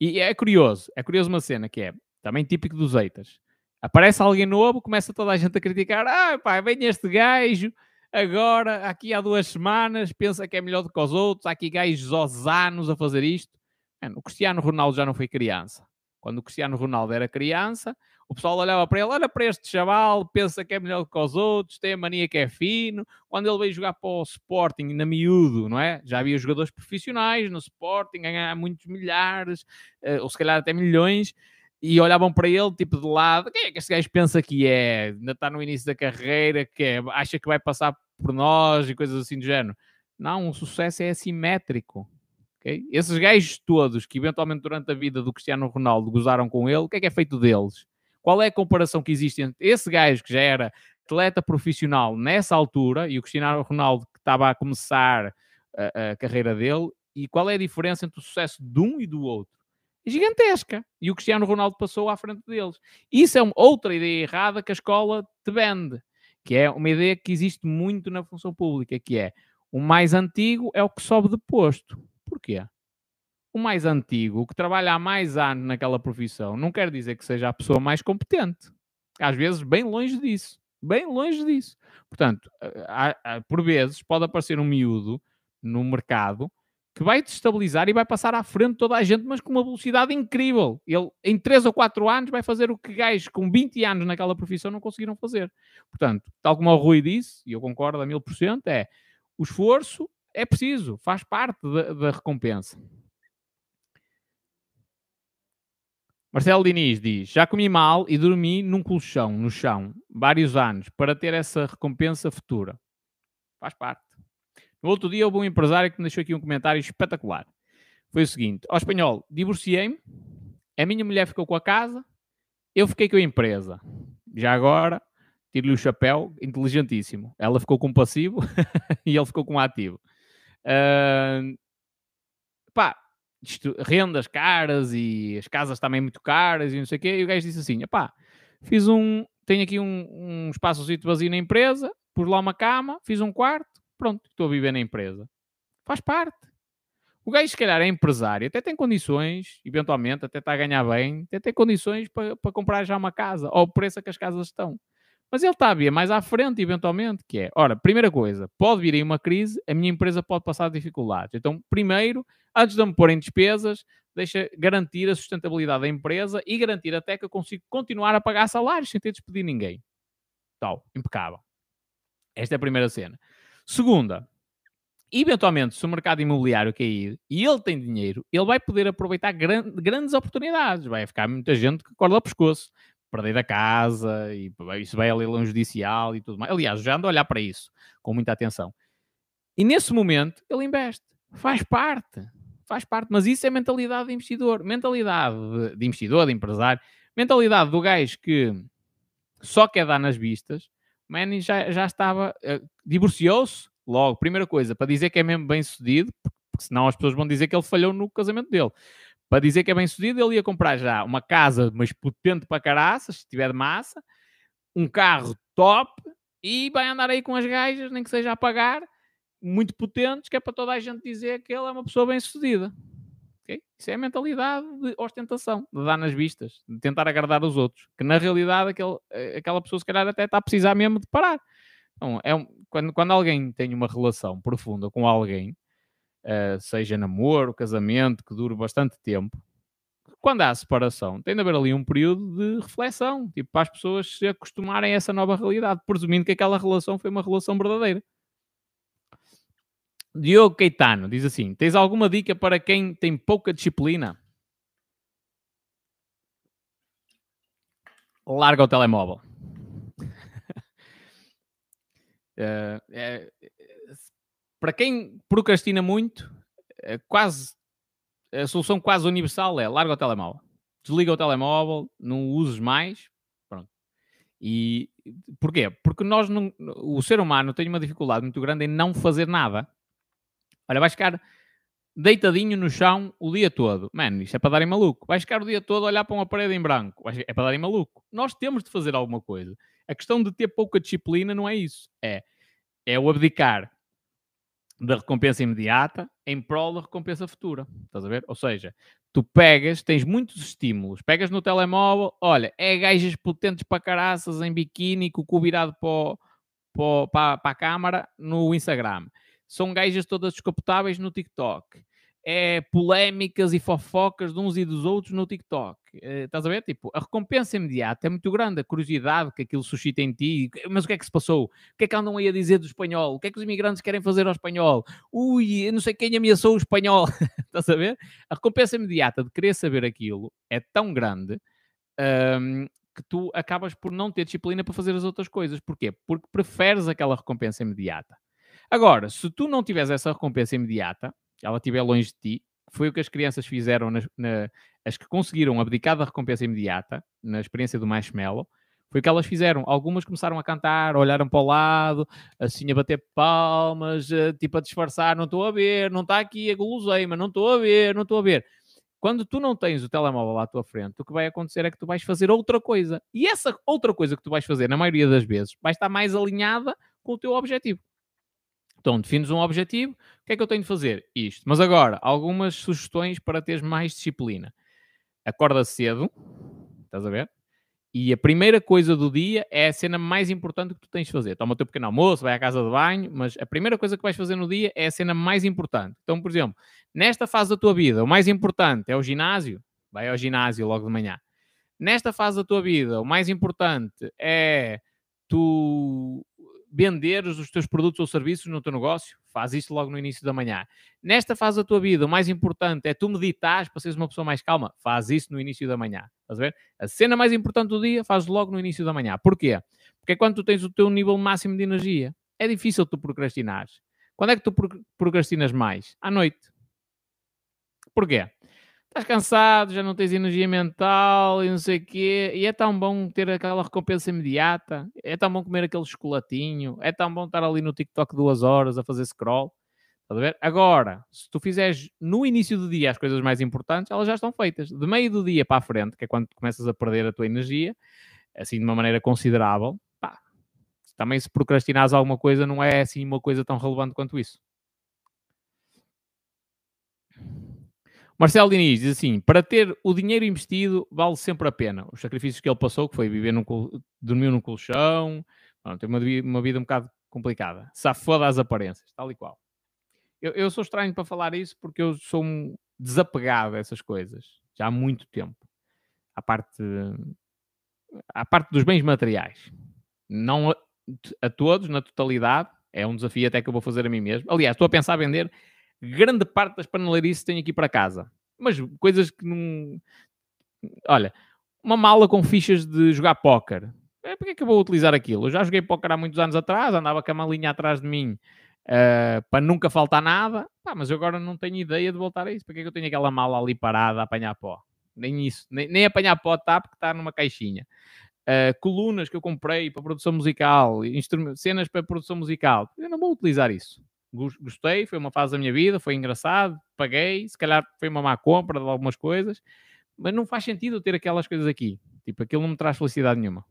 E é curioso, é curioso uma cena que é também típico dos eitas. Aparece alguém novo, começa toda a gente a criticar. Ah, pá, vem este gajo, agora, aqui há duas semanas, pensa que é melhor do que os outros. Há aqui gajos aos anos a fazer isto. Mano, o Cristiano Ronaldo já não foi criança. Quando o Cristiano Ronaldo era criança, o pessoal olhava para ele, olha para este chaval, pensa que é melhor que os outros, tem a mania que é fino. Quando ele veio jogar para o Sporting, na miúdo, não é? Já havia jogadores profissionais no Sporting, ganhar muitos milhares, uh, ou se calhar até milhões, e olhavam para ele, tipo de lado, quem é que este gajo pensa que é? Ainda está no início da carreira, que é, acha que vai passar por nós e coisas assim do género. Não, o sucesso é assimétrico. Okay? Esses gajos todos que eventualmente durante a vida do Cristiano Ronaldo gozaram com ele, o que é que é feito deles? Qual é a comparação que existe entre esse gajo que já era atleta profissional nessa altura e o Cristiano Ronaldo que estava a começar a, a carreira dele e qual é a diferença entre o sucesso de um e do outro? É gigantesca. E o Cristiano Ronaldo passou à frente deles. Isso é uma outra ideia errada que a escola te vende, que é uma ideia que existe muito na função pública, que é o mais antigo é o que sobe de posto. Porquê? O mais antigo, que trabalha há mais anos naquela profissão, não quer dizer que seja a pessoa mais competente. Às vezes, bem longe disso. Bem longe disso. Portanto, há, há, por vezes, pode aparecer um miúdo no mercado que vai destabilizar e vai passar à frente toda a gente, mas com uma velocidade incrível. Ele, em 3 ou 4 anos, vai fazer o que gajos com 20 anos naquela profissão não conseguiram fazer. Portanto, tal como o Rui disse, e eu concordo a mil por cento, é o esforço é preciso, faz parte da, da recompensa. Marcelo Diniz diz: Já comi mal e dormi num colchão, no chão, vários anos, para ter essa recompensa futura. Faz parte. No outro dia houve um empresário que me deixou aqui um comentário espetacular. Foi o seguinte: Ao espanhol, divorciei-me, a minha mulher ficou com a casa, eu fiquei com a empresa. Já agora, tiro-lhe o chapéu, inteligentíssimo. Ela ficou com passivo e ele ficou com ativo. Uh, pá, rendas caras e as casas também muito caras e não sei o quê. E o gajo disse assim: pá, fiz um, tenho aqui um, um espaço vazio na empresa, pus lá uma cama, fiz um quarto, pronto, estou a viver na empresa. Faz parte. O gajo, se calhar, é empresário, até tem condições, eventualmente, até está a ganhar bem, até tem condições para, para comprar já uma casa, ao preço que as casas estão. Mas ele está a ver mais à frente, eventualmente, que é, ora, primeira coisa, pode vir aí uma crise, a minha empresa pode passar dificuldades. Então, primeiro, antes de me pôr em despesas, deixa garantir a sustentabilidade da empresa e garantir até que eu consigo continuar a pagar salários sem ter de despedir ninguém. Tal, impecável. Esta é a primeira cena. Segunda, eventualmente, se o mercado imobiliário cair e ele tem dinheiro, ele vai poder aproveitar gran grandes oportunidades. Vai ficar muita gente que corda o pescoço perder a casa e isso vai a leilão judicial e tudo mais. Aliás, já ando a olhar para isso com muita atenção. E nesse momento ele investe. Faz parte. Faz parte. Mas isso é mentalidade de investidor. Mentalidade de, investidor, de empresário. Mentalidade do gajo que só quer dar nas vistas. Manny já, já estava. Uh, Divorciou-se logo. Primeira coisa, para dizer que é mesmo bem sucedido, porque senão as pessoas vão dizer que ele falhou no casamento dele para dizer que é bem sucedido, ele ia comprar já uma casa, mas potente para caraças, se tiver de massa, um carro top E vai andar aí com as gajas, nem que seja a pagar, muito potentes, que é para toda a gente dizer que ele é uma pessoa bem-sucedida. Okay? Isso é a mentalidade de ostentação, de dar nas vistas, de tentar agradar os outros. Que na realidade aquele, eh, aquela pessoa se calhar até está a precisar mesmo de parar. Então, é um, quando, quando alguém tem uma relação profunda com alguém, uh, seja namoro, casamento, que dure bastante tempo, quando há separação, tem de haver ali um período de reflexão, tipo, para as pessoas se acostumarem a essa nova realidade, presumindo que aquela relação foi uma relação verdadeira. Diogo Caetano diz assim: Tens alguma dica para quem tem pouca disciplina? Larga o telemóvel. uh, é, para quem procrastina muito, é quase a solução quase universal é larga o telemóvel. Desliga o telemóvel, não o uses mais. Pronto. E porquê? Porque nós não, o ser humano tem uma dificuldade muito grande em não fazer nada. Olha, vais ficar deitadinho no chão o dia todo. Mano, isto é para dar em maluco. Vais ficar o dia todo a olhar para uma parede em branco. É para dar em maluco. Nós temos de fazer alguma coisa. A questão de ter pouca disciplina não é isso. É, é o abdicar da recompensa imediata em prol da recompensa futura. Estás a ver? Ou seja, tu pegas, tens muitos estímulos, pegas no telemóvel, olha, é gajas potentes para caraças em biquíni, com o cu virado para, para, para, para a câmara no Instagram. São gajas todas descapotáveis no TikTok é polémicas e fofocas de uns e dos outros no TikTok. Uh, estás a ver? Tipo, a recompensa imediata é muito grande, a curiosidade que aquilo suscita em ti. Mas o que é que se passou? O que é que andam aí a dizer do espanhol? O que é que os imigrantes querem fazer ao espanhol? Ui, não sei quem ameaçou o espanhol. estás a ver? A recompensa imediata de querer saber aquilo é tão grande um, que tu acabas por não ter disciplina para fazer as outras coisas. Porquê? Porque preferes aquela recompensa imediata. Agora, se tu não tiveres essa recompensa imediata, ela estiver longe de ti, foi o que as crianças fizeram, na, na, as que conseguiram abdicar da recompensa imediata, na experiência do marshmallow, foi o que elas fizeram. Algumas começaram a cantar, olharam para o lado, assim a bater palmas, eh, tipo a disfarçar, não estou a ver, não está aqui a guloseima, não estou a ver, não estou a ver. Quando tu não tens o telemóvel à tua frente, o que vai acontecer é que tu vais fazer outra coisa. E essa outra coisa que tu vais fazer, na maioria das vezes, vai estar mais alinhada com o teu objetivo. Então, defines um objetivo, o que é que eu tenho de fazer? Isto. Mas agora, algumas sugestões para teres mais disciplina. Acorda cedo, estás a ver? E a primeira coisa do dia é a cena mais importante que tu tens de fazer. Toma o teu pequeno almoço, vai à casa de banho, mas a primeira coisa que vais fazer no dia é a cena mais importante. Então, por exemplo, nesta fase da tua vida, o mais importante é o ginásio, vai ao ginásio logo de manhã. Nesta fase da tua vida, o mais importante é tu venderes os teus produtos ou serviços no teu negócio, faz isso logo no início da manhã. Nesta fase da tua vida, o mais importante é tu meditares para seres uma pessoa mais calma, faz isso no início da manhã. Estás a ver? A cena mais importante do dia, faz logo no início da manhã. Porquê? Porque é quando tu tens o teu nível máximo de energia. É difícil tu procrastinares. Quando é que tu procrastinas mais? À noite. Porquê? Estás cansado, já não tens energia mental e não sei o quê, e é tão bom ter aquela recompensa imediata, é tão bom comer aquele chocolatinho, é tão bom estar ali no TikTok duas horas a fazer scroll. Estás a ver? Agora, se tu fizeres no início do dia as coisas mais importantes, elas já estão feitas. De meio do dia para a frente, que é quando começas a perder a tua energia, assim de uma maneira considerável, pá, também se procrastinares alguma coisa, não é assim uma coisa tão relevante quanto isso. Marcelo Diniz diz assim: para ter o dinheiro investido vale sempre a pena. Os sacrifícios que ele passou, que foi viver num dormiu num colchão, tem uma, uma, vida um bocado complicada. Safou das aparências, tal e qual. Eu, eu, sou estranho para falar isso porque eu sou um desapegado a essas coisas já há muito tempo. A parte, a parte dos bens materiais. Não a, a todos, na totalidade. É um desafio até que eu vou fazer a mim mesmo. Aliás, estou a pensar vender grande parte das panelarices tenho aqui para casa. Mas coisas que não. Olha, uma mala com fichas de jogar póquer. É, porque é que eu vou utilizar aquilo? Eu já joguei póquer há muitos anos atrás, andava com a malinha atrás de mim uh, para nunca faltar nada. Mas eu agora não tenho ideia de voltar a isso. Porque é que eu tenho aquela mala ali parada a apanhar pó? Nem isso. Nem, nem apanhar pó está porque está numa caixinha. Uh, colunas que eu comprei para produção musical, cenas para produção musical. Eu não vou utilizar isso gostei, foi uma fase da minha vida, foi engraçado, paguei, se calhar foi uma má compra de algumas coisas, mas não faz sentido ter aquelas coisas aqui. Tipo, aquilo não me traz felicidade nenhuma.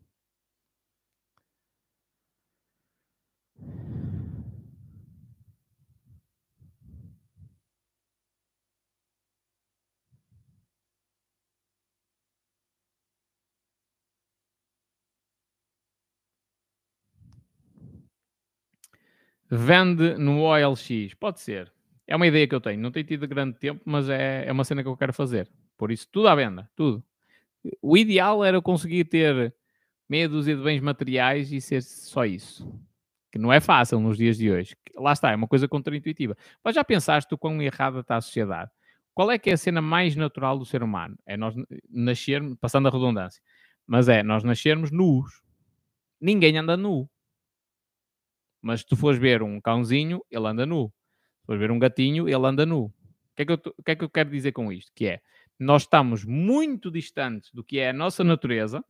Vende no OLX. Pode ser. É uma ideia que eu tenho. Não tenho tido grande tempo, mas é, é uma cena que eu quero fazer. Por isso, tudo à venda. Tudo. O ideal era eu conseguir ter meia dúzia de bens materiais e ser só isso. Que não é fácil nos dias de hoje. Lá está, é uma coisa contraintuitiva. Mas já pensaste o quão errada está a sociedade? Qual é que é a cena mais natural do ser humano? É nós nascermos, passando a redundância, mas é nós nascermos nus. Ninguém anda nu. Mas se tu fores ver um cãozinho, ele anda nu. Se fores ver um gatinho, ele anda nu. O que, é que eu, o que é que eu quero dizer com isto? Que é, nós estamos muito distantes do que é a nossa natureza,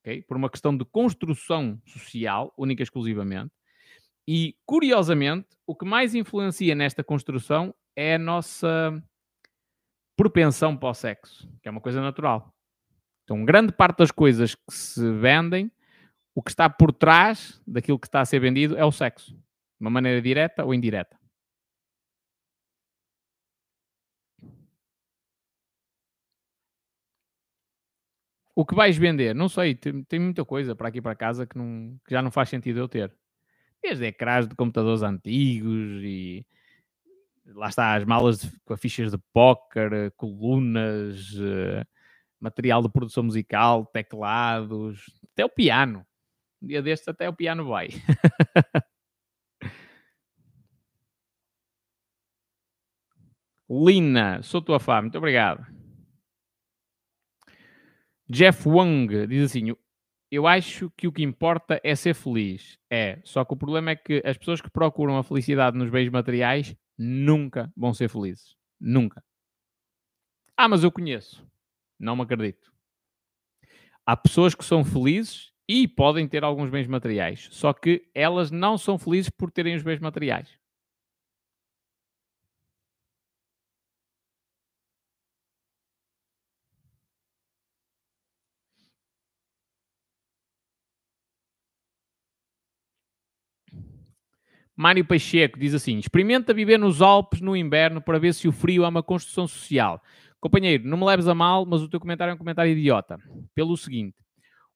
okay? por uma questão de construção social, única e exclusivamente, e, curiosamente, o que mais influencia nesta construção é a nossa propensão para o sexo, que é uma coisa natural. Então, grande parte das coisas que se vendem, o que está por trás daquilo que está a ser vendido é o sexo, de uma maneira direta ou indireta. O que vais vender? Não sei, tem, tem muita coisa para aqui para casa que, não, que já não faz sentido eu ter. Desde ecrãs de computadores antigos e lá está, as malas com fichas de póquer, colunas, uh, material de produção musical, teclados, até o piano. Um dia destes até o piano vai. Lina, sou tua fã, muito obrigado. Jeff Wang diz assim: Eu acho que o que importa é ser feliz. É, só que o problema é que as pessoas que procuram a felicidade nos bens materiais nunca vão ser felizes. Nunca. Ah, mas eu conheço. Não me acredito. Há pessoas que são felizes e podem ter alguns bens materiais, só que elas não são felizes por terem os bens materiais. Mário Pacheco diz assim: experimenta viver nos Alpes no inverno para ver se o frio é uma construção social. Companheiro, não me leves a mal, mas o teu comentário é um comentário idiota. Pelo seguinte: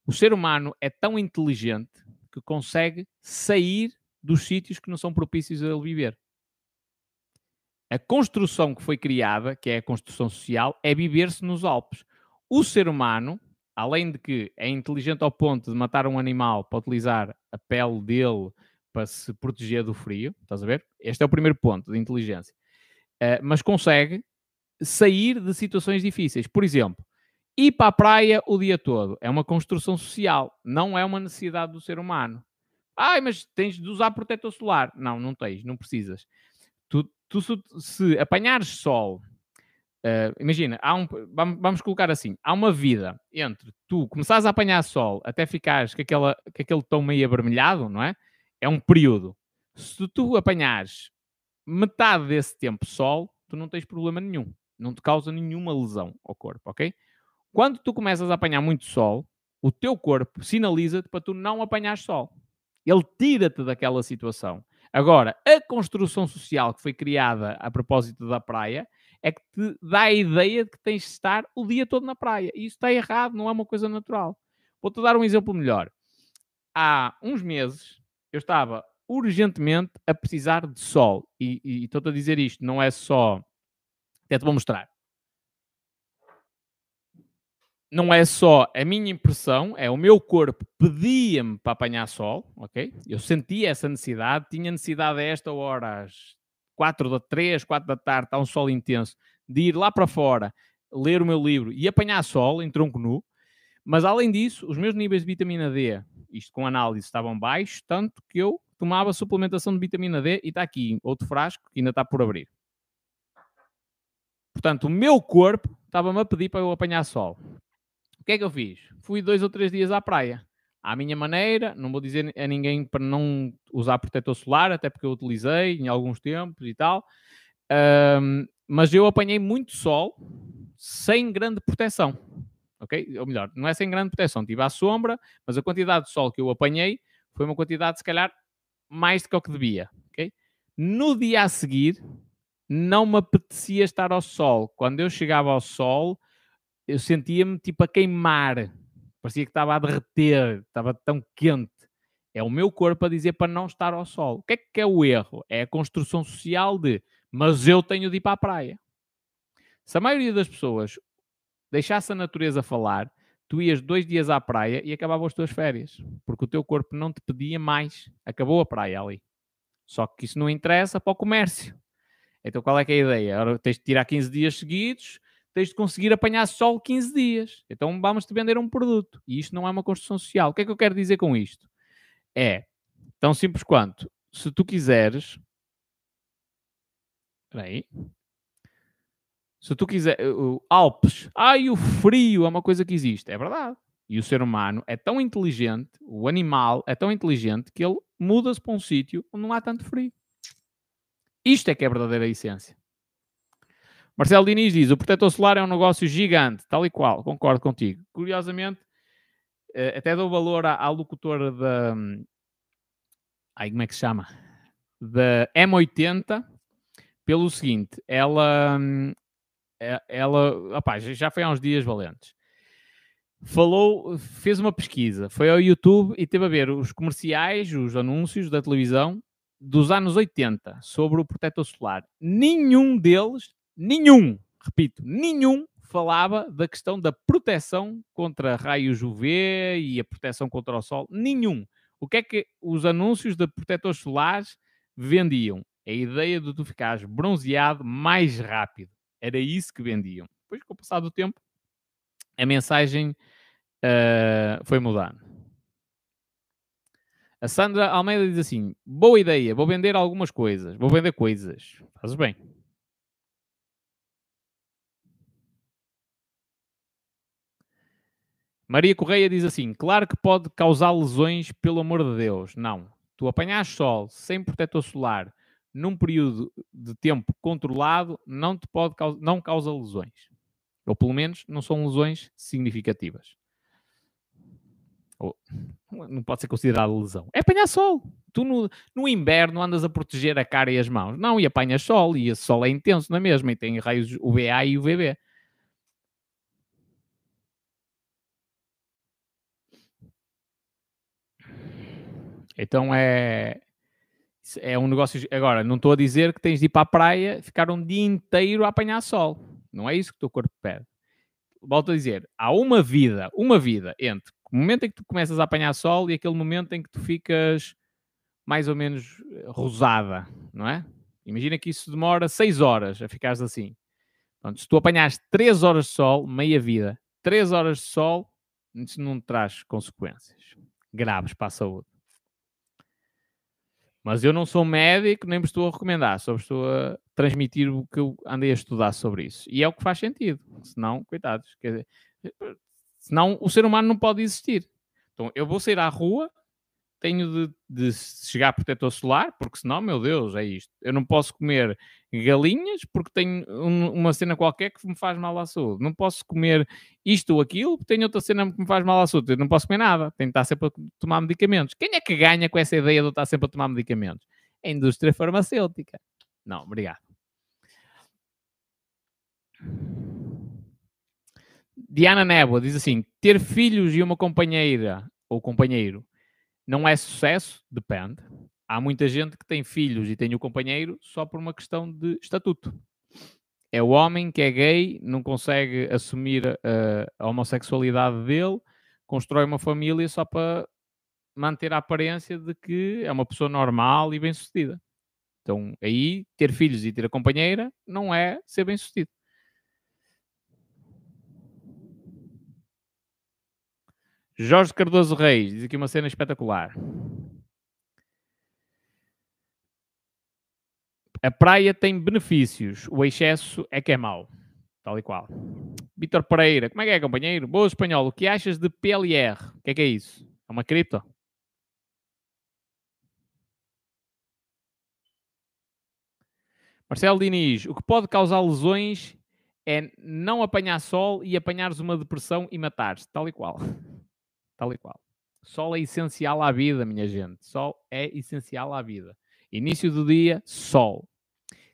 o ser humano é tão inteligente que consegue sair dos sítios que não são propícios a ele viver. A construção que foi criada, que é a construção social, é viver-se nos Alpes. O ser humano, além de que é inteligente ao ponto de matar um animal para utilizar a pele dele para se proteger do frio, estás a ver? Este é o primeiro ponto de inteligência. Uh, mas consegue sair de situações difíceis. Por exemplo, ir para a praia o dia todo é uma construção social, não é uma necessidade do ser humano. Ai, mas tens de usar protetor solar. Não, não tens, não precisas. Tu, tu se, se apanhares sol, uh, imagina, há um, vamos, colocar assim, há uma vida entre tu começares a apanhar sol até ficares com, aquela, com aquele tom meio avermelhado, não é? é um período. Se tu apanhares metade desse tempo sol, tu não tens problema nenhum. Não te causa nenhuma lesão ao corpo, ok? Quando tu começas a apanhar muito sol, o teu corpo sinaliza-te para tu não apanhar sol. Ele tira-te daquela situação. Agora, a construção social que foi criada a propósito da praia é que te dá a ideia de que tens de estar o dia todo na praia. E isso está errado, não é uma coisa natural. Vou-te dar um exemplo melhor. Há uns meses, eu estava urgentemente a precisar de sol. E, estou-te a dizer isto, não é só. Até te vou mostrar. Não é só a minha impressão, é o meu corpo pedia-me para apanhar sol, ok? Eu sentia essa necessidade, tinha necessidade a esta hora, às 4 da 3, 4 da tarde, está um sol intenso, de ir lá para fora, ler o meu livro e apanhar sol em tronco nu. Mas além disso, os meus níveis de vitamina D isto com análise, estavam baixos, tanto que eu tomava suplementação de vitamina D e está aqui outro frasco que ainda está por abrir. Portanto, o meu corpo estava-me a pedir para eu apanhar sol. Que é que eu fiz? Fui dois ou três dias à praia. À minha maneira, não vou dizer a ninguém para não usar protetor solar, até porque eu utilizei em alguns tempos e tal. Um, mas eu apanhei muito sol sem grande proteção ok? Ou melhor, não é sem grande proteção, tive à sombra, mas a quantidade de sol que eu apanhei foi uma quantidade, se calhar, mais do que o que devia, ok? No dia a seguir, não me apetecia estar ao sol. Quando eu chegava ao sol, eu sentia-me tipo a queimar, parecia que estava a derreter, estava tão quente. É o meu corpo a dizer para não estar ao sol. O que é que é o erro? É a construção social de mas eu tenho de ir para a praia. Se a maioria das pessoas deixasse a natureza falar, tu ias dois dias à praia e acabavam as tuas férias, porque o teu corpo não te pedia mais. Acabou a praia ali. Só que isso não interessa para o comércio. Então qual é que é a ideia? Ora, tens de tirar 15 dias seguidos, tens de conseguir apanhar sol 15 dias. Então vamos-te vender um produto. E isto não é uma construção social. O que é que eu quero dizer com isto? É tão simples quanto, se tu quiseres... Espera aí. Se tu quiser... Uh, Alpes. Ai, o frio é uma coisa que existe. É verdade. E o ser humano é tão inteligente, o animal é tão inteligente que ele muda-se para um sítio onde não há tanto frio. Isto é que é a verdadeira essência. Marcelo Diniz diz: o protetor solar é um negócio gigante, tal e qual, concordo contigo. Curiosamente, eh, até dou valor à, à locutora da. Ai, como é que se chama? Da M80, pelo seguinte: ela. Eh, ela. Rapaz, já foi há uns dias valentes falou, fez uma pesquisa, foi ao YouTube e teve a ver os comerciais, os anúncios da televisão dos anos 80 sobre o protetor solar. Nenhum deles, nenhum, repito, nenhum falava da questão da proteção contra raios UV e a proteção contra o sol. Nenhum. O que é que os anúncios de protetores solares vendiam? A ideia de tu ficares bronzeado mais rápido. Era isso que vendiam. Depois, com o passar do tempo, a mensagem uh, foi mudando. A Sandra Almeida diz assim: boa ideia, vou vender algumas coisas, vou vender coisas. Fazes bem. Maria Correia diz assim: claro que pode causar lesões, pelo amor de Deus. Não. Tu apanhas sol sem protetor solar num período de tempo controlado não te pode não causa lesões. Ou pelo menos não são lesões significativas. Ou, não pode ser considerado lesão. É apanhar sol. Tu no, no, inverno andas a proteger a cara e as mãos. Não, e apanhas sol. E esse sol é intenso, não é mesmo? E tem raios UVA e UVB. Então é. É um negócio. Agora, não estou a dizer que tens de ir para a praia ficar um dia inteiro a apanhar sol. Não é isso que o teu corpo pede. Volto a dizer, há uma vida, uma vida entre o momento em que tu começas a apanhar sol e aquele momento em que tu ficas mais ou menos eh, rosada, não é? Imagina que isso demora 6 horas a ficares assim. Se tu apanhares 3 horas de sol, meia vida, 3 horas de sol, isso não traz consequências graves para a saúde. Mas eu não sou médico, nem me estou a recomendar, só estou a transmitir o que eu andei a estudar sobre isso. E é o que faz sentido. Senão, coitados, quer dizer, senão o ser humano não pode existir. Então eu vou sair à rua tenho de, de, chegar protetor solar, porque senão, meu Deus, é isto. Eu não posso comer galinhas porque tenho um, uma cena qualquer que me faz mal à saúde. Não posso comer isto ou aquilo porque tenho outra cena que me faz mal à saúde. Eu não posso comer nada. Tenho de estar sempre a tomar medicamentos. Quem é que ganha com essa ideia de eu estar sempre a tomar medicamentos? A indústria farmacêutica. Não, obrigado. Diana Néboa diz assim: ter filhos e uma companheira ou companheiro não é sucesso? Depende. Há muita gente que tem filhos e tem o companheiro só por uma questão de estatuto. É o homem que é gay, não consegue assumir uh, a homossexualidade dele, constrói uma família só para manter a aparência de que é uma pessoa normal e bem-sucedida. Então, aí, ter filhos e ter a companheira não é ser bem-sucedido. Jorge Cardoso Reis diz aqui uma cena espetacular. A praia tem benefícios, o excesso é que é mau. Tal e qual. Vitor Pereira, como é que é, companheiro? Boa espanhol, o que achas de PLR? O que é que é isso? É uma cripto? Marcelo Diniz, o que pode causar lesões é não apanhar sol e apanhares uma depressão e matares, tal e qual. Tal e qual. Sol é essencial à vida, minha gente. Sol é essencial à vida. Início do dia, sol.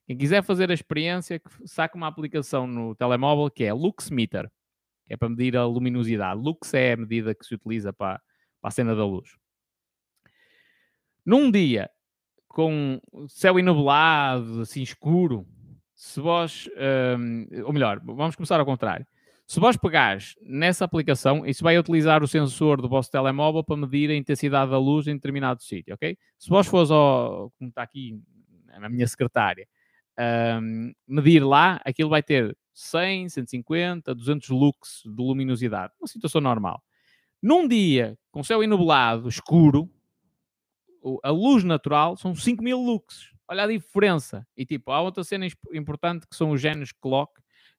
Quem quiser fazer a experiência, saca uma aplicação no telemóvel que é Lux Meter, que é para medir a luminosidade. Lux é a medida que se utiliza para, para a cena da luz. Num dia com céu enublado, assim escuro, se vós, um, ou melhor, vamos começar ao contrário. Se vós pegares nessa aplicação, isso vai utilizar o sensor do vosso telemóvel para medir a intensidade da luz em determinado sítio, ok? Se vós fores ao, como está aqui na minha secretária, um, medir lá, aquilo vai ter 100, 150, 200 lux de luminosidade, uma situação normal. Num dia com céu enublado, escuro, a luz natural são 5 mil lux. Olha a diferença. E tipo, há outra cena importante que são os genes clock,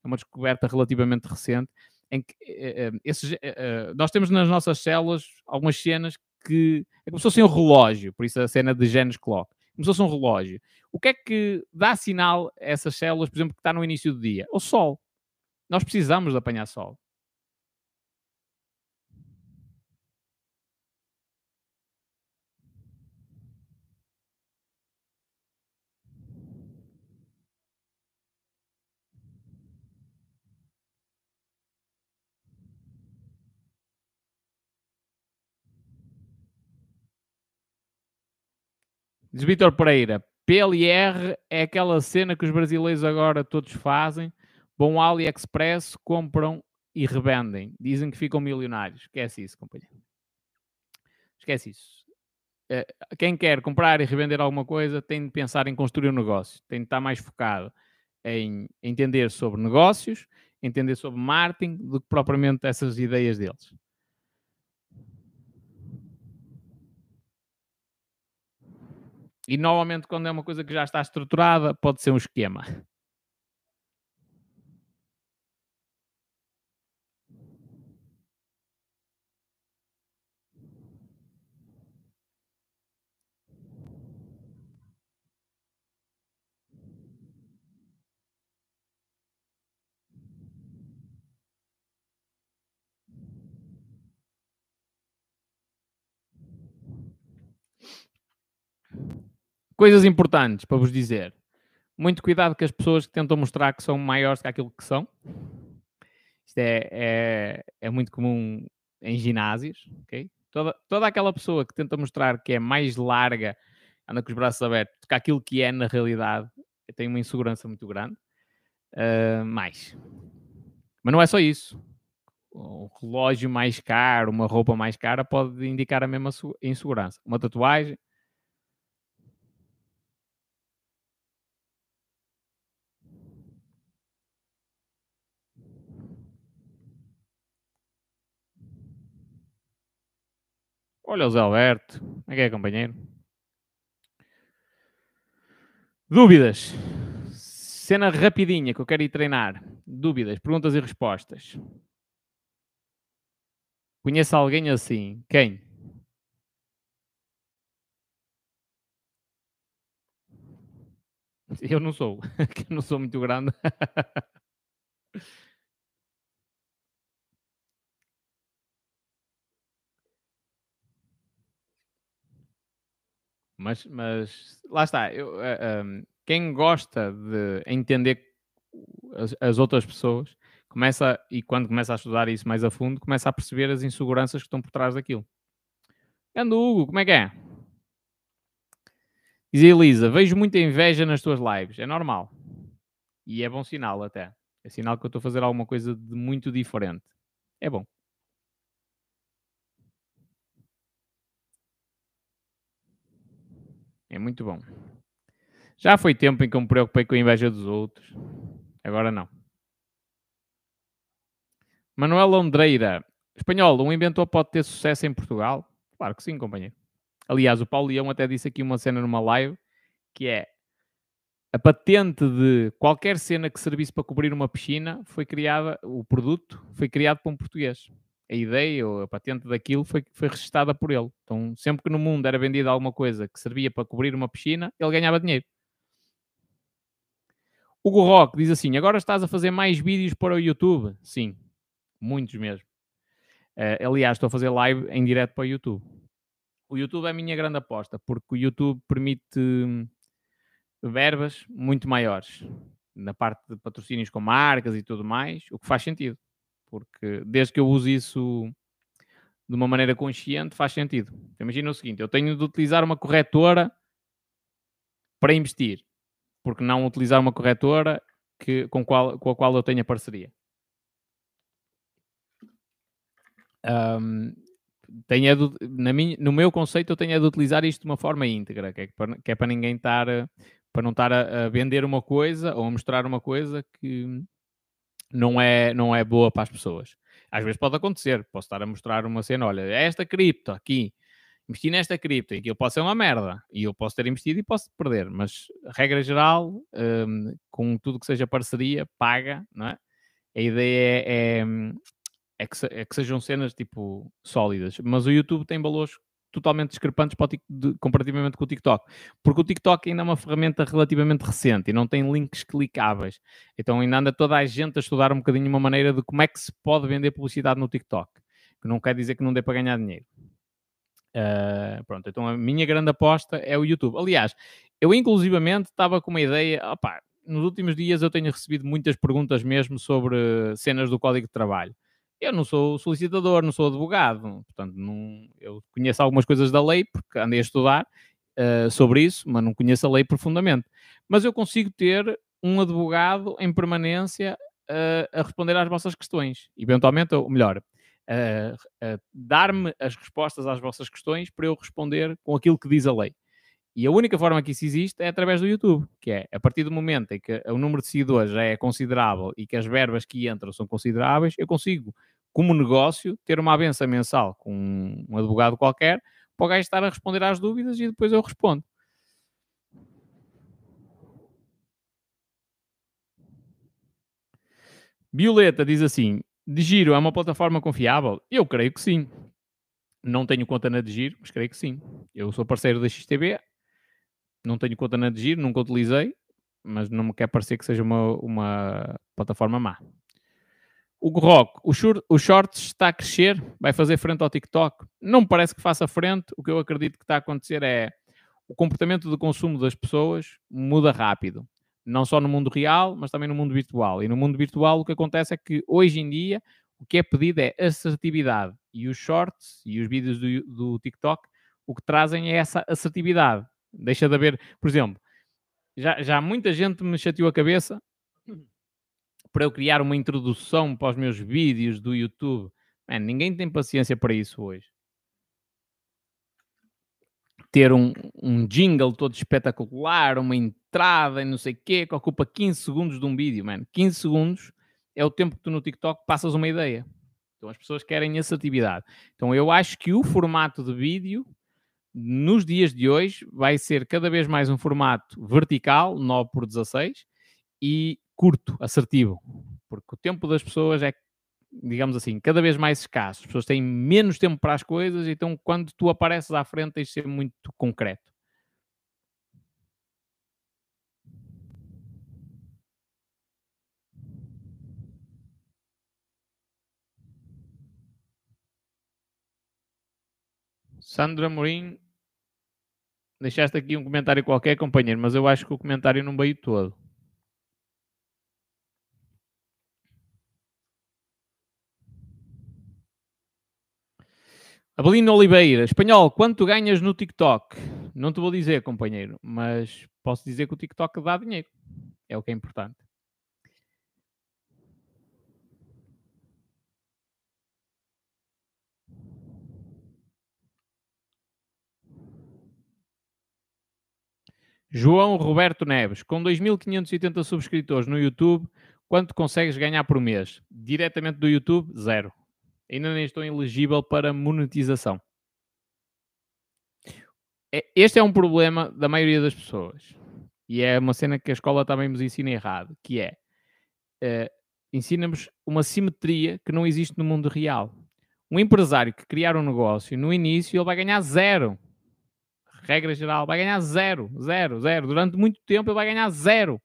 é uma descoberta relativamente recente, em que uh, esses, uh, nós temos nas nossas células algumas cenas que é como se fosse um relógio, por isso a cena de genes clock, como se fosse um relógio. O que é que dá sinal a essas células, por exemplo, que está no início do dia? O sol. Nós precisamos de apanhar sol. Diz Vitor Pereira, PLR é aquela cena que os brasileiros agora todos fazem, vão AliExpress, compram e revendem. Dizem que ficam milionários. Esquece isso, companheiro. Esquece isso. Eh, quem quer comprar e revender alguma coisa tem de pensar em construir um negócio. Tem de estar mais focado em entender sobre negócios, entender sobre marketing, do que propriamente essas ideias deles. E normalmente, quando é uma coisa que já está estruturada, pode ser um esquema. Coisas importantes para vos dizer. Muito cuidado com as pessoas que tentam mostrar que são maiores que aquilo que são. Isto é, é, é muito comum em ginásios, ok? Toda, toda aquela pessoa que tenta mostrar que é mais larga, anda com os braços abertos, que aquilo que é na realidade, tem uma insegurança muito grande. Uh, mais. Mas não é só isso. Um relógio mais caro, uma roupa mais cara pode indicar a mesma insegurança. Uma tatuagem Olha o Zé Alberto. Como é que é, companheiro? Dúvidas. Cena rapidinha que eu quero ir treinar. Dúvidas, perguntas e respostas. Conheço alguém assim? Quem? Eu não sou. eu não sou muito grande. Mas, mas lá está. Eu, uh, eh, um, ehm, quem gosta de entender as, as, outras pessoas começa, e quando começa a estudar isso mais a fundo, começa a perceber as inseguranças que estão por trás daquilo. Ando, Hugo, como é que é? Diz Elisa, vejo muita inveja nas tuas lives. É normal. E é bom sinal até. É sinal que eu estou a fazer alguma coisa de muito diferente. É bom. É muito bom. Já foi tempo em que eu me preocupei com a inveja dos outros. Agora não. Manuel Londreira. Espanhol, um inventor pode ter sucesso em Portugal? Claro que sim, companheiro. Aliás, o Paulo Leão até disse aqui uma cena numa live que é a patente de qualquer cena que servisse para cobrir uma piscina foi criada, o produto foi criado por um português a ideia ou a patente daquilo foi, foi registada por ele. Então, sempre que no mundo era vendida alguma coisa que servia para cobrir uma piscina, ele ganhava dinheiro. Hugo Rock diz assim: agora estás a fazer mais vídeos para o YouTube? Sim, muitos mesmo. Uh, aliás, estou a fazer live em direto para o YouTube. O YouTube é a minha grande aposta, porque o YouTube permite hum, verbas muito maiores na parte de patrocínios com marcas e tudo mais, o que faz sentido porque desde que eu uso isso de uma maneira consciente, faz sentido. Imagina o seguinte: eu tenho de utilizar uma corretora para investir, porque não utilizar uma corretora que, com, qual, com a qual eu tenha parceria. Um, tenho de, na minha, no meu conceito, eu tenho de utilizar isto de uma forma íntegra, que é para, que é para ninguém estar para não estar a, a, vender uma coisa ou a mostrar uma coisa que não é, não é boa para as pessoas. Às vezes pode acontecer, posso estar a mostrar uma cena, olha, é esta cripto aqui, investi nesta cripto e aquilo pode ser uma merda e eu posso ter investido e posso perder, mas regra geral, um, com tudo que seja parceria, paga, não é? A ideia é, é, é, que, é que sejam cenas tipo sólidas, mas o YouTube tem valores totalmente discrepantes para de, comparativamente com o TikTok. Porque o TikTok ainda é uma ferramenta relativamente recente e não tem links clicáveis. Então ainda anda toda a gente a estudar um bocadinho uma maneira de como é que se pode vender publicidade no TikTok. Que não quer dizer que não dê para ganhar dinheiro. Uh, pronto, então a minha grande aposta é o YouTube. Aliás, eu inclusivamente estava com uma ideia, opa, nos últimos dias eu tenho recebido muitas perguntas mesmo sobre cenas do código de trabalho. Eu não sou solicitador, não sou advogado, portanto, não, eu conheço algumas coisas da lei, porque andei a estudar uh, sobre isso, mas não conheço a lei profundamente. Mas eu consigo ter um advogado em permanência uh, a responder às vossas questões. Eventualmente, ou melhor, uh, dar-me as respostas às vossas questões para eu responder com aquilo que diz a lei. E a única forma que isso existe é através do YouTube, que é a partir do momento em que o número de seguidores já é considerável e que as verbas que entram são consideráveis, eu consigo como negócio, ter uma abença mensal com um advogado qualquer, para o gajo estar a responder às dúvidas e depois eu respondo. Violeta diz assim: De Giro é uma plataforma confiável? Eu creio que sim. Não tenho conta na de Giro, mas creio que sim. Eu sou parceiro da XTB, não tenho conta na de Giro, nunca utilizei, mas não me quer parecer que seja uma, uma plataforma má. O Rock, o, short, o Shorts está a crescer, vai fazer frente ao TikTok. Não me parece que faça frente. O que eu acredito que está a acontecer é o comportamento de consumo das pessoas muda rápido. Não só no mundo real, mas também no mundo virtual. E no mundo virtual o que acontece é que hoje em dia o que é pedido é assertividade. E os shorts e os vídeos do, do TikTok o que trazem é essa assertividade. Deixa de haver, por exemplo, já, já muita gente me chateou a cabeça para eu criar uma introdução para os meus vídeos do YouTube. Man, ninguém tem paciência para isso hoje. Ter um, um jingle todo espetacular, uma entrada e não sei o quê, que ocupa 15 segundos de um vídeo, man. 15 segundos é o tempo que tu no TikTok passas uma ideia. Então as pessoas querem essa atividade. Então eu acho que o formato de vídeo nos dias de hoje vai ser cada vez mais um formato vertical, 9 por 16, e curto, assertivo, porque o tempo das pessoas é, digamos assim, cada vez mais escasso. As pessoas têm menos tempo para as coisas, então quando tu apareces à frente tens de ser muito concreto. Sandra Morim, deixaste aqui um comentário qualquer, companheiro, mas eu acho que o comentário não veio todo. Abelino Oliveira, espanhol, quanto ganhas no TikTok? Não te vou dizer, companheiro, mas posso dizer que o TikTok dá dinheiro. É o que é importante. João Roberto Neves, com 2.580 subscritores no YouTube, quanto consegues ganhar por mês? Diretamente do YouTube, zero ainda nem estou elegível para monetização. É, este é um problema da maioria das pessoas. E é uma cena que a escola também nos ensina errado, que é uh, ensina-nos uma simetria que não existe no mundo real. Um empresário que criar um negócio, no início ele vai ganhar zero. Regra geral, vai ganhar zero, zero, zero. Durante muito tempo ele vai ganhar zero.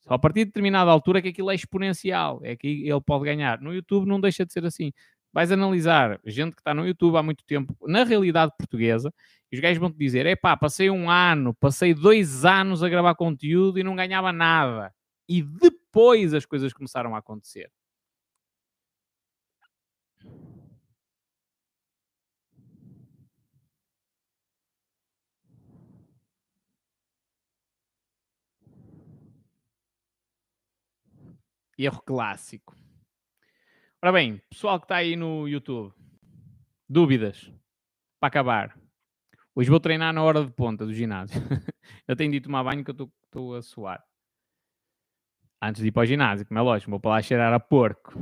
Só a partir de determinada altura que aquilo é exponencial, é que ele pode ganhar. No YouTube não deixa de ser assim Vais analisar gente que está no YouTube há muito tempo, na realidade portuguesa, e os gajos vão te dizer: pá, passei um ano, passei dois anos a gravar conteúdo e não ganhava nada. E depois as coisas começaram a acontecer. Erro clássico. Ora bem, pessoal que está aí no YouTube, dúvidas para acabar. Hoje vou treinar na hora de ponta do ginásio. eu tenho de ir tomar banho que eu estou a suar. Antes de ir para o ginásio, como é lógico, vou para lá cheirar a porco.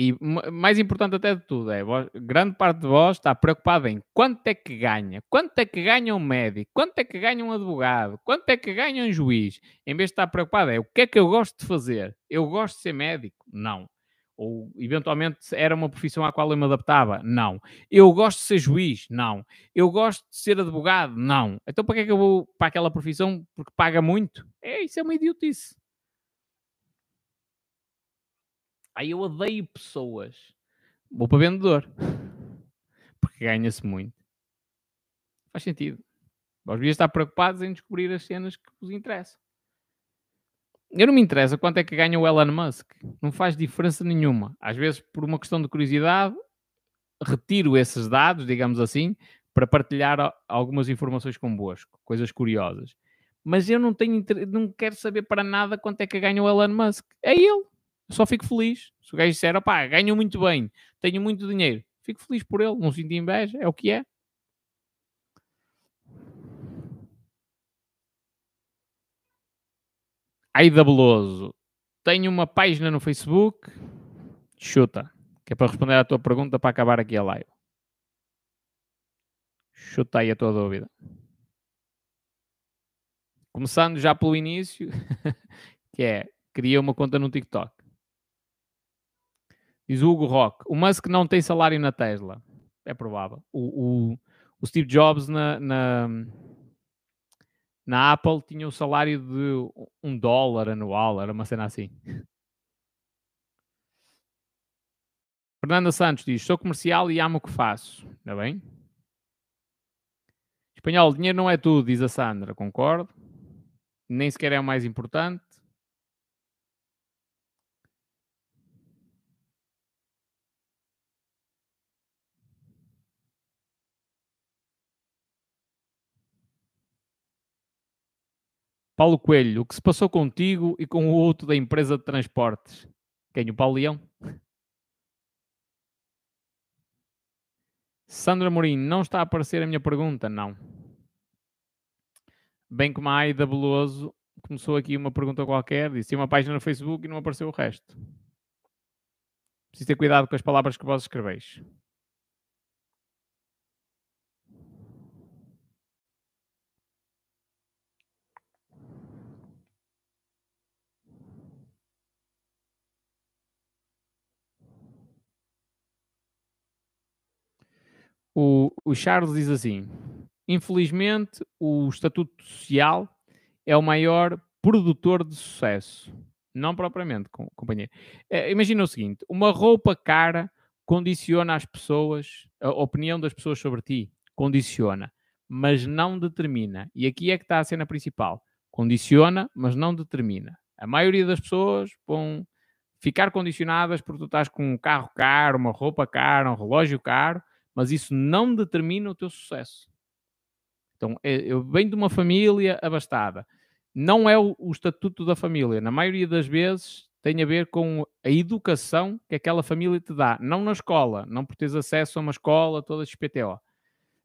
E mais importante até de tudo é, vós, grande parte de vós está preocupada em quanto é que ganha, quanto é que ganha um médico, quanto é que ganha um advogado, quanto é que ganha um juiz. Em vez de estar preocupado é o que é que eu gosto de fazer. Eu gosto de ser médico? Não. Ou eventualmente era uma profissão à qual eu me adaptava? Não. Eu gosto de ser juiz? Não. Eu gosto de ser advogado? Não. Então para que é que eu vou para aquela profissão? Porque paga muito? É, isso é uma idiotice. Aí eu odeio pessoas. Vou para vendedor. Porque ganha-se muito. Faz sentido. Vós deviam estar preocupados em descobrir as cenas que vos interessam. Eu não me interessa quanto é que ganha o Elon Musk. Não faz diferença nenhuma. Às vezes, por uma questão de curiosidade, retiro esses dados, digamos assim, para partilhar algumas informações convosco, coisas curiosas. Mas eu não tenho, não quero saber para nada quanto é que ganha o Elon Musk. É ele só fico feliz. Se o gajo disser, opá, ganho muito bem, tenho muito dinheiro, fico feliz por ele, não sinto inveja, é o que é. Aida Beloso, tenho uma página no Facebook, chuta, que é para responder à tua pergunta para acabar aqui a live. Chuta aí a tua dúvida. Começando já pelo início, que é, cria uma conta no TikTok. Diz Hugo Rock. O Musk não tem salário na Tesla. É provável. O, o, o Steve Jobs na, na, na, Apple tinha o salário de um dólar anual. Era uma cena assim. Fernanda Santos diz: Sou comercial e amo o que faço. Está bem? Espanhol, dinheiro não é tudo, diz a Sandra. Concordo. Nem sequer é o mais importante. Paulo Coelho, o que se passou contigo e com o outro da empresa de transportes? Quem? O Paulo Leão? Sandra Mourinho, não está a aparecer a minha pergunta? Não. Bem como a Aida Beloso começou aqui uma pergunta qualquer, disse uma página no Facebook e não apareceu o resto. Preciso ter cuidado com as palavras que vós escreveis. O, o Charles diz assim: infelizmente, o estatuto social é o maior produtor de sucesso. Não propriamente, companheiro. É, imagina o seguinte: uma roupa cara condiciona as pessoas, a opinião das pessoas sobre ti, condiciona, mas não determina. E aqui é que está a cena principal: condiciona, mas não determina. A maioria das pessoas vão ficar condicionadas porque tu estás com um carro caro, uma roupa cara, um relógio caro, mas isso não determina o teu sucesso. Então, é, eu venho de uma família abastada. Não é o, o estatuto da família. Na maioria das vezes tem a ver com a educação que aquela família te dá. Não na escola, não por teres acesso a uma escola toda XPTO.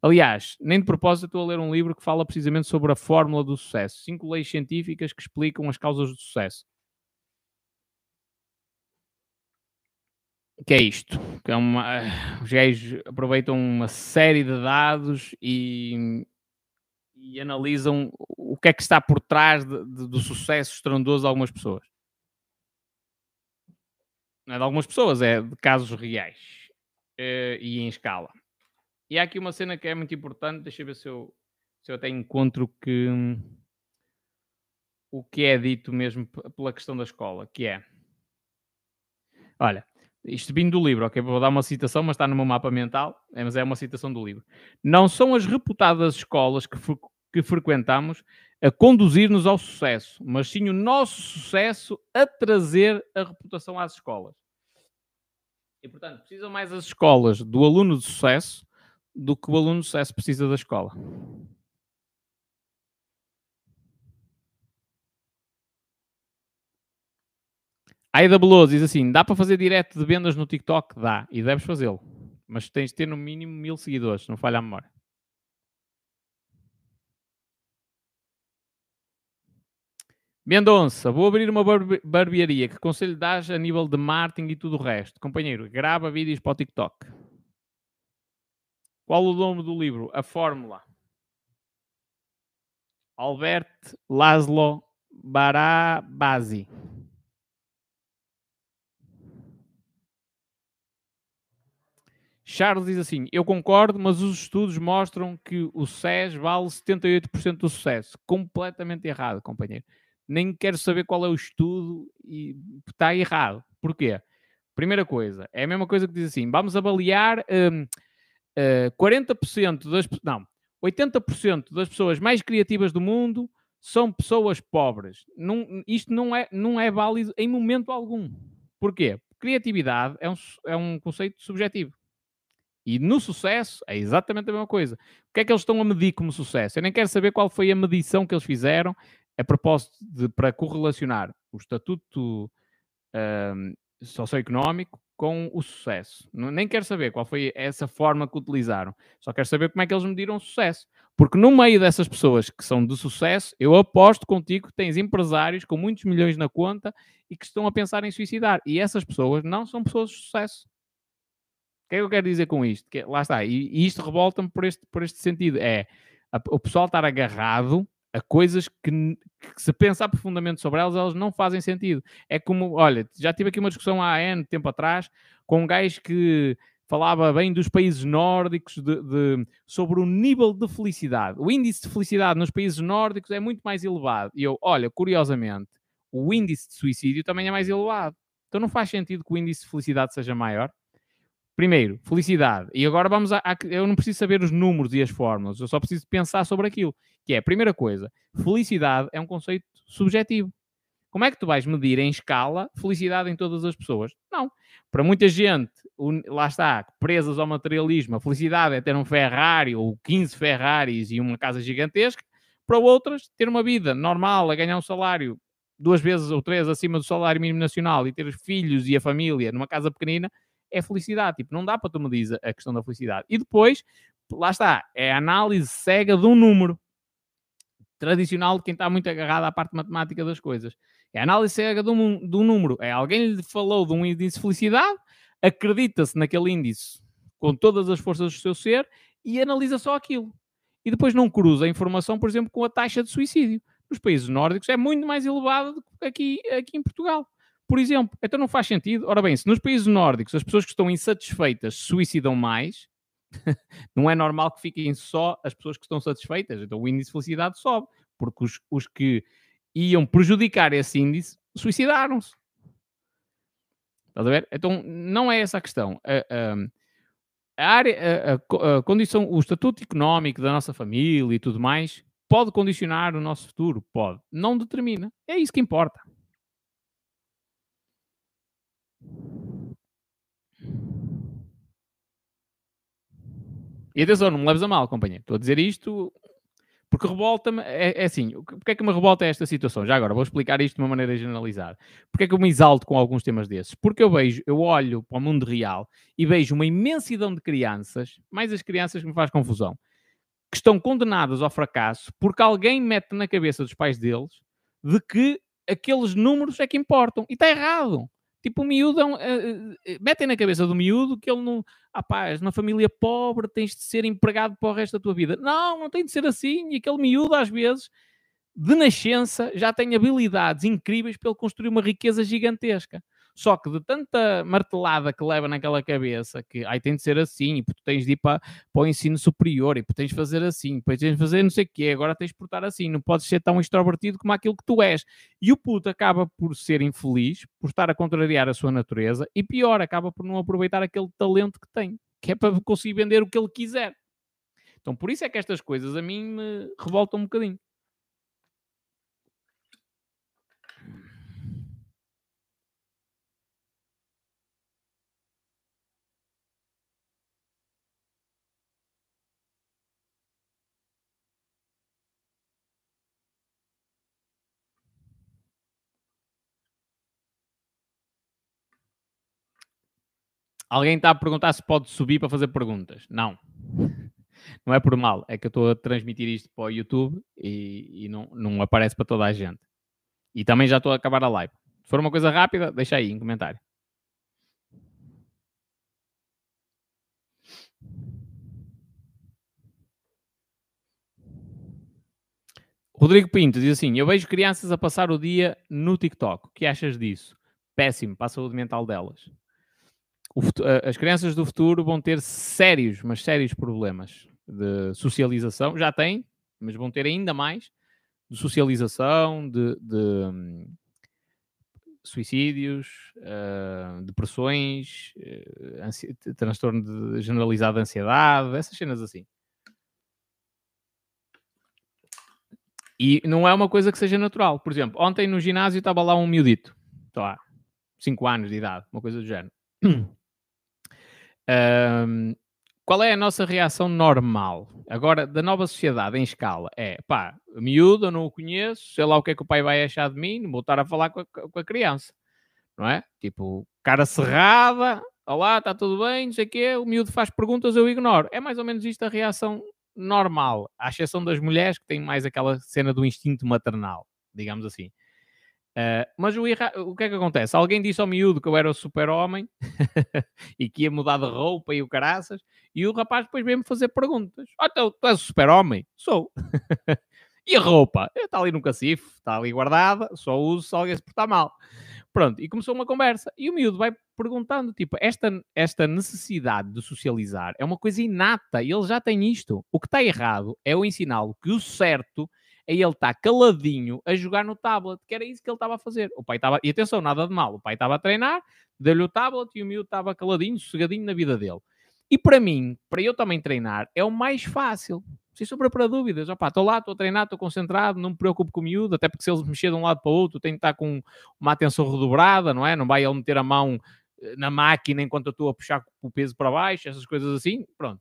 Aliás, nem de propósito estou a ler um livro que fala precisamente sobre a fórmula do sucesso. Cinco leis científicas que explicam as causas do sucesso. Que é isto, que é uma, os gajos aproveitam uma série de dados e, e analisam o que é que está por trás de, de, do sucesso estrondoso de algumas pessoas. Não é de algumas pessoas, é de casos reais uh, e em escala. E há aqui uma cena que é muito importante, deixa eu ver se eu, se eu até encontro que o que é dito mesmo pela questão da escola, que é olha, isto vindo do livro, ok? Vou dar uma citação, mas está no meu mapa mental, é, mas é uma citação do livro. Não são as reputadas escolas que, que frequentamos a conduzir-nos ao sucesso, mas sim o nosso sucesso a trazer a reputação às escolas. E, portanto, precisam mais as escolas do aluno de sucesso do que o aluno de sucesso precisa da escola. A Aida Beloso diz assim: dá para fazer direto de vendas no TikTok? Dá, e deves fazê-lo. Mas tens de ter no mínimo mil seguidores, não falha a memória. Mendonça, vou abrir uma barbearia. Que conselho dás a nível de marketing e tudo o resto? Companheiro, grava vídeos para o TikTok. Qual o nome do livro? A Fórmula. Albert Laszlo Barabasi. Charles diz assim: Eu concordo, mas os estudos mostram que o SES vale 78% do sucesso. Completamente errado, companheiro. Nem quero saber qual é o estudo e está errado. Porquê? Primeira coisa, é a mesma coisa que diz assim: vamos avaliar um, uh, 40% das. Não, 80% das pessoas mais criativas do mundo são pessoas pobres. Não, isto não é, não é válido em momento algum. Porquê? Criatividade é um, é um conceito subjetivo. E no sucesso é exatamente a mesma coisa. O que é que eles estão a medir como sucesso? Eu nem quero saber qual foi a medição que eles fizeram a propósito de, para correlacionar o estatuto um, socioeconómico com o sucesso. Nem quero saber qual foi essa forma que utilizaram. Só quero saber como é que eles mediram o sucesso. Porque no meio dessas pessoas que são de sucesso, eu aposto contigo que tens empresários com muitos milhões na conta e que estão a pensar em suicidar. E essas pessoas não são pessoas de sucesso que é que eu quero dizer com isto? Que, lá está, e, e isto revolta-me por este, por este sentido. É a, o pessoal estar agarrado a coisas que, que, se pensar profundamente sobre elas, elas não fazem sentido. É como, olha, já tive aqui uma discussão há N tempo atrás com um gajo que falava bem dos países nórdicos de, de, sobre o nível de felicidade. O índice de felicidade nos países nórdicos é muito mais elevado. E eu, olha, curiosamente, o índice de suicídio também é mais elevado. Então não faz sentido que o índice de felicidade seja maior. Primeiro, felicidade. E agora vamos a, a, Eu não preciso saber os números e as fórmulas, eu só preciso pensar sobre aquilo. Que é, primeira coisa, felicidade é um conceito subjetivo. Como é que tu vais medir em escala felicidade em todas as pessoas? Não. Para muita gente, lá está, presas ao materialismo, a felicidade é ter um Ferrari ou 15 Ferraris e uma casa gigantesca. Para outras, ter uma vida normal, a ganhar um salário duas vezes ou três acima do salário mínimo nacional e ter os filhos e a família numa casa pequenina, é felicidade. Tipo, não dá para tu medir a questão da felicidade. E depois, lá está, é a análise cega de um número tradicional de quem está muito agarrado à parte matemática das coisas. É a análise cega de um, de um número. É alguém lhe falou de um índice de felicidade, acredita-se naquele índice com todas as forças do seu ser e analisa só aquilo. E depois não cruza a informação, por exemplo, com a taxa de suicídio. Nos países nórdicos é muito mais elevada do que aqui, aqui em Portugal. Por exemplo, então não faz sentido. Ora bem, se nos países nórdicos as pessoas que estão insatisfeitas suicidam mais, não é normal que fiquem só as pessoas que estão satisfeitas. Então o índice de felicidade sobe, porque os, os que iam prejudicar esse índice suicidaram-se. Estás a ver? Então não é essa a questão. A, a, área, a, a, condição, o estatuto económico da nossa família e tudo mais pode condicionar o nosso futuro? Pode. Não determina. É isso que importa. E atenção, não me leves a mal, companheiro. Estou a dizer isto porque revolta-me. É, é, assim, porque é que me revolta esta situação? Já agora, vou explicar isto de uma maneira generalizada. Porque é que eu me exalto com alguns temas desses? Porque eu vejo, eu olho para o mundo real e vejo uma imensidão de crianças, mais as crianças que me faz confusão, que estão condenadas ao fracasso porque alguém mete na cabeça dos pais deles de que aqueles números é que importam. E está errado. Tipo, o miúdo é um, uh, metem na cabeça do miúdo que ele não. Ah, pá, és uma família pobre, tens de ser empregado para o resto da tua vida. Não, não tem de ser assim. E aquele miúdo, às vezes, de nascença, já tem habilidades incríveis para ele construir uma riqueza gigantesca. Só que de tanta martelada que leva naquela cabeça, que aí tem de ser assim, e tu tens de ir para, para o ensino superior, e tu tens de fazer assim, depois tens de fazer não sei o quê, agora tens de portar assim, não podes ser tão extrovertido como aquilo que tu és. E o puto acaba por ser infeliz, por estar a contrariar a sua natureza, e pior, acaba por não aproveitar aquele talento que tem, que é para conseguir vender o que ele quiser. Então por isso é que estas coisas a mim me revoltam um bocadinho. Alguém está a perguntar se pode subir para fazer perguntas. Não. Não é por mal, é que eu estou a transmitir isto para o YouTube e, e não, não aparece para toda a gente. E também já estou a acabar a live. Se for uma coisa rápida, deixa aí em comentário. Rodrigo Pinto diz assim: Eu vejo crianças a passar o dia no TikTok. O que achas disso? Péssimo para a saúde mental delas. Futuro, as crianças do futuro vão ter sérios, mas sérios problemas de socialização. Já têm, mas vão ter ainda mais de socialização, de, de um, suicídios, uh, depressões, uh, transtorno de, generalizado de ansiedade, essas cenas assim. E não é uma coisa que seja natural. Por exemplo, ontem no ginásio estava lá um miudito, está lá, 5 anos de idade, uma coisa do género. Um, qual é a nossa reação normal? Agora, da nova sociedade em escala, é pá, miúdo, eu não o conheço, sei lá o que é que o pai vai achar de mim, vou estar a falar com a, com a criança, não é? Tipo, cara cerrada, olá, está tudo bem, não sei o quê, o miúdo faz perguntas, eu ignoro. É mais ou menos isto a reação normal, à exceção das mulheres que têm mais aquela cena do instinto maternal, digamos assim. Uh, mas o, o, que é que acontece? Alguém disse ao miúdo que eu era o super-homem e que ia mudar de roupa e o caraças, e o rapaz depois veio-me fazer perguntas. Ah, tu, tu és o super-homem? Sou. e a roupa? Está ali no cacifo, está ali guardada, só uso se alguém se portar mal. Pronto, e começou uma conversa. E o miúdo vai perguntando, tipo, esta, esta necessidade de socializar é uma coisa inata, e ele já tem isto. O que está errado é o ensiná-lo que o certo é ele estar caladinho a jogar no tablet, que era isso que ele estava a fazer. O pai estava, e atenção, nada de mal, o pai estava a treinar, deu-lhe o tablet e o miúdo estava caladinho, sossegadinho na vida dele. E para mim, para eu também treinar, é o mais fácil. Sem sombra para dúvidas. Opa, estou lá, estou a treinar, estou concentrado, não me preocupo com o miúdo, até porque se ele mexer de um lado para o outro, tenho que estar com uma atenção redobrada, não é? Não vai ele meter a mão eh, na máquina enquanto eu estou a puxar o peso para baixo, essas coisas assim. Pronto.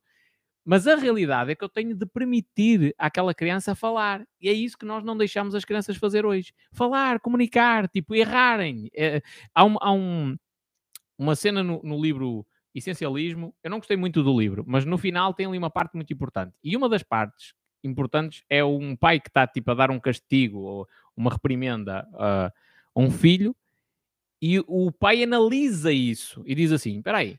Mas a realidade é que eu tenho de permitir àquela criança falar. E é isso que nós não deixamos as crianças fazer hoje. Falar, comunicar, tipo, errarem. É, há, um, há um, uma cena no, no livro Essencialismo, eu não gostei muito do livro, mas no final tem ali uma parte muito importante. E uma das partes importantes é um pai que está tipo a dar um castigo ou uma reprimenda a, a um filho e o pai analisa isso e diz assim: espera aí,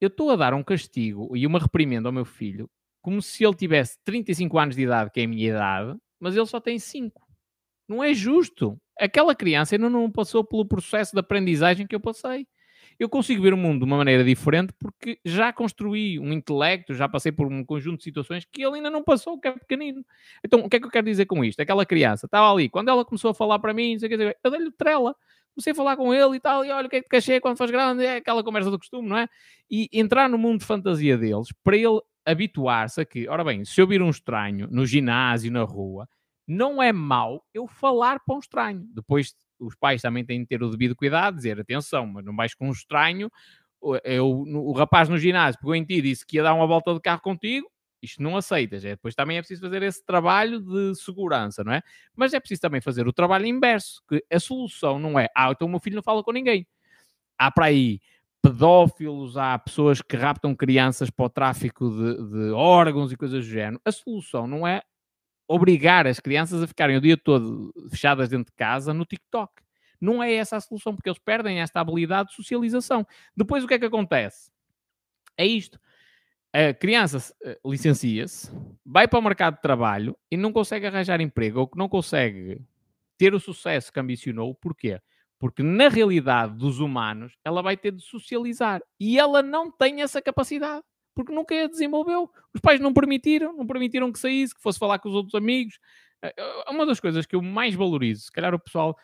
eu estou a dar um castigo e uma reprimenda ao meu filho como se ele tivesse 35 anos de idade, que é a minha idade, mas ele só tem 5. Não é justo. Aquela criança ainda não passou pelo processo de aprendizagem que eu passei eu consigo ver o mundo de uma maneira diferente porque já construí um intelecto, já passei por um conjunto de situações que ele ainda não passou, que é pequenino. Então, o que é que eu quero dizer com isto? Aquela criança estava ali, quando ela começou a falar para mim, sei que, eu dei-lhe trela. Comecei a falar com ele e tal, e olha o que é que te cachê quando faz grande, é aquela conversa do costume, não é? E entrar no mundo de fantasia deles, para ele habituar-se a que, ora bem, se eu vir um estranho no ginásio, na rua, não é mau eu falar para um estranho. Depois os pais também têm de ter o devido cuidado, dizer atenção, mas não vais com um estranho. Eu, o rapaz no ginásio pegou em ti e disse que ia dar uma volta de carro contigo, isto não aceitas. É, depois também é preciso fazer esse trabalho de segurança, não é? Mas é preciso também fazer o trabalho inverso, que a solução não é, ah, então o meu filho não fala com ninguém. Há para aí pedófilos, há pessoas que raptam crianças para o tráfico de, de órgãos e coisas do género. A solução não é obrigar as crianças a ficarem o dia todo fechadas dentro de casa no TikTok. Não é essa a solução, porque eles perdem esta habilidade de socialização. Depois o que é que acontece? É isto. A criança eh, licencia-se, vai para o mercado de trabalho e não consegue arranjar emprego ou que não consegue ter o sucesso que ambicionou. Porquê? Porque na realidade dos humanos ela vai ter de socializar e ela não tem essa capacidade porque nunca a desenvolveu. Os pais não permitiram, não permitiram que saísse, que fosse falar com os outros amigos. É uma das coisas que eu mais valorizo, se calhar o pessoal,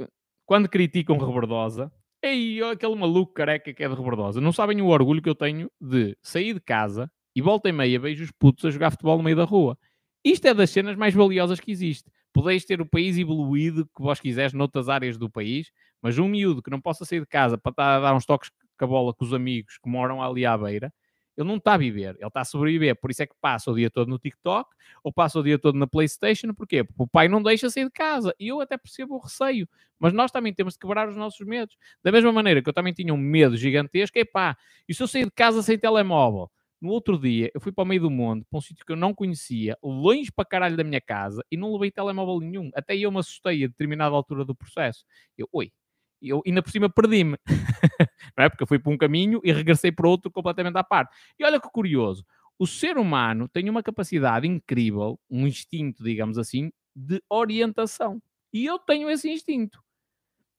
eh, quando criticam Rebordosa, ei, aquele maluco careca que é de Rebordosa, não sabem o orgulho que eu tenho de sair de casa e volta e meia vejo os putos a jogar futebol no meio da rua. Isto é das cenas mais valiosas que existe. Podeis ter o país evoluído que vós quiseres noutras áreas do país, mas um miúdo que não possa sair de casa para estar a dar uns toques com a bola com os amigos que moram ali à beira, Ele não está a viver, ele está a sobreviver. Por isso é que passa o dia todo no TikTok ou passa o dia todo na PlayStation. Porquê? Porque o pai não deixa sair de casa. E eu até percebo o receio. Mas nós também temos de quebrar os nossos medos. Da mesma maneira que eu também tinha um medo gigantesco. Epá, e se eu sair de casa sem telemóvel? No outro dia, eu fui para o meio do mundo, para um sítio que eu não conhecia, longe para caralho da minha casa, e não levei telemóvel nenhum. Até eu me assustei a determinada altura do processo. Eu, oi, eu ainda por cima perdi-me, não é? Porque eu fui para um caminho e regressei para outro completamente à parte. E olha que curioso, o ser humano tem uma capacidade incrível, um instinto, digamos assim, de orientação. E eu tenho esse instinto.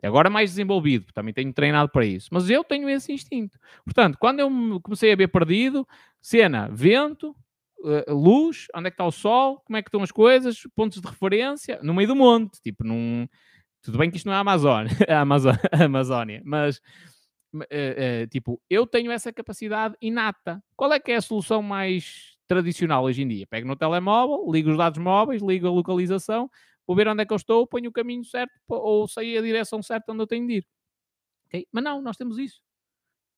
Agora mais desenvolvido, também tenho treinado para isso. Mas eu tenho esse instinto. Portanto, quando eu comecei a ver perdido, cena, vento, uh, luz, onde é que está o sol, como é que estão as coisas, pontos de referência, no meio do monte, tipo, num... Tudo bem que isto não é a Amazônia, a, Amazônia, mas, uh, uh, tipo, eu tenho essa capacidade inata. Qual é que é a solução mais tradicional hoje em dia? Pego no telemóvel, ligo os dados móveis, ligo a localização, vou ver onde é que eu estou, ponho o caminho certo ou sei a direção certa onde eu tenho de ir. Okay? Mas não, nós temos isso,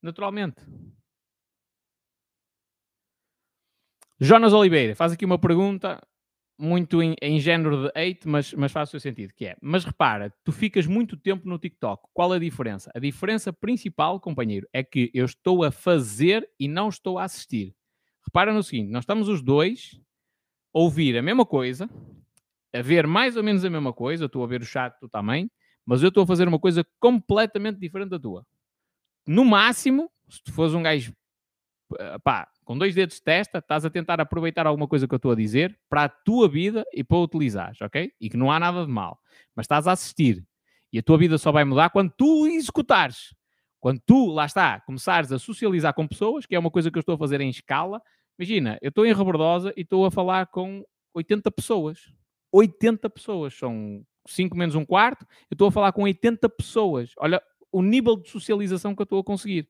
naturalmente. Jonas Oliveira faz aqui uma pergunta muito em, em género de hate, mas, mas faz o seu sentido, que é, mas repara, tu ficas muito tempo no TikTok, qual a diferença? A diferença principal, companheiro, é que eu estou a fazer e não estou a assistir. Repara no seguinte, nós estamos os dois a ouvir a mesma coisa, a ver mais ou menos a mesma coisa, eu estou a ver o chat tu também, mas eu estou a fazer uma coisa completamente diferente da tua. No máximo, se tu fores um gajo eh, pá, com dois dedos de testa, estás a tentar aproveitar alguma coisa que eu estou a dizer para a tua vida e para utilizares, ok? E que não há nada de mal. Mas estás a assistir. E a tua vida só vai mudar quando tu executares. Quando tu, lá está, começares a socializar com pessoas, que é uma coisa que eu estou a fazer em escala. Imagina, eu estou em Rebordosa e estou a falar com 80 pessoas. 80 pessoas, são 5 menos um quarto, eu estou a falar com 80 pessoas. Olha o nível de socialização que eu estou a conseguir.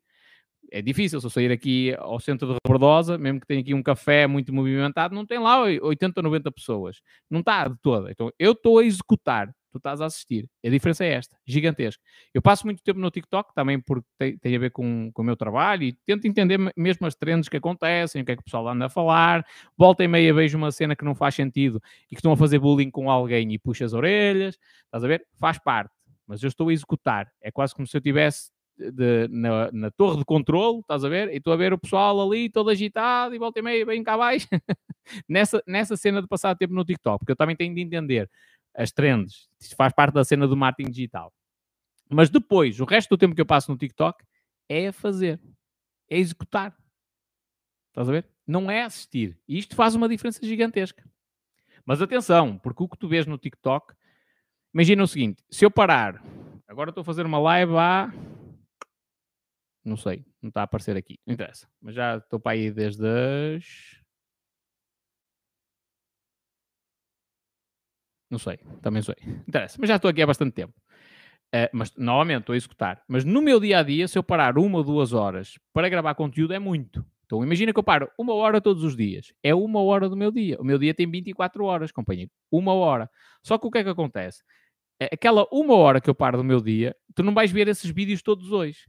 É difícil, se eu sair aqui ao centro de Rebordosa, mesmo que tenha aqui um café muito movimentado, não tem lá 80 ou 90 pessoas. Não está de toda. Então eu estou a executar tu estás a assistir. A diferença é esta, gigantesca. Eu passo muito tempo no TikTok, também porque tem, tem a ver com, com o meu trabalho e tento entender mesmo as trends que acontecem, o que é que o pessoal anda a falar. Volta e meia vejo uma cena que não faz sentido e que estão a fazer bullying com alguém e puxa as orelhas. Estás a ver? Faz parte. Mas eu estou a executar. É quase como se eu tivesse de, na, na, torre de controle, estás a ver? E estou a ver o pessoal ali todo agitado e volta e meia bem cá abaixo. nessa, nessa cena de passar tempo no TikTok, porque eu também tenho de entender as trends. Isso faz parte da cena do marketing digital. Mas depois, o resto do tempo que eu passo no TikTok é a fazer, é executar. Estás a ver? Não é assistir. E isto faz uma diferença gigantesca. Mas atenção, porque o que tu vês no TikTok, imagina o seguinte: se eu parar, agora estou a fazer uma live há. Não sei, não está a aparecer aqui, não interessa. Mas já estou para aí desde as Não sei, também sei. Interessa, mas já estou aqui há bastante tempo. Uh, mas novamente estou a executar. Mas no meu dia a dia, se eu parar uma ou duas horas para gravar conteúdo, é muito. Então imagina que eu paro uma hora todos os dias. É uma hora do meu dia. O meu dia tem 24 horas, companheiro. Uma hora. Só que o que é que acontece? É aquela uma hora que eu paro do meu dia, tu não vais ver esses vídeos todos hoje.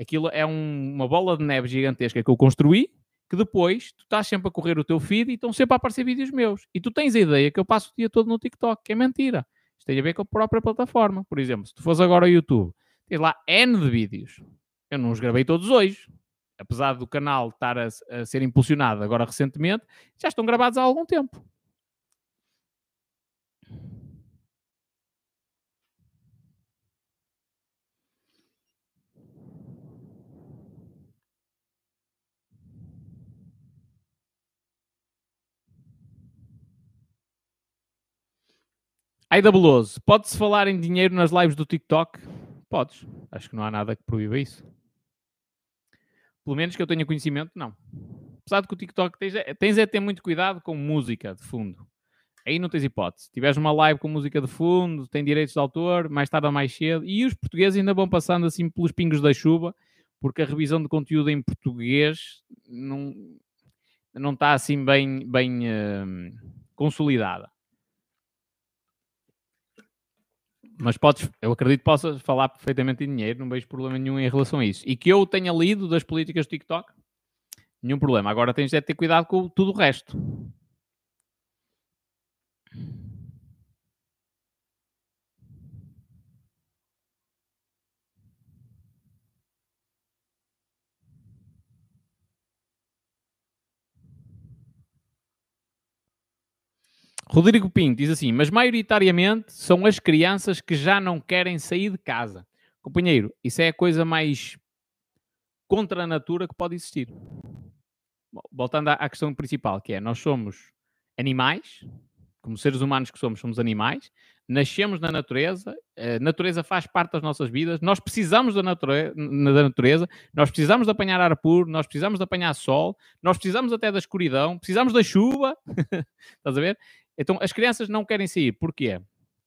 Aquilo é um, uma bola de neve gigantesca que eu construí que depois tu estás sempre a correr o teu feed e estão sempre a aparecer vídeos meus. E tu tens a ideia que eu passo o dia todo no TikTok, que é mentira. Isto tem a ver com a própria plataforma. Por exemplo, se tu fores agora ao YouTube, tens lá N de vídeos. Eu não os gravei todos hoje. Apesar do canal estar a, a ser impulsionado agora recentemente, já estão gravados há algum tempo. Aida Beloso, pode-se falar em dinheiro nas lives do TikTok? Podes. Acho que não há nada que proíba isso. Pelo menos que eu tenha conhecimento, não. Apesar de que o TikTok tens, é, tens é ter muito cuidado com música de fundo. Aí não tens hipótese. Se tiveres uma live com música de fundo, tem direitos de autor, mais tarde ou mais cedo. E os portugueses ainda vão passando assim pelos pingos da chuva, porque a revisão de conteúdo em português não, não está assim bem, bem uh, consolidada. Mas podes, eu acredito que possas falar perfeitamente em dinheiro, não vejo problema nenhum em relação a isso. E que eu tenha lido das políticas do TikTok, Nenhum problema. Agora tens de ter cuidado com tudo o resto. Rodrigo Pinto diz assim: mas maioritariamente são as crianças que já não querem sair de casa. Companheiro, isso é a coisa mais contra a natura que pode existir. Voltando à questão principal, que é nós somos animais, como seres humanos que somos, somos animais, nascemos na natureza, a natureza faz parte das nossas vidas, nós precisamos da, nature da natureza, nós precisamos de apanhar ar puro, nós precisamos de apanhar sol, nós precisamos até da escuridão, precisamos da chuva, estás a ver? Então, as crianças não querem sair. Porquê?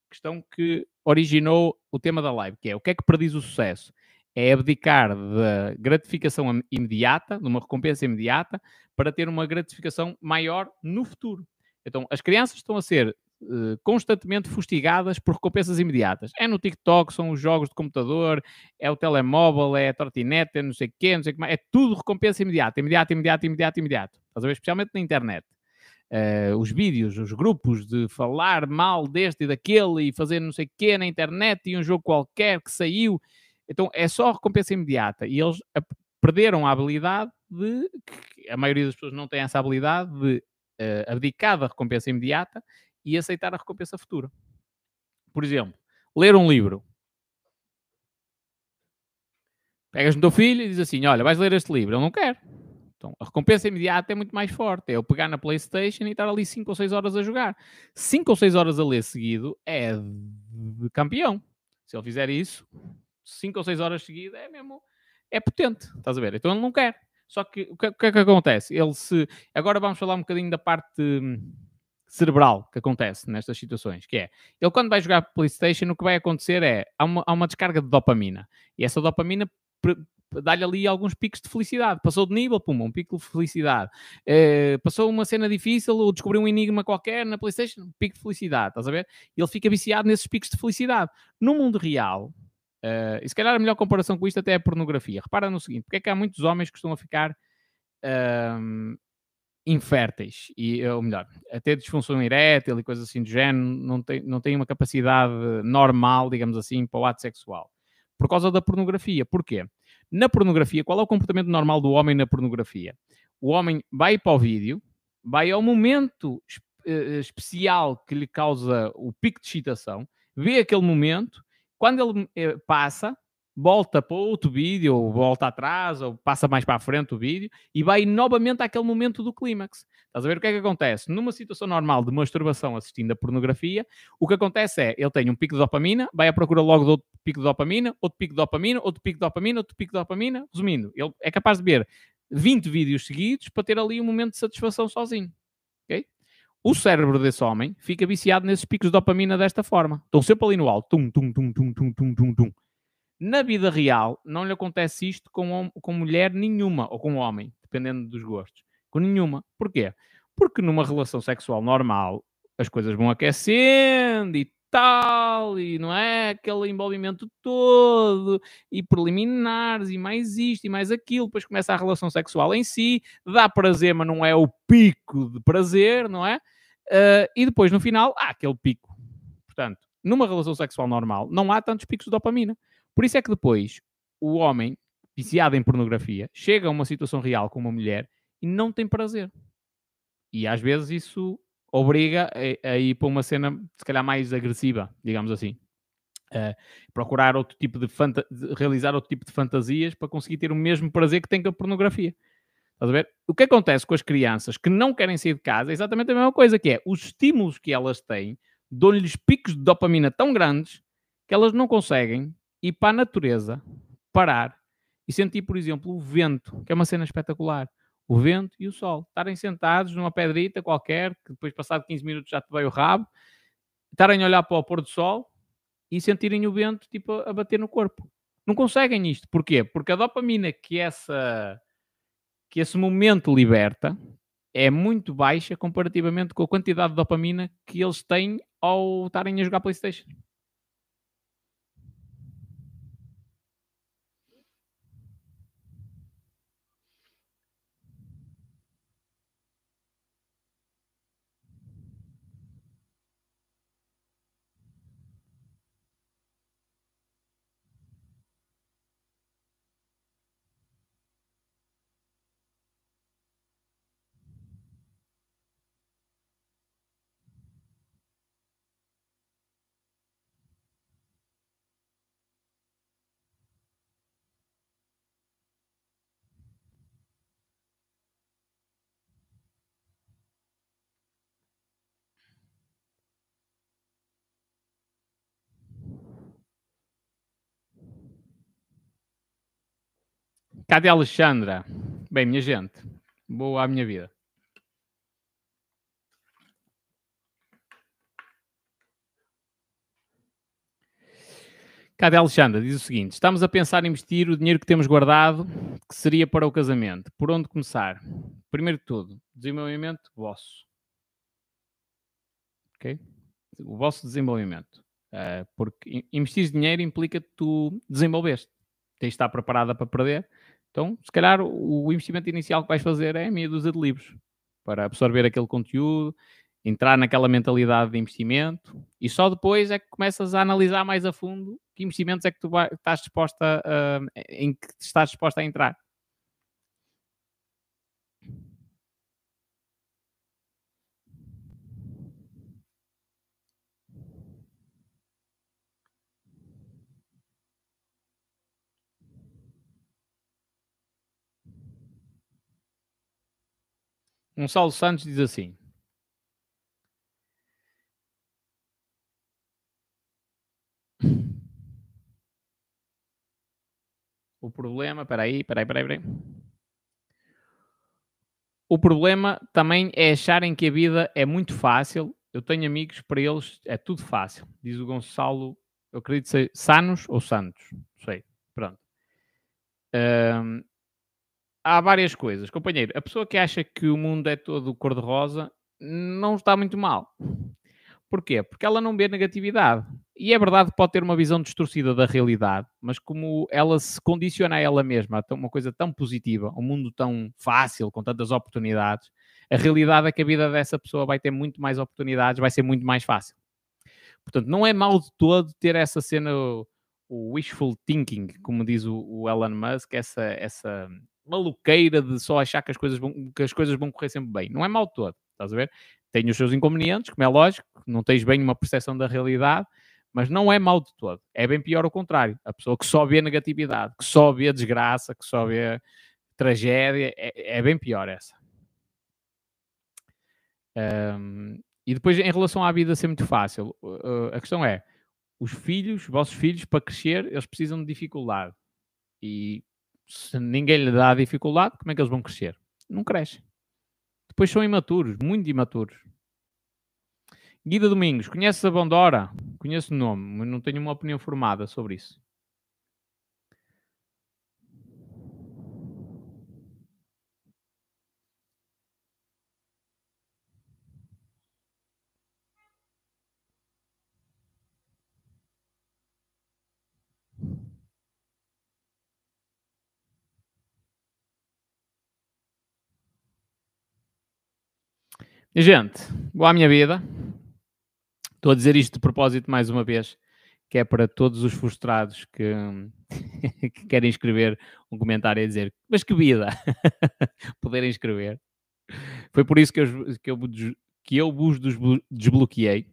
Questão que originou o tema da live, que é o que é que prediz o sucesso? É abdicar da gratificação imediata, de uma recompensa imediata, para ter uma gratificação maior no futuro. Então, as crianças estão a ser uh, constantemente fustigadas por recompensas imediatas. É no TikTok, são os jogos de computador, é o telemóvel, é a trotinete, é não sei o quê, não sei o que mais. É tudo recompensa imediata, imediata, imediata, imediata, imediata. Estás a ver? Especialmente na internet uh, os vídeos, os grupos de falar mal deste e daquele e fazer não sei o quê na internet e um jogo qualquer que saiu. Então é só recompensa imediata. E eles perderam a habilidade de. A maioria das pessoas não tem essa habilidade de uh, abdicar da recompensa imediata e aceitar a recompensa futura. Por exemplo, ler um livro. Pegas no teu filho e dizes assim: Olha, vais ler este livro. Ele não quer. Então, a recompensa imediata é muito mais forte. É eu pegar na PlayStation e estar ali 5 ou 6 horas a jogar. 5 ou 6 horas a ler seguido é de campeão. Se ele fizer isso, 5 ou 6 horas seguidas é mesmo. É potente. Estás a ver? Então ele não quer. Só que o que, que é que acontece? Ele se. Agora vamos falar um bocadinho da parte hum, cerebral que acontece nestas situações, que é, ele quando vai jogar Playstation, o que vai acontecer é, há uma, há uma descarga de dopamina, e essa dopamina dá-lhe ali alguns picos de felicidade. Passou de nível, pum, um pico de felicidade. Uh, passou uma cena difícil ou descobriu um enigma qualquer na PlayStation, um pico de felicidade, estás a ver? Ele fica viciado nesses picos de felicidade. No mundo real, uh, e se calhar a melhor comparação com isto até é a pornografia. Repara no seguinte: porque é que há muitos homens que estão a ficar. Uh, inférteis, e, ou melhor, até disfunção erétil e coisas assim do género, não tem, não tem uma capacidade normal, digamos assim, para o ato sexual. Por causa da pornografia. Porquê? Na pornografia, qual é o comportamento normal do homem na pornografia? O homem vai para o vídeo, vai ao momento uh, especial que lhe causa o pico de excitação, vê aquele momento, quando ele uh, passa, volta para outro vídeo, ou volta atrás, ou passa mais para a frente o vídeo, e vai novamente àquele momento do clímax. Estás a ver o que é que acontece? Numa situação normal de masturbação assistindo a pornografia, o que acontece é, ele tem um pico de dopamina, vai à procura logo de outro pico de dopamina, outro pico de dopamina, outro pico de dopamina, outro pico de dopamina. Resumindo, ele é capaz de ver 20 vídeos seguidos para ter ali um momento de satisfação sozinho. O cérebro desse homem fica viciado nesses picos de dopamina desta forma. Estão sempre ali no alto. Tum, tum, tum, tum, tum, tum, tum, tum. Na vida real, não lhe acontece isto com, com mulher nenhuma, ou com homem, dependendo dos gostos. Com nenhuma. Porquê? Porque numa relação sexual normal, as coisas vão aquecendo e tal, e não é aquele envolvimento todo, e preliminares, e mais isto, e mais aquilo, depois começa a relação sexual em si, dá prazer, mas não é o pico de prazer, não é? Uh, e depois, no final, há aquele pico. Portanto, numa relação sexual normal, não há tantos picos de dopamina. Por isso é que depois o homem, viciado em pornografia, chega a uma situação real com uma mulher e não tem prazer. E às vezes isso obriga a, a ir para uma cena, se calhar, mais agressiva, digamos assim. Uh, procurar outro tipo de, de, realizar outro tipo de fantasias para conseguir ter o mesmo prazer que tem com a pornografia. Estás a ver? O que acontece com as crianças que não querem sair de casa é exatamente a mesma coisa, que é os estímulos que elas têm dão-lhes picos de dopamina tão grandes que elas não conseguem ir para a natureza, parar e sentir, por exemplo, o vento, que é uma cena espetacular. O vento e o sol. Estarem sentados numa pedrita qualquer, que depois, passado 15 minutos, já te veio o rabo, estarem a olhar para o pôr do sol e sentirem o vento tipo, a bater no corpo. Não conseguem isto. Porquê? Porque a dopamina que, essa, que esse momento liberta é muito baixa comparativamente com a quantidade de dopamina que eles têm ao estarem a jogar Playstation. Cadê a Alexandra? Bem, minha gente, boa à minha vida. Cadê a Alexandra? Diz o seguinte: estamos a pensar em investir o dinheiro que temos guardado, que seria para o casamento. Por onde começar? Primeiro de tudo, desenvolvimento vosso. Ok? O vosso desenvolvimento. Uh, porque investir dinheiro implica que tu desenvolveste. Tens de estar preparada para perder. Então, se calhar, o investimento inicial que vais fazer é meia dúzia de livros para absorver aquele conteúdo, entrar naquela mentalidade de investimento e só depois é que começas a analisar mais a fundo que investimentos é que tu estás disposta a, em que estás disposta a entrar. Gonçalo Santos diz assim: O problema, peraí, peraí, peraí, peraí. O problema também é acharem que a vida é muito fácil. Eu tenho amigos, para eles é tudo fácil. Diz o Gonçalo, eu acredito ser Sanos ou Santos, não sei. Pronto. Um, há várias coisas. Companheiro, a pessoa que acha que o mundo é todo cor-de-rosa não está muito mal. Porquê? Porque ela não vê negatividade. E é verdade que pode ter uma visão distorcida da realidade, mas como ela se condiciona a ela mesma a uma coisa tão positiva, um mundo tão fácil, com tantas oportunidades, a realidade é que a vida dessa pessoa vai ter muito mais oportunidades, vai ser muito mais fácil. Portanto, não é mal de todo ter essa cena, o wishful thinking, como diz o, Elon Musk, essa, essa maluqueira de só achar que as, coisas vão, que as coisas vão correr sempre bem. Não é mal todo, estás a ver? tem os seus inconvenientes, como é lógico, não tens bem uma percepção da realidade, mas não é mau de todo. É bem pior o contrário. A pessoa que só vê negatividade, que só vê desgraça, que só vê tragédia, é, é bem pior essa. Um, e depois, em relação à vida ser muito fácil, a questão é: os filhos, os vossos filhos, para crescer, eles precisam de dificuldade. E se ninguém lhe dá dificuldade, como é que eles vão crescer? Não crescem. Depois são imaturos, muito imaturos. Guida Domingos, conheces a Bondora? Conheço o nome, mas não tenho uma opinião formada sobre isso. Gente, boa a minha vida. Estou a dizer isto de propósito mais uma vez, que é para todos os frustrados que, que querem escrever um comentário a dizer mas que vida! Poderem escrever. Foi por isso que eu, que eu, que eu vos desbloqueei.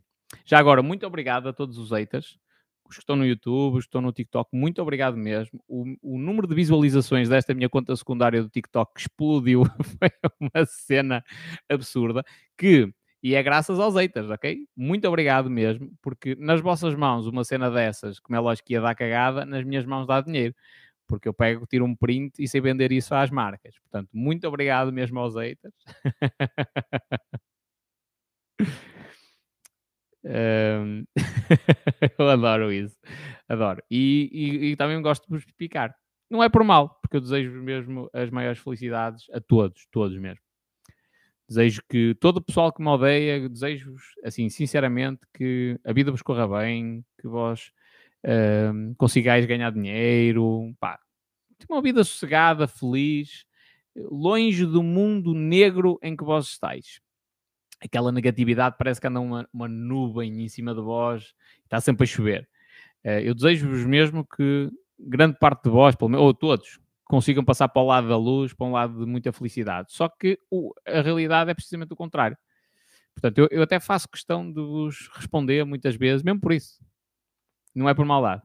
Já agora, muito obrigado a todos os haters os que estão no YouTube, os que estão no TikTok, muito obrigado mesmo. O, o número de visualizações desta minha conta secundária do TikTok explodiu. Foi uma cena absurda que e é graças aos haters, ok? Muito obrigado mesmo, porque nas vossas mãos uma cena dessas, como é lógico que ia dar cagada, nas minhas mãos dá dinheiro, porque eu pego, tiro um print e sei vender isso às marcas. Portanto, muito obrigado mesmo aos haters. Eu adoro isso, adoro. E, e, e, também gosto de vos picar. Não é por mal, porque eu desejo mesmo as maiores felicidades a todos, todos mesmo. Desejo que todo o pessoal que me odeia, desejo-vos, assim, sinceramente, que a vida vos corra bem, que vós consigais ganhar dinheiro, pá, uma vida sossegada, feliz, longe do mundo negro em que vós estáis aquela negatividade parece que anda uma, uma nuvem em cima de vós, está sempre a chover. Uh, eu desejo-vos mesmo que grande parte de vós, ou todos, consigam passar para o lado da luz, para um lado de muita felicidade. Só que o, a realidade é precisamente o contrário. Portanto, eu, eu até faço questão de vos responder muitas vezes, mesmo por isso. Não é por maldade.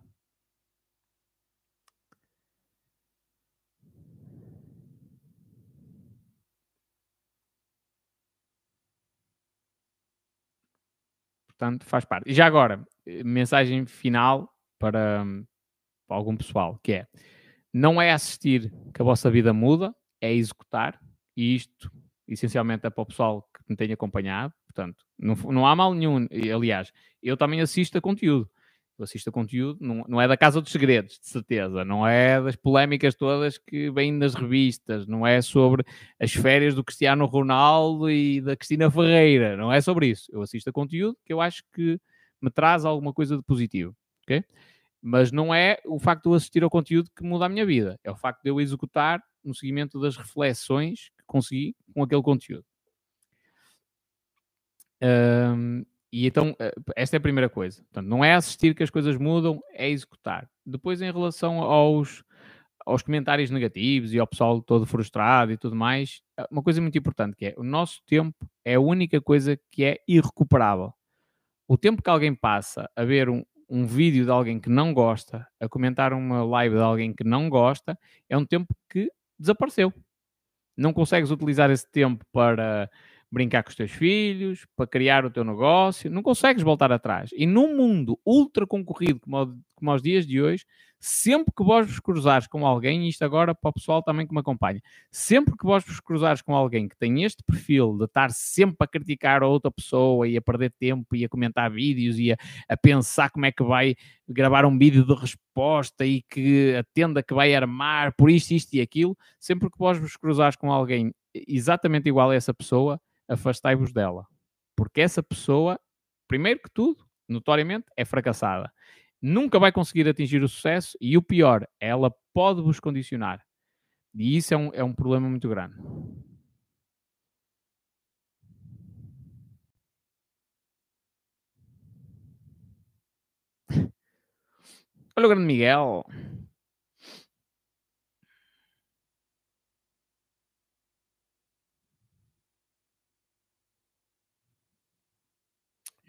Portanto, faz parte. E já agora, mensagem final para, para algum pessoal, que é não é assistir que a vossa vida muda, é executar, e isto essencialmente é para o pessoal que me tem acompanhado, portanto, não, não há mal nenhum. Aliás, eu também assisto a conteúdo. Eu assisto a conteúdo, não, não é da Casa dos Segredos, de certeza, não é das polémicas todas que vêm nas revistas, não é sobre as férias do Cristiano Ronaldo e da Cristina Ferreira, não é sobre isso. Eu assisto a conteúdo que eu acho que me traz alguma coisa de positivo, ok? Mas não é o facto de eu assistir ao conteúdo que muda a minha vida, é o facto de eu executar no seguimento das reflexões que consegui com aquele conteúdo. Um, e então, eh, esta é a primeira coisa. Portanto, não é assistir que as coisas mudam, é executar. Depois, em relação aos, aos comentários negativos e ao pessoal todo frustrado e tudo mais, eh, uma coisa muito importante que é o nosso tempo é a única coisa que é irrecuperável. O tempo que alguém passa a ver um, um vídeo de alguém que não gosta, a comentar uma live de alguém que não gosta, é um tempo que desapareceu. Não consegues utilizar esse tempo para brincar com os teus filhos, para criar o teu negócio, não consegues voltar atrás. E num mundo ultra concorrido como, como aos dias de hoje, sempre que vós vos cruzares com alguém, e isto agora para o pessoal também que me acompanha, sempre que vós vos cruzares com alguém que tem este perfil de estar sempre a criticar a outra pessoa e a perder tempo e a comentar vídeos e a, a pensar como é que vai gravar um vídeo de resposta e que a tenda que vai armar por isto, isto e aquilo, sempre que vós vos cruzares com alguém exatamente igual a essa pessoa, afastai-vos dela. Porque essa pessoa, primeiro que tudo, notoriamente, é fracassada nunca vai conseguir atingir o sucesso e o pior, ela pode vos condicionar. E isso é um, é um problema muito grande. Olha o grande Miguel.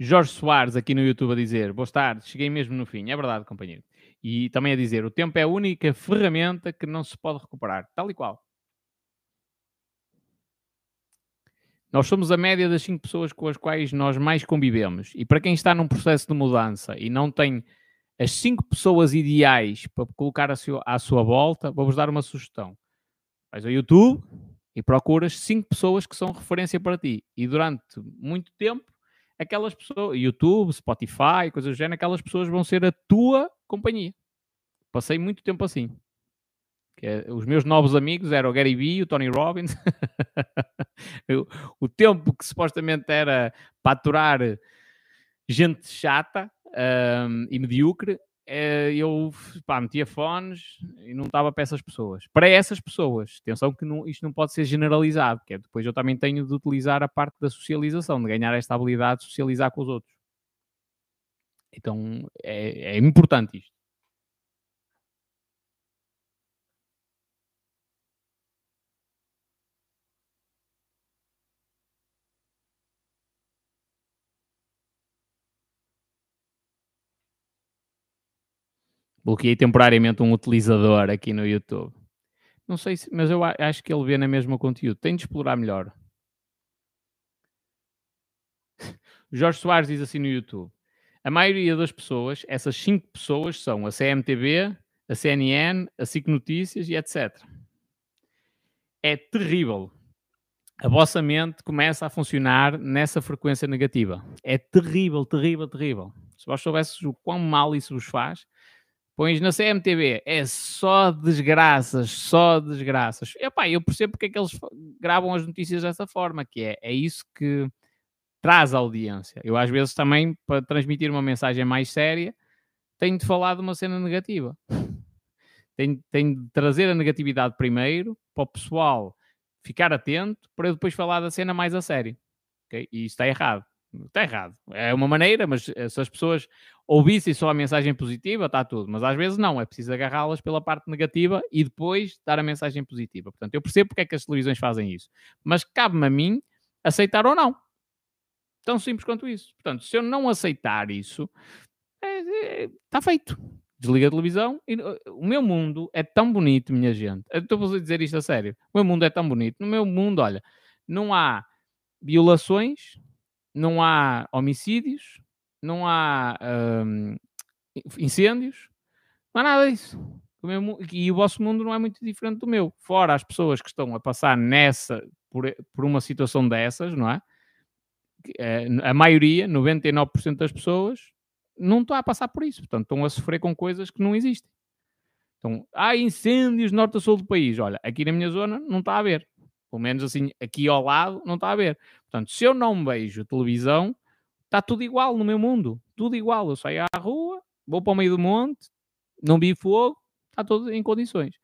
Jorge Soares aqui no YouTube a dizer: Boa tarde, cheguei mesmo no fim. É verdade, companheiro. E também a dizer: o tempo é a única ferramenta que não se pode recuperar. Tal e qual. Nós somos a média das cinco pessoas com as quais nós mais convivemos. E para quem está num processo de mudança e não tem as cinco pessoas ideais para colocar à sua volta, vou-vos dar uma sugestão. Vais ao YouTube e procuras cinco pessoas que são referência para ti. E durante muito tempo aquelas pessoas, YouTube, Spotify, coisas do género, aquelas pessoas vão ser a tua companhia. Passei muito tempo assim. É, os meus novos amigos eram o Gary Vee, o Tony Robbins. o, tempo que supostamente era para aturar gente chata um, e medíocre, eu pá, metia fones e não estava para essas pessoas. Para essas pessoas, atenção que não, isto não pode ser generalizado, que é depois eu também tenho de utilizar a parte da socialização, de ganhar esta habilidade de socializar com os outros. Então é, é importante isto. Bloqueei temporariamente um utilizador aqui no YouTube. Não sei se, mas eu acho que ele vê na mesma conteúdo. Tem de explorar melhor. Jorge Soares diz assim no YouTube: a maioria das pessoas, essas cinco pessoas, são a CMTV, a CNN, a SIC Notícias e etc. É terrível. A vossa mente começa a funcionar nessa frequência negativa. É terrível, terrível, terrível. Se vós soubesses o quão mal isso vos faz, Pões na CMTV, é só desgraças, só desgraças. Epá, eu percebo porque é que eles gravam as notícias dessa forma, que é, é isso que traz audiência. Eu às vezes também, para transmitir uma mensagem mais séria, tenho de falar de uma cena negativa. tenho, tenho de trazer a negatividade primeiro, para o pessoal ficar atento, para eu depois falar da cena mais a sério. Okay? E isso está errado. Está errado. É uma maneira, mas se as pessoas ouvissem só a mensagem positiva, está tudo. Mas às vezes não, é preciso agarrá-las pela parte negativa e depois dar a mensagem positiva. Portanto, eu percebo porque é que as televisões fazem isso. Mas cabe-me a mim aceitar ou não. Tão simples quanto isso. Portanto, se eu não aceitar isso, é, é, está feito. Desliga a televisão e o meu mundo é tão bonito, minha gente. Eu estou a dizer isto a sério. O meu mundo é tão bonito. No meu mundo, olha, não há violações, não há homicídios, não há um, incêndios, não há nada disso. O meu, e o vosso mundo não é muito diferente do meu. Fora as pessoas que estão a passar nessa, por, por uma situação dessas, não é? Eh, a maioria, 99% das pessoas, não está a passar por isso. Portanto, estão a sofrer com coisas que não existem. Então, há incêndios norte a sul do país. Olha, aqui na minha zona não está a haver. Pelo menos assim, aqui ao lado não está a haver. Portanto, se eu não vejo televisão, está tudo igual no meu mundo. Tudo igual. Eu saio à rua, vou para o meio do monte, não vi fogo, está tudo em condições.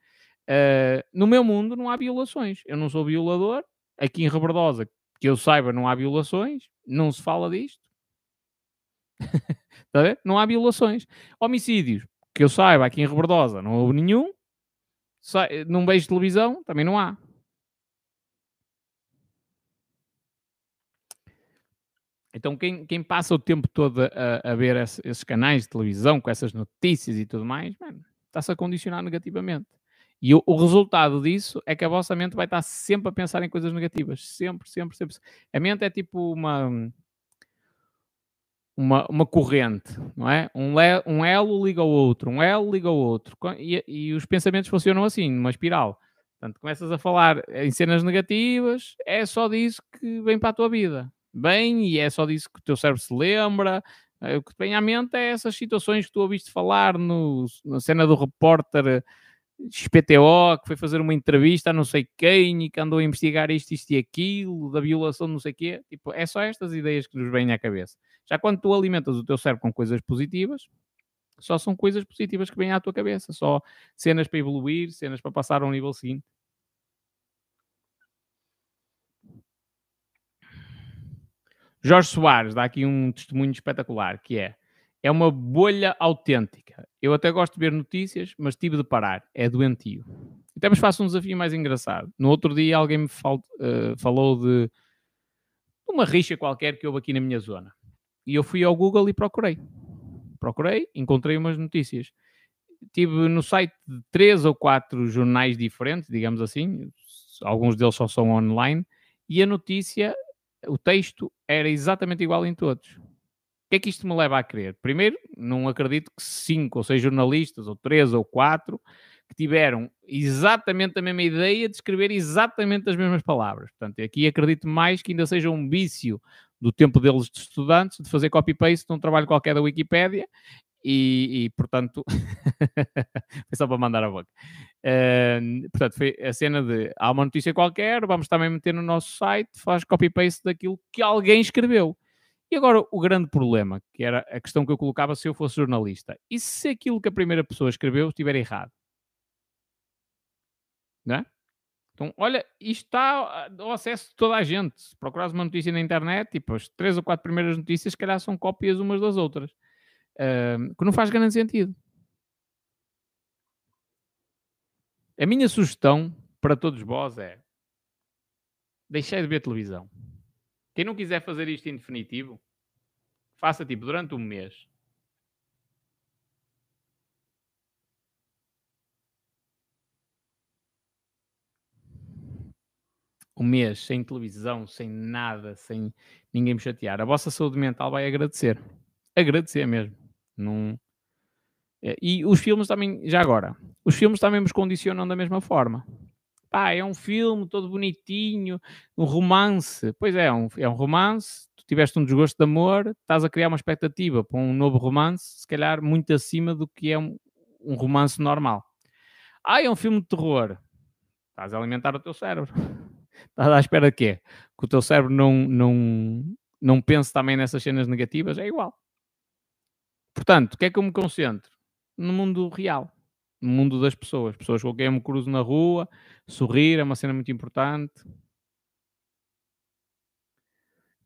Uh, no meu mundo não há violações. Eu não sou violador. Aqui em Rebordosa, que eu saiba, não há violações. Não se fala disto. Está a? Não há violações. Homicídios, que eu saiba, aqui em Rebordosa não houve nenhum. Sai, não vejo televisão, também não há. Então, quem, quem passa o tempo todo a, a ver esse, esses canais de televisão com essas notícias e tudo mais, está-se a condicionar negativamente. E o, o, resultado disso é que a vossa mente vai estar sempre a pensar em coisas negativas. Sempre, sempre, sempre. A mente é tipo uma, uma, uma corrente, não é? Um, le, um elo liga ao outro, um elo liga ao outro. E, e os pensamentos funcionam assim, numa espiral. Portanto, começas a falar em cenas negativas, é só disso que vem para a tua vida. Bem, e é só disso que o teu cérebro se lembra. Eh, o que te vem à mente é essas situações que tu ouviste falar no, na cena do repórter XPTO que foi fazer uma entrevista a não sei quem e que andou a investigar isto, isto e aquilo, da violação não sei quê. Tipo, é só estas ideias que nos vêm à cabeça. Já quando tu alimentas o teu cérebro com coisas positivas, só são coisas positivas que vêm à tua cabeça, só cenas para evoluir, cenas para passar ao nível seguinte. Jorge Soares dá aqui um testemunho espetacular, que é é uma bolha autêntica. Eu até gosto de ver notícias, mas tive de parar. É doentio. Até vos faço um desafio mais engraçado. No outro dia alguém me fal, uh, falou de uma rixa qualquer que houve aqui na minha zona. E eu fui ao Google e procurei. Procurei, encontrei umas notícias. Tive no site de três ou quatro jornais diferentes, digamos assim, alguns deles só são online, e a notícia, o texto era exatamente igual em todos que é que isto me leva a crer? Primeiro, não acredito que cinco ou seis jornalistas, ou três ou quatro, que tiveram exatamente a mesma ideia de escrever exatamente as mesmas palavras. Portanto, aqui acredito mais que ainda seja um vício do tempo deles de estudantes de fazer copy-paste de um trabalho qualquer da Wikipédia e, e portanto, foi só para mandar a boca. Uh, portanto, foi a cena de há uma notícia qualquer, vamos também meter no nosso site, faz copy-paste daquilo que alguém escreveu. E agora o grande problema, que era a questão que eu colocava se eu fosse jornalista, e se aquilo que a primeira pessoa escreveu estiver errado? Não é? Então, olha, isto está ao acesso de toda a gente. Se procurares uma notícia na internet, tipo, as três ou quatro primeiras notícias, se calhar são cópias umas das outras. Que não faz grande sentido. A minha sugestão para todos vós é deixei de ver televisão. Quem não quiser fazer isto em definitivo, faça tipo durante um mês. Um mês sem televisão, sem nada, sem ninguém me chatear. A vossa saúde mental vai agradecer. Agradecer mesmo. Não... É, e os filmes também, já agora, os filmes também nos condicionam da mesma forma pá, é um filme todo bonitinho, um romance. Pois é, é um, é um romance, tu tiveste um desgosto de amor, estás a criar uma expectativa para um novo romance, se calhar muito acima do que é um, um romance normal. Ah, é um filme de terror. Estás a alimentar o teu cérebro. Estás à espera de quê? Que o teu cérebro não, não, não pense também nessas cenas negativas? É igual. Portanto, o que é que eu me concentro? No mundo real no mundo das pessoas. Pessoas com quem eu me cruzo na rua, sorrir é uma cena muito importante.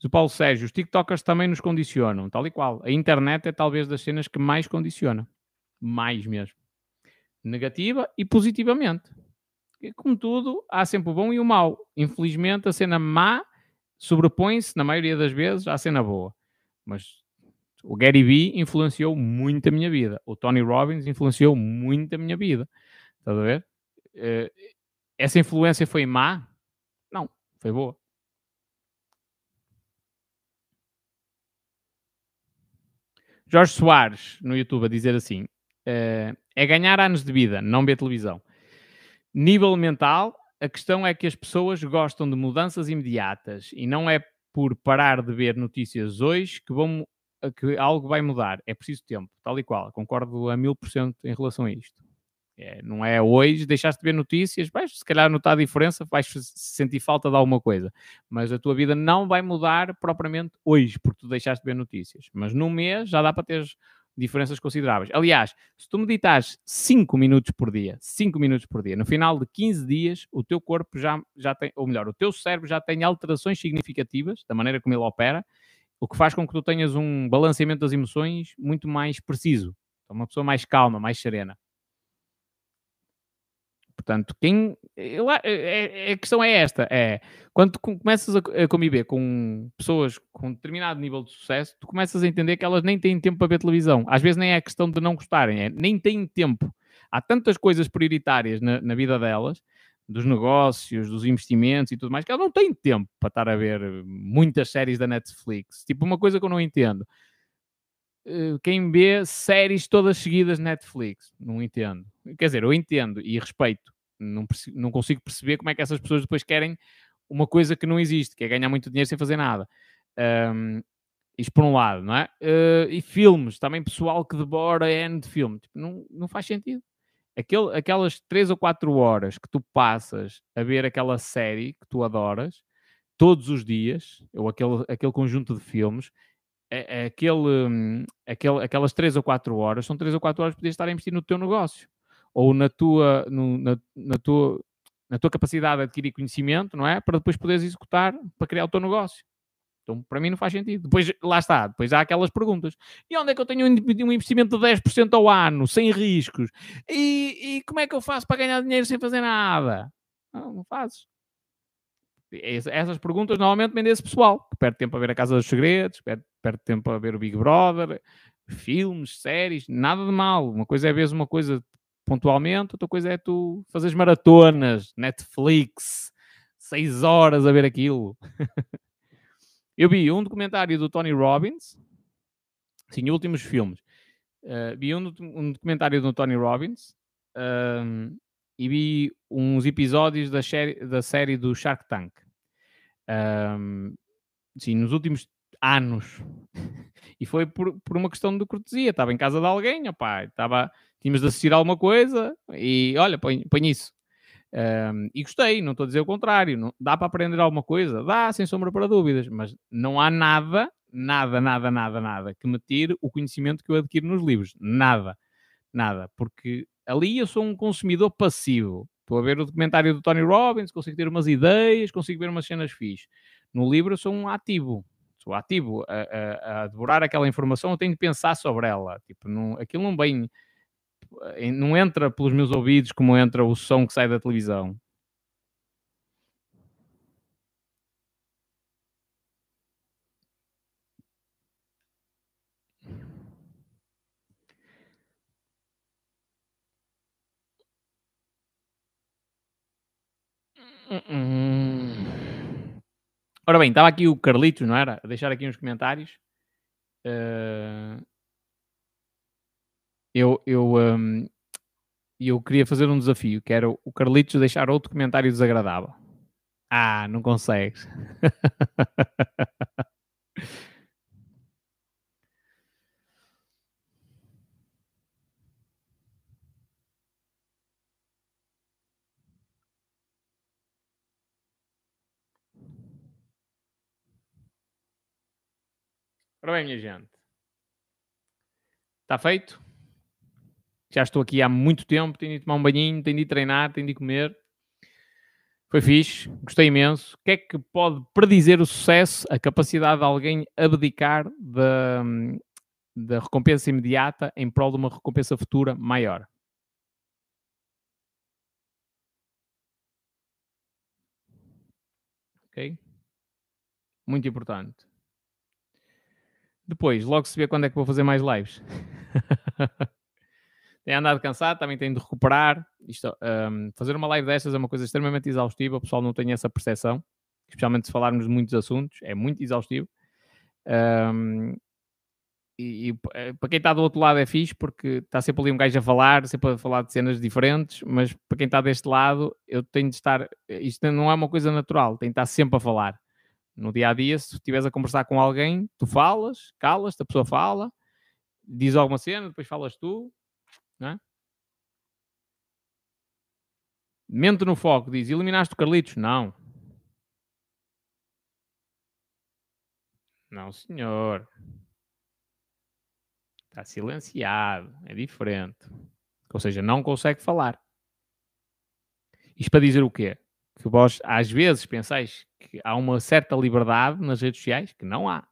o Paulo Sérgio, os TikTokers também nos condicionam, tal e qual. A internet é talvez das cenas que mais condiciona. Mais mesmo. Negativa e positivamente. E, como tudo, há sempre o bom e o mau. Infelizmente, a cena má sobrepõe-se, na maioria das vezes, à cena boa. Mas o Gary Vee influenciou muito a minha vida. O Tony Robbins influenciou muito a minha vida. Estás a ver? Uh, essa influência foi má? Não, foi boa. Jorge Soares, no YouTube, a dizer assim: uh, é ganhar anos de vida, não ver televisão. Nível mental, a questão é que as pessoas gostam de mudanças imediatas e não é por parar de ver notícias hoje que, vão, que algo vai mudar. É preciso tempo, tal e qual. Concordo a mil por cento em relação a isto. É, não é hoje, deixaste de ver notícias, vais se calhar notar a diferença, vais sentir falta de alguma coisa, mas a tua vida não vai mudar propriamente hoje, porque tu deixaste de ver notícias. Mas num mês já dá para ter diferenças consideráveis. Aliás, se tu meditares 5 minutos por dia, 5 minutos por dia, no final de 15 dias, o teu corpo já, já tem, ou melhor, o teu cérebro já tem alterações significativas da maneira como ele opera, o que faz com que tu tenhas um balanceamento das emoções muito mais preciso. Então, uma pessoa mais calma, mais serena. Portanto, quem. É, é, a questão é esta: é quando começas a, a, conviver com pessoas com determinado nível de sucesso, tu começas a entender que elas nem têm tempo para ver televisão. Às vezes nem é questão de não gostarem, é nem têm tempo. Há tantas coisas prioritárias na, na vida delas, dos negócios, dos investimentos e tudo mais, que elas não têm tempo para estar a ver muitas séries da Netflix. Tipo, uma coisa que eu não entendo. Eh, quem vê séries todas seguidas Netflix, não entendo. Quer dizer, eu entendo e respeito não, não consigo perceber como é que essas pessoas depois querem uma coisa que não existe, que é ganhar muito dinheiro sem fazer nada. Um, isto por um lado, não é? Uh, e filmes, também pessoal que devora N de filme. Tipo, não, não faz sentido. Aquele, aquelas 3 ou 4 horas que tu passas a ver aquela série que tu adoras, todos os dias, ou aquele, aquele conjunto de filmes, é, aquele, aquele, aquelas 3 ou 4 horas, são 3 ou 4 horas que podias estar a investir no teu negócio ou na tua, no, na, na, tua, na tua capacidade de adquirir conhecimento, não é? Para depois poderes executar para criar o teu negócio. Então, para mim não faz sentido. Depois, lá está, depois há aquelas perguntas. E onde é que eu tenho um investimento de 10% ao ano, sem riscos? E, e, como é que eu faço para ganhar dinheiro sem fazer nada? Não, não fazes. Essas perguntas normalmente vêm desse pessoal, que perde tempo a ver a Casa dos Segredos, perde, perde tempo a ver o Big Brother, filmes, séries, nada de mal. Uma coisa é ver uma coisa pontualmente, outra coisa é tu fazeres maratonas, Netflix, seis horas a ver aquilo. eu vi um documentário do Tony Robbins, sim, últimos filmes. Uh, vi um, um, documentário do Tony Robbins uh, e vi uns episódios da série, da série do Shark Tank. Uh, sim, nos últimos anos. e foi por, por uma questão de cortesia. Estava em casa de alguém, opá, estava tínhamos de assistir alguma coisa e olha, põe, põe isso. Um, e gostei, não estou a dizer o contrário. Não, dá para aprender alguma coisa? Dá, sem sombra para dúvidas, mas não há nada, nada, nada, nada, nada que me tire o conhecimento que eu adquiro nos livros. Nada, nada, porque ali eu sou um consumidor passivo. Estou a ver o documentário do Tony Robbins, consigo ter umas ideias, consigo ver umas cenas fixes. No livro eu sou um ativo, sou ativo a, a, a devorar aquela informação, eu tenho de pensar sobre ela. Tipo, não, aquilo não vem não entra pelos meus ouvidos como entra o som que sai da televisão. Ora bem, estava aqui o Carlitos, não era? A deixar aqui uns comentários. Uh, eu, eu, um, eu queria fazer um desafio, que era o Carlitos deixar outro comentário desagradável. Ah, não consegues. Ora bem, minha gente. Está feito? Já estou aqui há muito tempo, tenho de tomar um banhinho, tenho de treinar, tenho de comer. Foi fixe, gostei imenso. O que é que pode predizer o sucesso? A capacidade de alguém abdicar da, da recompensa imediata em prol de uma recompensa futura maior. Ok? Muito importante. Depois, logo se vê quando é que vou fazer mais lives. tem andado cansado, também tem de recuperar. Isto, um, fazer uma live destas é uma coisa extremamente exaustiva, o pessoal não tem essa percepção, especialmente se falarmos de muitos assuntos, é muito exaustivo. Um, e, e eh, para quem está do outro lado é fixe porque está sempre ali um gajo a falar, sempre a falar de cenas diferentes, mas para quem está deste lado, eu tenho de estar. Isto não é uma coisa natural, tenho de estar sempre a falar. No dia a dia, se estiveres a conversar com alguém, tu falas, calas-te, a pessoa fala, diz alguma cena, depois falas tu, não é? Mente no foco, diz: eliminaste o Carlitos? Não. Não, senhor. Está silenciado. É diferente. Ou seja, não consegue falar. Isto para dizer o quê? Que vós, às vezes, pensais que há uma certa liberdade nas redes sociais, que não há.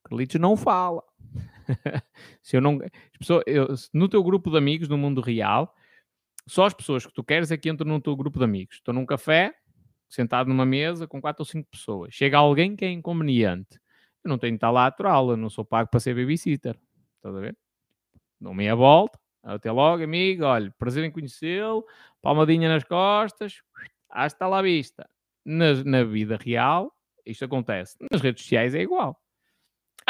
O Carlitos não fala. se eu não, pessoas, eu, no teu grupo de amigos, no mundo real, só as pessoas que tu queres é que entram no teu grupo de amigos. Estou num café, sentado numa mesa com quatro ou cinco pessoas. Chega alguém que é inconveniente. Eu não tenho de estar lá a aturá-lo, eu não sou pago para ser babysitter. Estás a ver? Dou meia volta, até logo, amigo. Olha, prazer em conhecê-lo, palmadinha nas costas, hasta lá vista. Na, na vida real, isto acontece. Nas redes sociais é igual.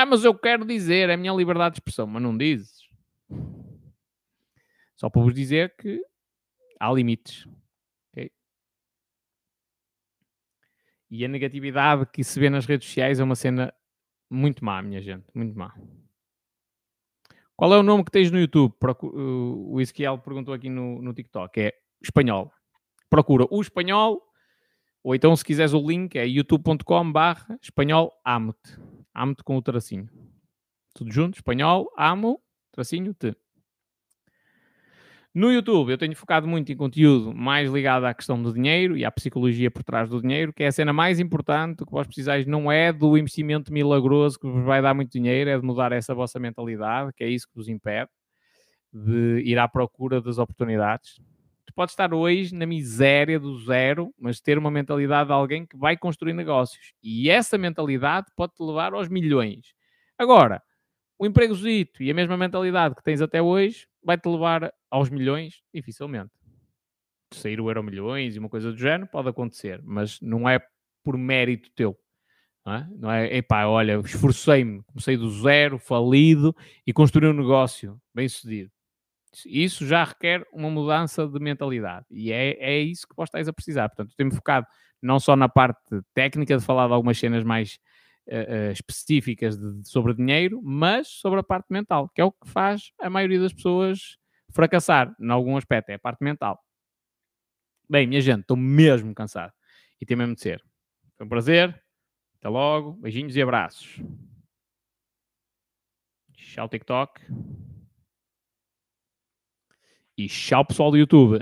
Ah, mas eu quero dizer, é a minha liberdade de expressão, mas não dizes. Só para vos dizer que há limites. Okay? E a negatividade que se vê nas redes sociais é uma cena muito má, minha gente, muito má. Qual é o nome que tens no YouTube? O Ezequiel perguntou aqui no, no TikTok. É espanhol. Procura o espanhol, ou então se quiseres o link é youtube.com barra espanhol amo-te. Amo-te com o tracinho. Tudo junto, espanhol, amo, tracinho, te. No YouTube, eu tenho focado muito em conteúdo mais ligado à questão do dinheiro e à psicologia por trás do dinheiro, que é a cena mais importante que vós precisais não é do investimento milagroso que vos vai dar muito dinheiro, é de mudar essa vossa mentalidade, que é isso que vos impede de ir à procura das oportunidades. Tu podes estar hoje na miséria do zero, mas ter uma mentalidade de alguém que vai construir negócios. E essa mentalidade pode te levar aos milhões. Agora, o empregozito e a mesma mentalidade que tens até hoje vai-te levar aos milhões? Dificilmente. Sair o euro milhões e uma coisa do género pode acontecer, mas não é por mérito teu. Não é? É epá, olha, esforcei-me, comecei do zero, falido e construí um negócio bem sucedido. Isso já requer uma mudança de mentalidade e é, é isso que vós estáis a precisar. Portanto, tenho focado não só na parte técnica de falar de algumas cenas mais uh, específicas de, sobre dinheiro, mas sobre a parte mental, que é o que faz a maioria das pessoas fracassar em algum aspecto, é a parte mental. Bem, minha gente, estou mesmo cansado e tem mesmo de ser. Foi um prazer. Até logo. Beijinhos e abraços. Tchau, TikTok. E tchau, pessoal do YouTube.